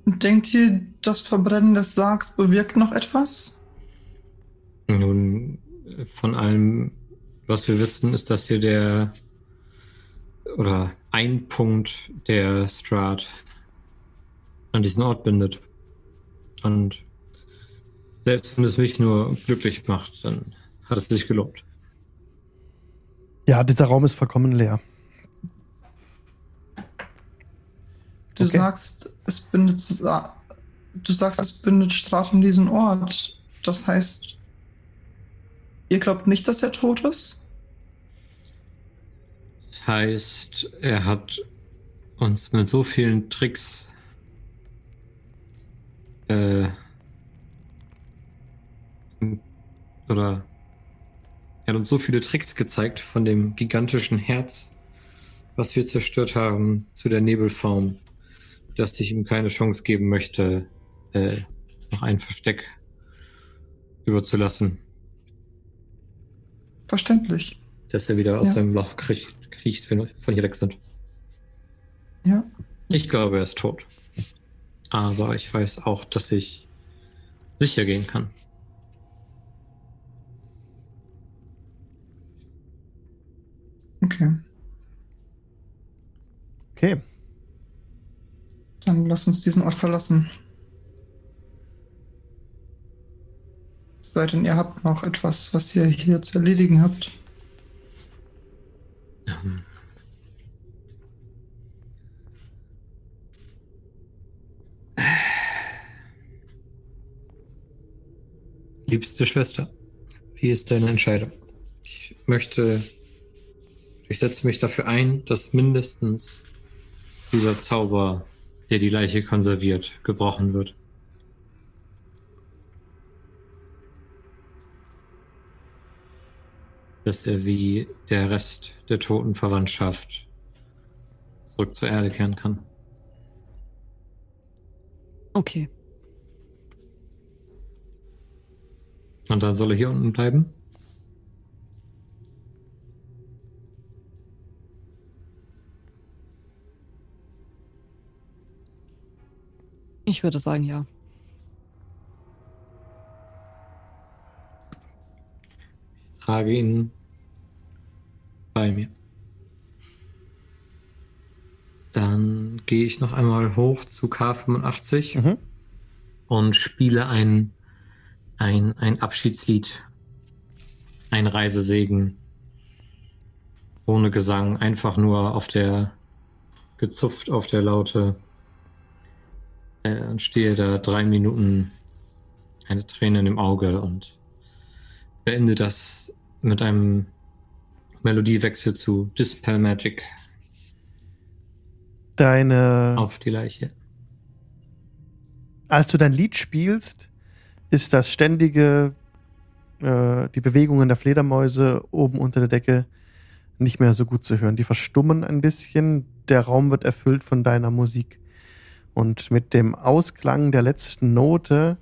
denkt ihr, das Verbrennen des Sargs bewirkt noch etwas?
Nun, von allem, was wir wissen, ist das hier der oder ein Punkt, der Strat an diesen Ort bindet. Und selbst wenn es mich nur glücklich macht, dann hat es sich gelohnt.
Ja, dieser Raum ist vollkommen leer.
Du
Okay.
sagst, es bindet du sagst, es bindet Strat um diesen Ort. Das heißt, ihr glaubt nicht, dass er tot ist?
Heißt, er hat uns mit so vielen Tricks äh, oder er hat uns so viele Tricks gezeigt von dem gigantischen Herz, was wir zerstört haben, zu der Nebelform, dass ich ihm keine Chance geben möchte, äh, noch ein Versteck überzulassen,
Verständlich.
dass er wieder aus
Ja.
seinem Loch kriecht, wenn wir von hier weg sind.
Ja.
Ich glaube, er ist tot. Aber ich weiß auch, dass ich sicher gehen kann.
Okay.
Okay.
Dann lass uns diesen Ort verlassen. Es sei denn, ihr habt noch etwas, was ihr hier zu erledigen habt.
Ähm. Liebste Schwester, wie ist deine Entscheidung? Ich möchte, ich setze mich dafür ein, dass mindestens dieser Zauber, der die Leiche konserviert, gebrochen wird. Dass er wie der Rest der toten Verwandtschaft zurück zur Erde kehren kann.
Okay.
Und dann soll er hier unten bleiben?
Ich würde sagen, ja.
Ich trage ihn bei mir. Dann gehe ich noch einmal hoch zu K85
Mhm.
und spiele ein, ein, ein Abschiedslied, ein Reisesegen, ohne Gesang, einfach nur auf der, gezupft auf der Laute. Äh, und stehe da drei Minuten, eine Träne im Auge und beende das mit einem Melodiewechsel zu Dispel Magic
Deine.
auf die Leiche.
Als du dein Lied spielst, ist das ständige, äh, die Bewegungen der Fledermäuse oben unter der Decke nicht mehr so gut zu hören. Die verstummen ein bisschen. Der Raum wird erfüllt von deiner Musik. Und mit dem Ausklang der letzten Note,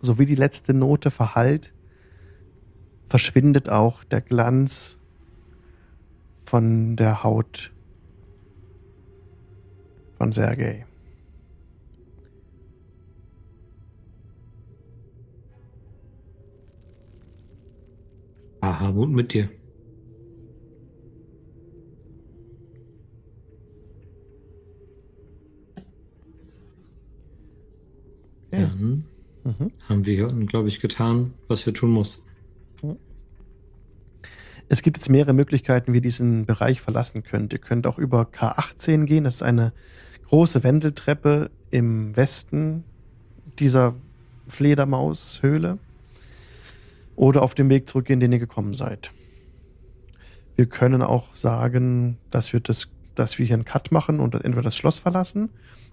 sowie die letzte Note verhallt, verschwindet auch der Glanz von der Haut von Sergei.
Aha, gut mit dir.
Okay.
Dann
Mhm.
haben wir glaube ich, getan, was wir tun mussten.
Es gibt jetzt mehrere Möglichkeiten, wie ihr diesen Bereich verlassen könnt. Ihr könnt auch über K18 gehen. Das ist eine große Wendeltreppe im Westen dieser Fledermaushöhle. Oder auf dem Weg zurückgehen, den ihr gekommen seid. Wir können auch sagen, dass wir, das, dass wir hier einen Cut machen und entweder das Schloss verlassen.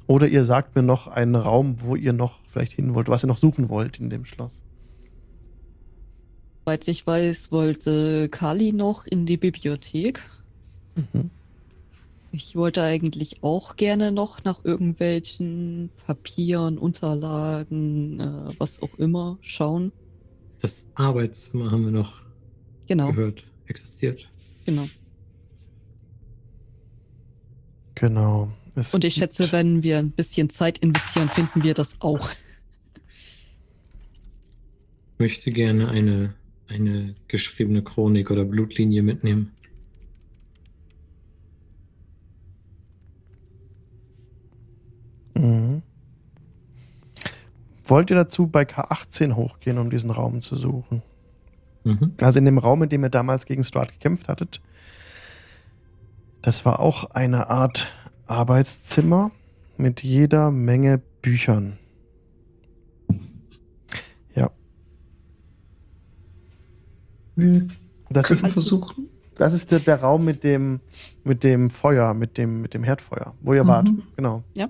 Oder ihr sagt mir noch einen Raum, wo ihr noch vielleicht hin wollt, was ihr noch suchen wollt in dem Schloss.
Soweit ich weiß, wollte Kali noch in die Bibliothek.
Mhm.
Ich wollte eigentlich auch gerne noch nach irgendwelchen Papieren, Unterlagen, äh, was auch immer schauen.
Das Arbeitszimmer haben wir noch
Genau,
gehört, existiert.
genau.
Genau. Es
Und ich schätze, wenn wir ein bisschen Zeit investieren, finden wir das auch.
Ich möchte gerne eine, eine geschriebene Chronik oder Blutlinie mitnehmen.
Mhm. Wollt ihr dazu bei K18 hochgehen, um diesen Raum zu suchen?
Mhm.
Also in dem Raum, in dem ihr damals gegen Strahd gekämpft hattet. Das war auch eine Art Arbeitszimmer mit jeder Menge Büchern. Ja,
Wir
das ist,
versuchen.
das ist der, der Raum mit dem, mit dem Feuer, mit dem, mit dem Herdfeuer, wo ihr
Mhm.
wart. Genau.
Ja.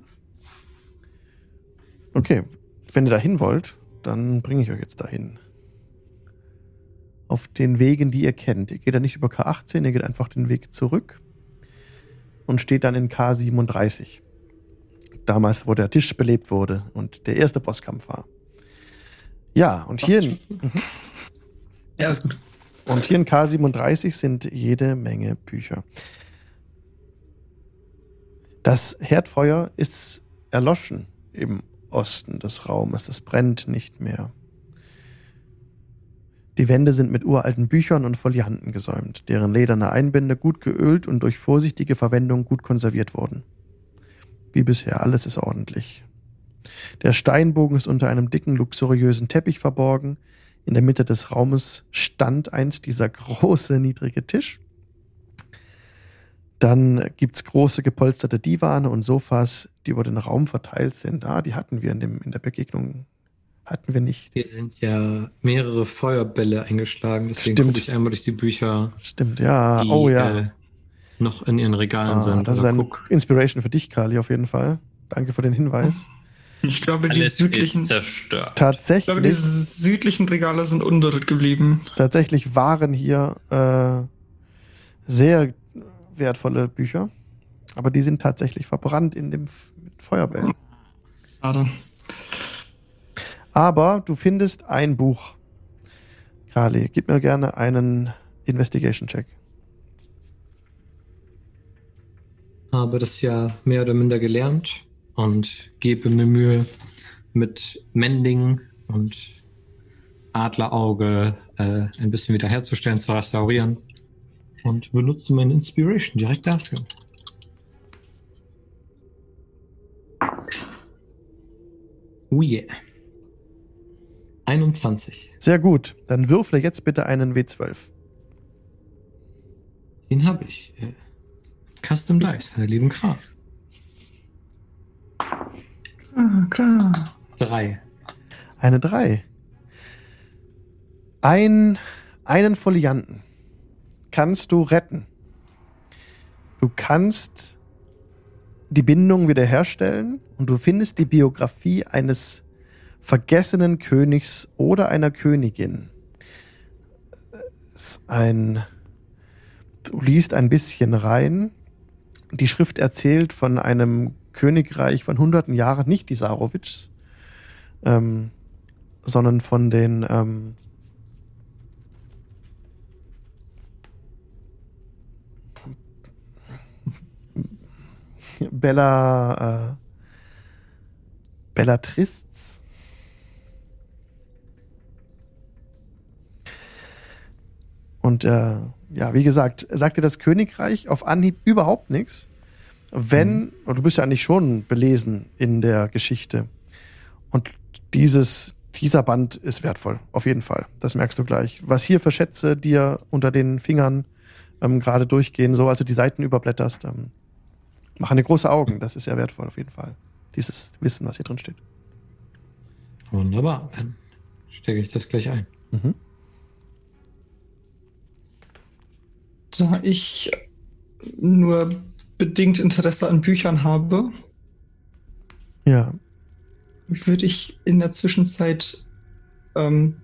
Okay, wenn ihr dahin wollt, dann bringe ich euch jetzt dahin. Auf den Wegen, die ihr kennt. Ihr geht da nicht über K18, ihr geht einfach den Weg zurück und steht dann in K37. Damals, wo der Tisch belebt wurde und der erste Bosskampf war. Ja, und hier, in,
Ja, ist gut.
und hier in K37 sind jede Menge Bücher. Das Herdfeuer ist erloschen im Osten des Raumes. Das brennt nicht mehr. Die Wände sind mit uralten Büchern und Folianten gesäumt, deren lederne Einbände gut geölt und durch vorsichtige Verwendung gut konserviert wurden. Wie bisher, alles ist ordentlich. Der Steinbogen ist unter einem dicken, luxuriösen Teppich verborgen. In der Mitte des Raumes stand einst dieser große, niedrige Tisch. Dann gibt's große gepolsterte Divane und Sofas, die über den Raum verteilt sind. Ah, die hatten wir in, dem, in der Begegnung. Hatten wir nicht.
Hier sind ja mehrere Feuerbälle eingeschlagen, deswegen
Stimmt.
ich einmal durch die Bücher,
Stimmt, ja.
die
oh ja.
äh, noch in ihren Regalen
ah,
sind.
das ist
oder
ein
guck.
Inspiration für dich, Kali, auf jeden Fall. Danke für den Hinweis.
Ich glaube, die
Alles
südlichen,
zerstört.
ich glaube, die
Tatsächlich,
südlichen Regale sind unberührt geblieben.
tatsächlich waren hier äh, sehr wertvolle Bücher, aber die sind tatsächlich verbrannt in dem Feuerbällen.
Schade.
Aber du findest ein Buch. Kali, gib mir gerne einen Investigation-Check.
Habe das ja mehr oder minder gelernt und gebe mir Mühe, mit Mending und Adlerauge äh, ein bisschen wiederherzustellen, zu restaurieren. Und benutze meine Inspiration direkt dafür. Oh yeah. 21.
Sehr gut. Dann würfle jetzt bitte einen W12.
Den habe ich. Äh, Custom Dice von der lieben Graf.
Ah, klar.
Drei.
Eine 3. Ein, einen Folianten kannst du retten. Du kannst die Bindung wiederherstellen und du findest die Biografie eines vergessenen Königs oder einer Königin. Ist ein, du liest ein bisschen rein. Die Schrift erzählt von einem Königreich von hunderten Jahren, nicht die Sarowitschs, ähm, sondern von den ähm, Bella äh, Bellatrists. Und äh, ja, wie gesagt, sagt dir das Königreich auf Anhieb überhaupt nichts. Wenn, und du bist ja eigentlich schon belesen in der Geschichte. Und dieses, dieser Band ist wertvoll, auf jeden Fall. Das merkst du gleich. Was hier für Schätze dir unter den Fingern ähm, gerade durchgehen, so also die Seiten überblätterst, ähm, machen dir große Augen. Das ist sehr wertvoll, auf jeden Fall. Dieses Wissen, was hier drin steht.
Wunderbar. Dann stecke ich das gleich ein.
Mhm.
Da ich nur bedingt Interesse an Büchern habe,
Ja.
würde ich in der Zwischenzeit ähm,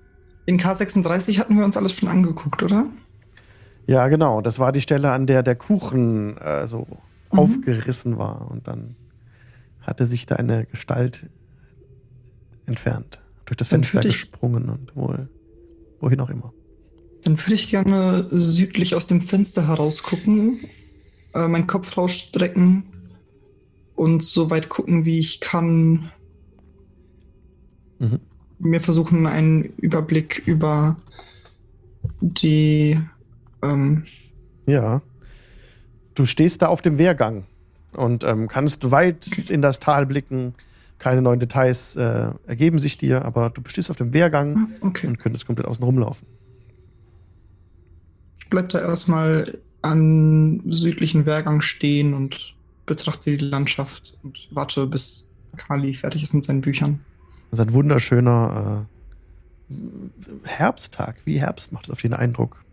in K36 hatten wir uns alles schon angeguckt, oder?
Ja, genau. Das war die Stelle, an der der Kuchen äh, so
Mhm.
aufgerissen war und dann hatte sich da eine Gestalt entfernt. Durch das
Dann
Fenster gesprungen und wohl, wohin auch immer.
Dann würde ich gerne südlich aus dem Fenster herausgucken, äh, meinen Kopf rausstrecken und so weit gucken, wie ich kann.
Mhm.
Mir versuchen, einen Überblick über die. Ähm,
Ja. Du stehst da auf dem Wehrgang und ähm, kannst weit in das Tal blicken. Keine neuen Details äh, ergeben sich dir, aber du stehst auf dem Wehrgang
okay.
und könntest komplett außen rumlaufen.
Ich bleib da erstmal an südlichen Wehrgang stehen und betrachte die Landschaft und warte, bis Kali fertig ist mit seinen Büchern.
Das ist ein wunderschöner äh, Herbsttag. Wie Herbst macht es auf jeden Eindruck.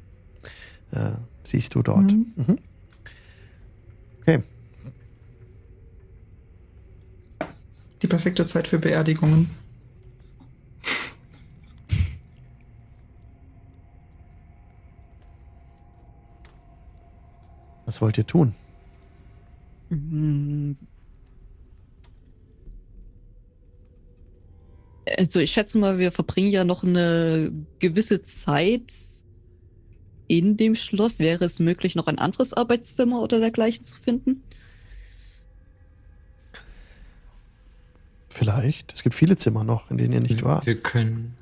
Äh, siehst du dort.
Mhm.
Mhm. Okay.
Die perfekte Zeit für Beerdigungen.
Was wollt ihr tun?
Mm. Also ich schätze mal, wir verbringen ja noch eine gewisse Zeit in dem Schloss. Wäre es möglich, noch ein anderes Arbeitszimmer oder dergleichen zu finden?
Vielleicht. Es gibt viele Zimmer noch, in denen ihr nicht wart.
Wir können.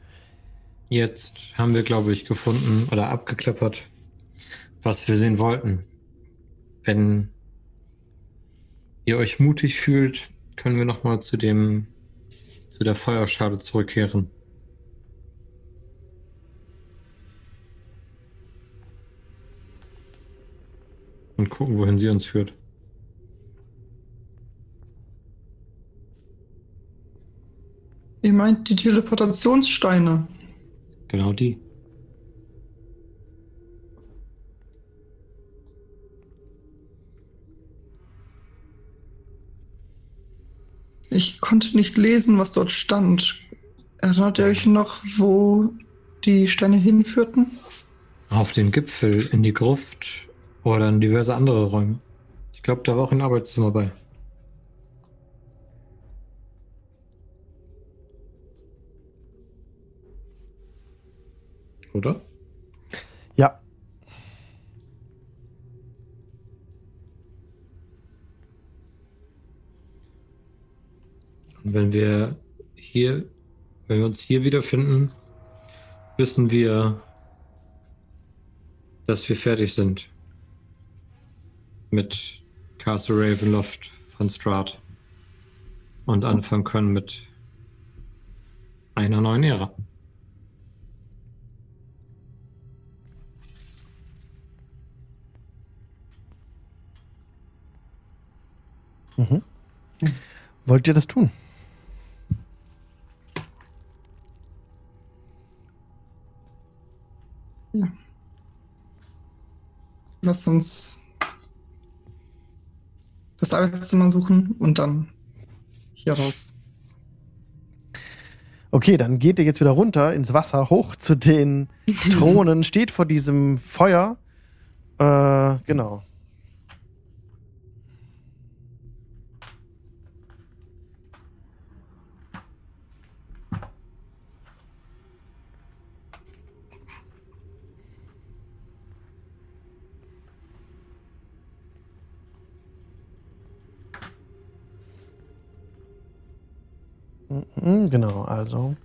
Jetzt haben wir, glaube ich, gefunden oder abgeklappert, was wir sehen wollten. Wenn ihr euch mutig fühlt, können wir noch mal zu dem zu der Feuerschale zurückkehren. Und gucken, wohin sie uns führt.
Ihr meint die Teleportationssteine.
Genau die.
Ich konnte nicht lesen, was dort stand. Erinnert ihr euch noch, wo die Steine hinführten?
Auf den Gipfel, in die Gruft oder in diverse andere Räume. Ich glaube, da war auch ein Arbeitszimmer bei. Oder?
Ja.
Und wenn wir hier, wenn wir uns hier wiederfinden, wissen wir, dass wir fertig sind mit Castle Ravenloft von Strahd und oh. anfangen können mit einer neuen Ära.
Mhm. Hm. Wollt ihr das tun? Ja.
Lass uns das Arbeitszimmer suchen und dann hier raus.
Okay, dann geht ihr jetzt wieder runter ins Wasser, hoch zu den Thronen, steht vor diesem Feuer. Äh, genau. Genau, also.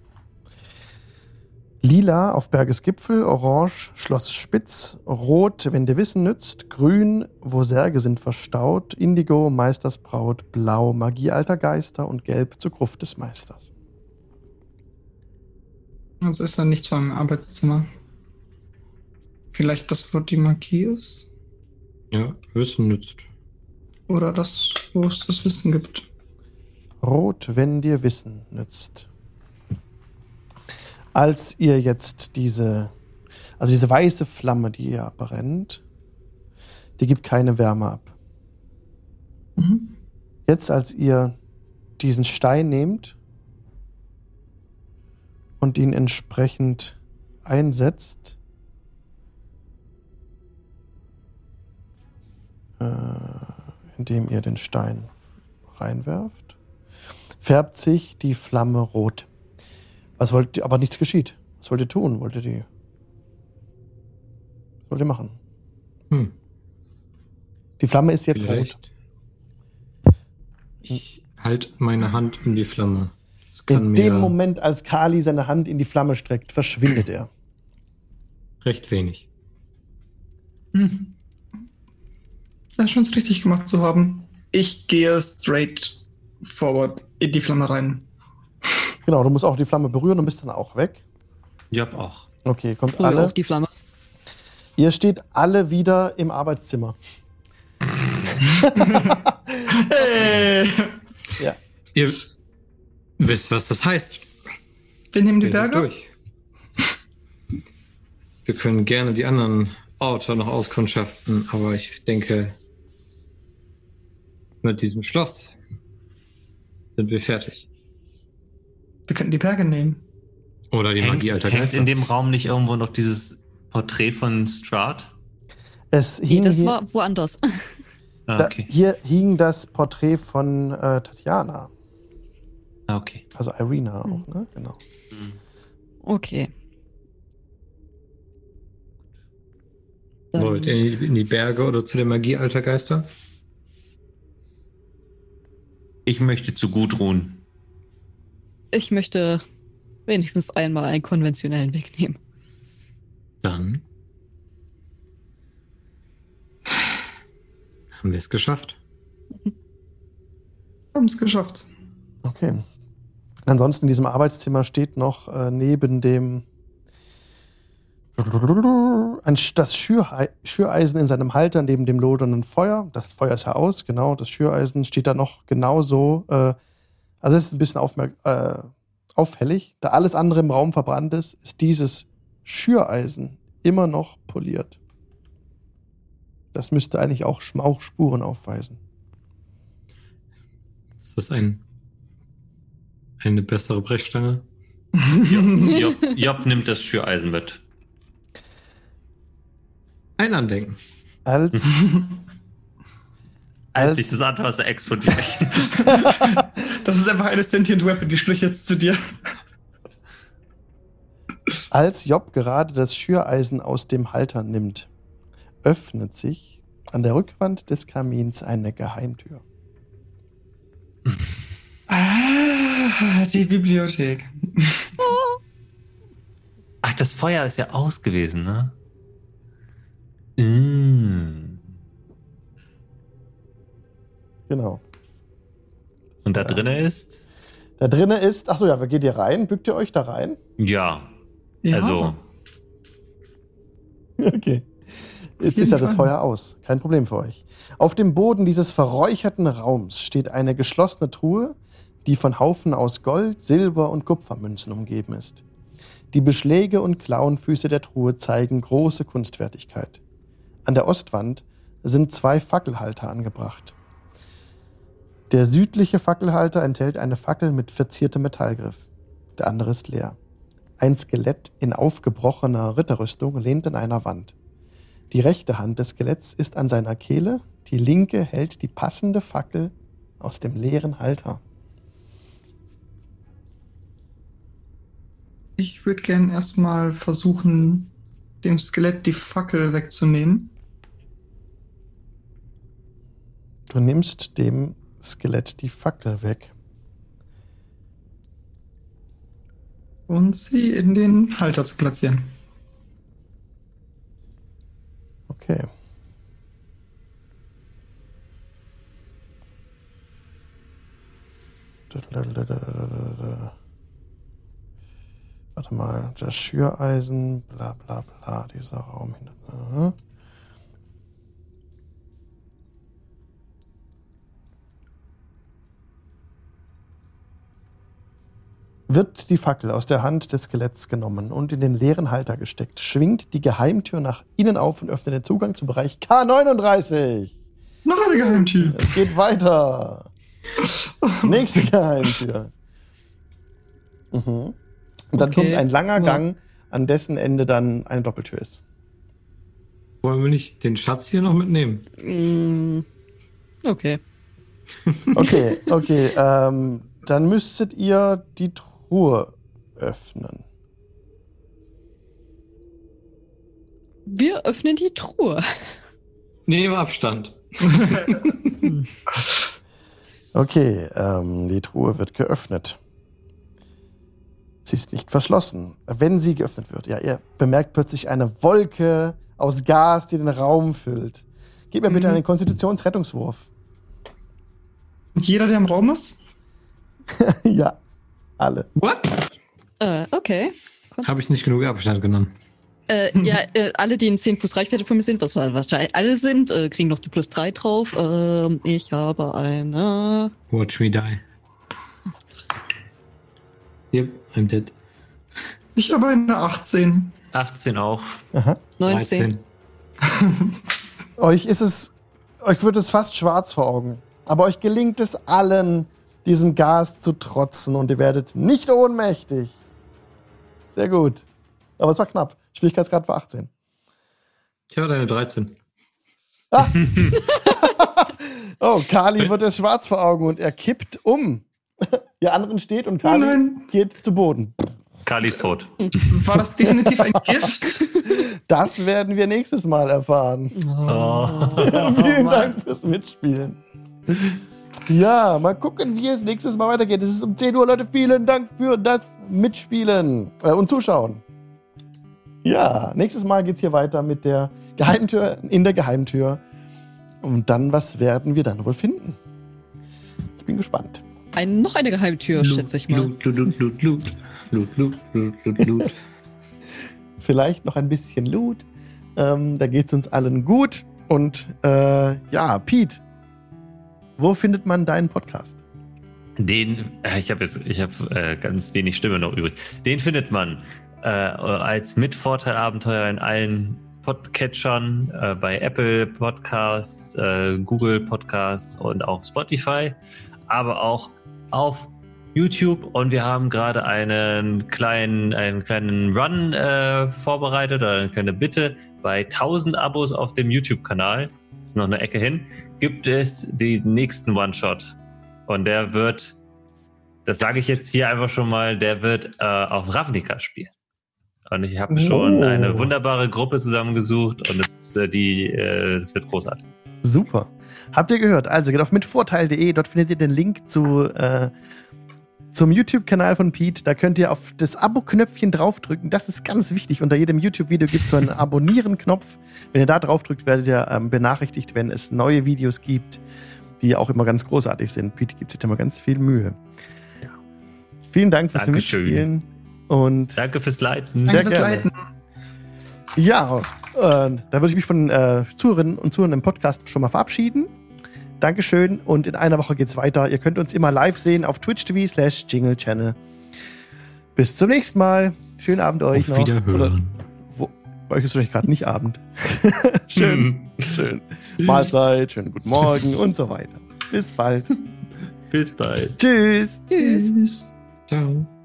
Lila auf Bergesgipfel, Orange Schloss Spitz, Rot, wenn dir Wissen nützt, Grün, wo Särge sind verstaut, Indigo, Meistersbraut, Blau, Magie alter Geister und Gelb zur Gruft des Meisters.
Also ist da nichts vom Arbeitszimmer. Vielleicht das, wo die Magie ist?
Ja, Wissen nützt.
Oder das, wo es das Wissen gibt?
Rot, wenn dir Wissen nützt. Als ihr jetzt diese, also diese weiße Flamme, die ihr brennt, die gibt keine Wärme ab.
Mhm.
Jetzt, als ihr diesen Stein nehmt und ihn entsprechend einsetzt, äh, indem ihr den Stein reinwerft, färbt sich die Flamme rot. Was wollt ihr, aber nichts geschieht. Was wollt ihr tun? Wollt ihr die, was wollt ihr machen?
Hm,
Die Flamme ist jetzt rot.
vielleicht. Ich halte meine Hand in die Flamme. Das
In dem Moment, als Kali seine Hand in die Flamme streckt, verschwindet er.
recht wenig.
Hm. Ja, schon richtig gemacht zu haben. Ich gehe straight forward in die Flamme rein.
Genau, du musst auch die Flamme berühren und bist dann auch weg.
Job auch.
Okay, kommt
Alle.
alle.
auf die Flamme.
Ihr steht alle wieder im Arbeitszimmer.
Hey!
Ja.
Ihr wisst, was das heißt.
Wir nehmen die
Wir
Berge.
durch. Wir können gerne die anderen Orte noch auskundschaften, aber ich denke, mit diesem Schloss sind wir fertig.
Wir könnten die Berge nehmen.
Oder die
Hängt,
Magie alter
hängt in dem Raum nicht irgendwo noch dieses Porträt von Strahd?
Es
Nee,
hing
das
hier,
war woanders.
Ah,
da,
okay.
hier hing das Porträt von äh, Tatjana.
Ah, okay.
Also Irina
Hm.
auch, ne? Genau.
Okay. Dann-
Wollt ihr in die- in die Berge oder zu der Magie alter Geister?
Ich möchte zu Gudrun.
Ich möchte wenigstens einmal einen konventionellen Weg nehmen.
Dann haben wir es geschafft.
Wir haben es geschafft.
Okay. Ansonsten in diesem Arbeitszimmer steht noch äh, neben dem das Schüreisen in seinem Halter neben dem lodernden Feuer. Das Feuer ist ja aus, genau. Das Schüreisen steht da noch genauso. Äh, also es ist ein bisschen äh, auffällig. Da alles andere im Raum verbrannt ist, ist dieses Schüreisen immer noch poliert. Das müsste eigentlich auch Schmauchspuren aufweisen.
Ist das ein, eine bessere Brechstange?
Job, Job nimmt das Schüreisen mit.
Ein Andenken.
Als,
Als
als
sich das Anfassen explodiert.
Das ist einfach eine Sentient Weapon, die spricht jetzt zu dir.
Als Job gerade das Schüreisen aus dem Halter nimmt, öffnet sich an der Rückwand des Kamins eine Geheimtür.
Ah, die Bibliothek.
Ach, das Feuer ist ja aus gewesen, ne? Mm.
Genau.
Und da drinne ist?
Da drinnen ist, achso, ja, geht ihr rein? Bückt ihr euch da rein?
Ja.
Ja.
Also,
Okay. Jetzt ist ja das Feuer aus. Kein Problem für euch. Auf dem Boden dieses verräucherten Raums steht eine geschlossene Truhe, die von Haufen aus Gold, Silber und Kupfermünzen umgeben ist. Die Beschläge und Klauenfüße der Truhe zeigen große Kunstfertigkeit. An der Ostwand sind zwei Fackelhalter angebracht. Der südliche Fackelhalter enthält eine Fackel mit verziertem Metallgriff. Der andere ist leer. Ein Skelett in aufgebrochener Ritterrüstung lehnt an einer Wand. Die rechte Hand des Skeletts ist an seiner Kehle, die linke hält die passende Fackel aus dem leeren Halter.
Ich würde gern erstmal versuchen, dem Skelett die Fackel wegzunehmen.
Du nimmst dem Skelett die Fackel weg.
Und sie in den Halter zu platzieren.
Okay. Warte mal, das Schüreisen, bla bla bla, dieser Raum hinter. Wird die Fackel aus der Hand des Skeletts genommen und in den leeren Halter gesteckt, schwingt die Geheimtür nach innen auf und öffnet den Zugang zum Bereich K39.
Noch eine Geheimtür.
Es geht weiter. Nächste Geheimtür. Mhm. Und dann
Okay.
kommt ein langer. Gang, an dessen Ende dann eine Doppeltür ist.
Wollen wir nicht den Schatz hier noch mitnehmen?
Mm, okay.
Okay, okay. ähm, dann müsstet ihr die Truhe öffnen.
Wir öffnen die Truhe.
Nehmen Abstand.
Okay, ähm, die Truhe wird geöffnet. Sie ist nicht verschlossen. Wenn sie geöffnet wird, ja, ihr bemerkt plötzlich eine Wolke aus Gas, die den Raum füllt. Gib mir bitte
Mhm.
einen Konstitutionsrettungswurf.
Und jeder, der im Raum ist?
ja, alle.
What?
Äh, okay.
Habe ich nicht genug Abstand genommen.
Äh, ja, äh, alle, die in 10 Fuß Reichweite von mir sind, was wahrscheinlich alle sind, äh, kriegen noch die plus 3 drauf. Ähm, ich habe eine.
Watch me die. Yep, I'm dead.
Ich habe eine 18.
18 auch.
Aha.
19.
13.
Euch ist es, euch wird es fast schwarz vor Augen. Aber euch gelingt es allen, diesem Gas zu trotzen und ihr werdet nicht ohnmächtig. Sehr gut. Aber es war knapp. Schwierigkeitsgrad war 18.
Ich habe eine 13.
Oh, Kali wird es schwarz vor Augen und er kippt um. Ihr anderen steht und
Oh
Kali
nein.
geht zu Boden.
Kali ist tot.
War das definitiv ein Gift?
Das werden wir nächstes Mal erfahren.
Oh.
Vielen Dank fürs Mitspielen. Ja, mal gucken, wie es nächstes Mal weitergeht. Es ist um 10 Uhr, Leute. Vielen Dank für das Mitspielen äh, und Zuschauen. Ja, nächstes Mal geht's hier weiter mit der Geheimtür in der Geheimtür. Und dann, was werden wir dann wohl finden? Ich bin gespannt.
Ein, noch eine Geheimtür, schätze ich mal.
Loot, loot, loot, loot. Loot, loot, loot, loot, loot.
Vielleicht noch ein bisschen Loot. Ähm, da geht's uns allen gut. Und äh, ja, Pete, wo findet man deinen Podcast?
Den, äh, ich habe jetzt, ich habe äh, ganz wenig Stimme noch übrig. Den findet man äh, als Mitvorteilabenteuer in allen Podcatchern, äh, bei Apple Podcasts, äh, Google Podcasts und auch Spotify, aber auch auf YouTube und wir haben gerade einen kleinen, einen kleinen Run äh, vorbereitet oder eine kleine Bitte. Bei 1000 Abos auf dem YouTube-Kanal, ist noch eine Ecke hin, gibt es den nächsten One-Shot. Und der wird, das sage ich jetzt hier einfach schon mal, der wird äh, auf Ravnica spielen. Und ich habe schon
Oh.
eine wunderbare Gruppe zusammengesucht und es, äh, die, äh, es wird großartig.
Super. Habt ihr gehört? Also geht auf mitvorteil.de, dort findet ihr den Link zu, äh, zum YouTube-Kanal von Pete. Da könnt ihr auf das Abo-Knöpfchen draufdrücken. Das ist ganz wichtig. Unter jedem YouTube-Video gibt es so einen Abonnieren-Knopf. Wenn ihr da draufdrückt, werdet ihr ähm, benachrichtigt, wenn es neue Videos gibt, die auch immer ganz großartig sind. Pete gibt sich da immer ganz viel Mühe. Vielen Dank fürs
Dankeschön.
Mitspielen. Und
Danke fürs Leiten.
Sehr
Danke fürs
gerne.
Leiten.
ja, da würde ich mich von äh, Zuhörerinnen und Zuhörern im Podcast schon mal verabschieden. Dankeschön und in einer Woche geht's weiter. Ihr könnt uns immer live sehen auf Twitch TV slash Jingle Channel. Bis zum nächsten Mal. Schönen Abend euch
Auf
noch.
Wiederhören.
Oder, wo, bei euch ist wahrscheinlich gerade nicht Abend. schön, schön. Mahlzeit, schönen guten Morgen und so weiter. Bis bald.
Bis bald.
Tschüss.
Tschüss.
Tschüss.
Ciao.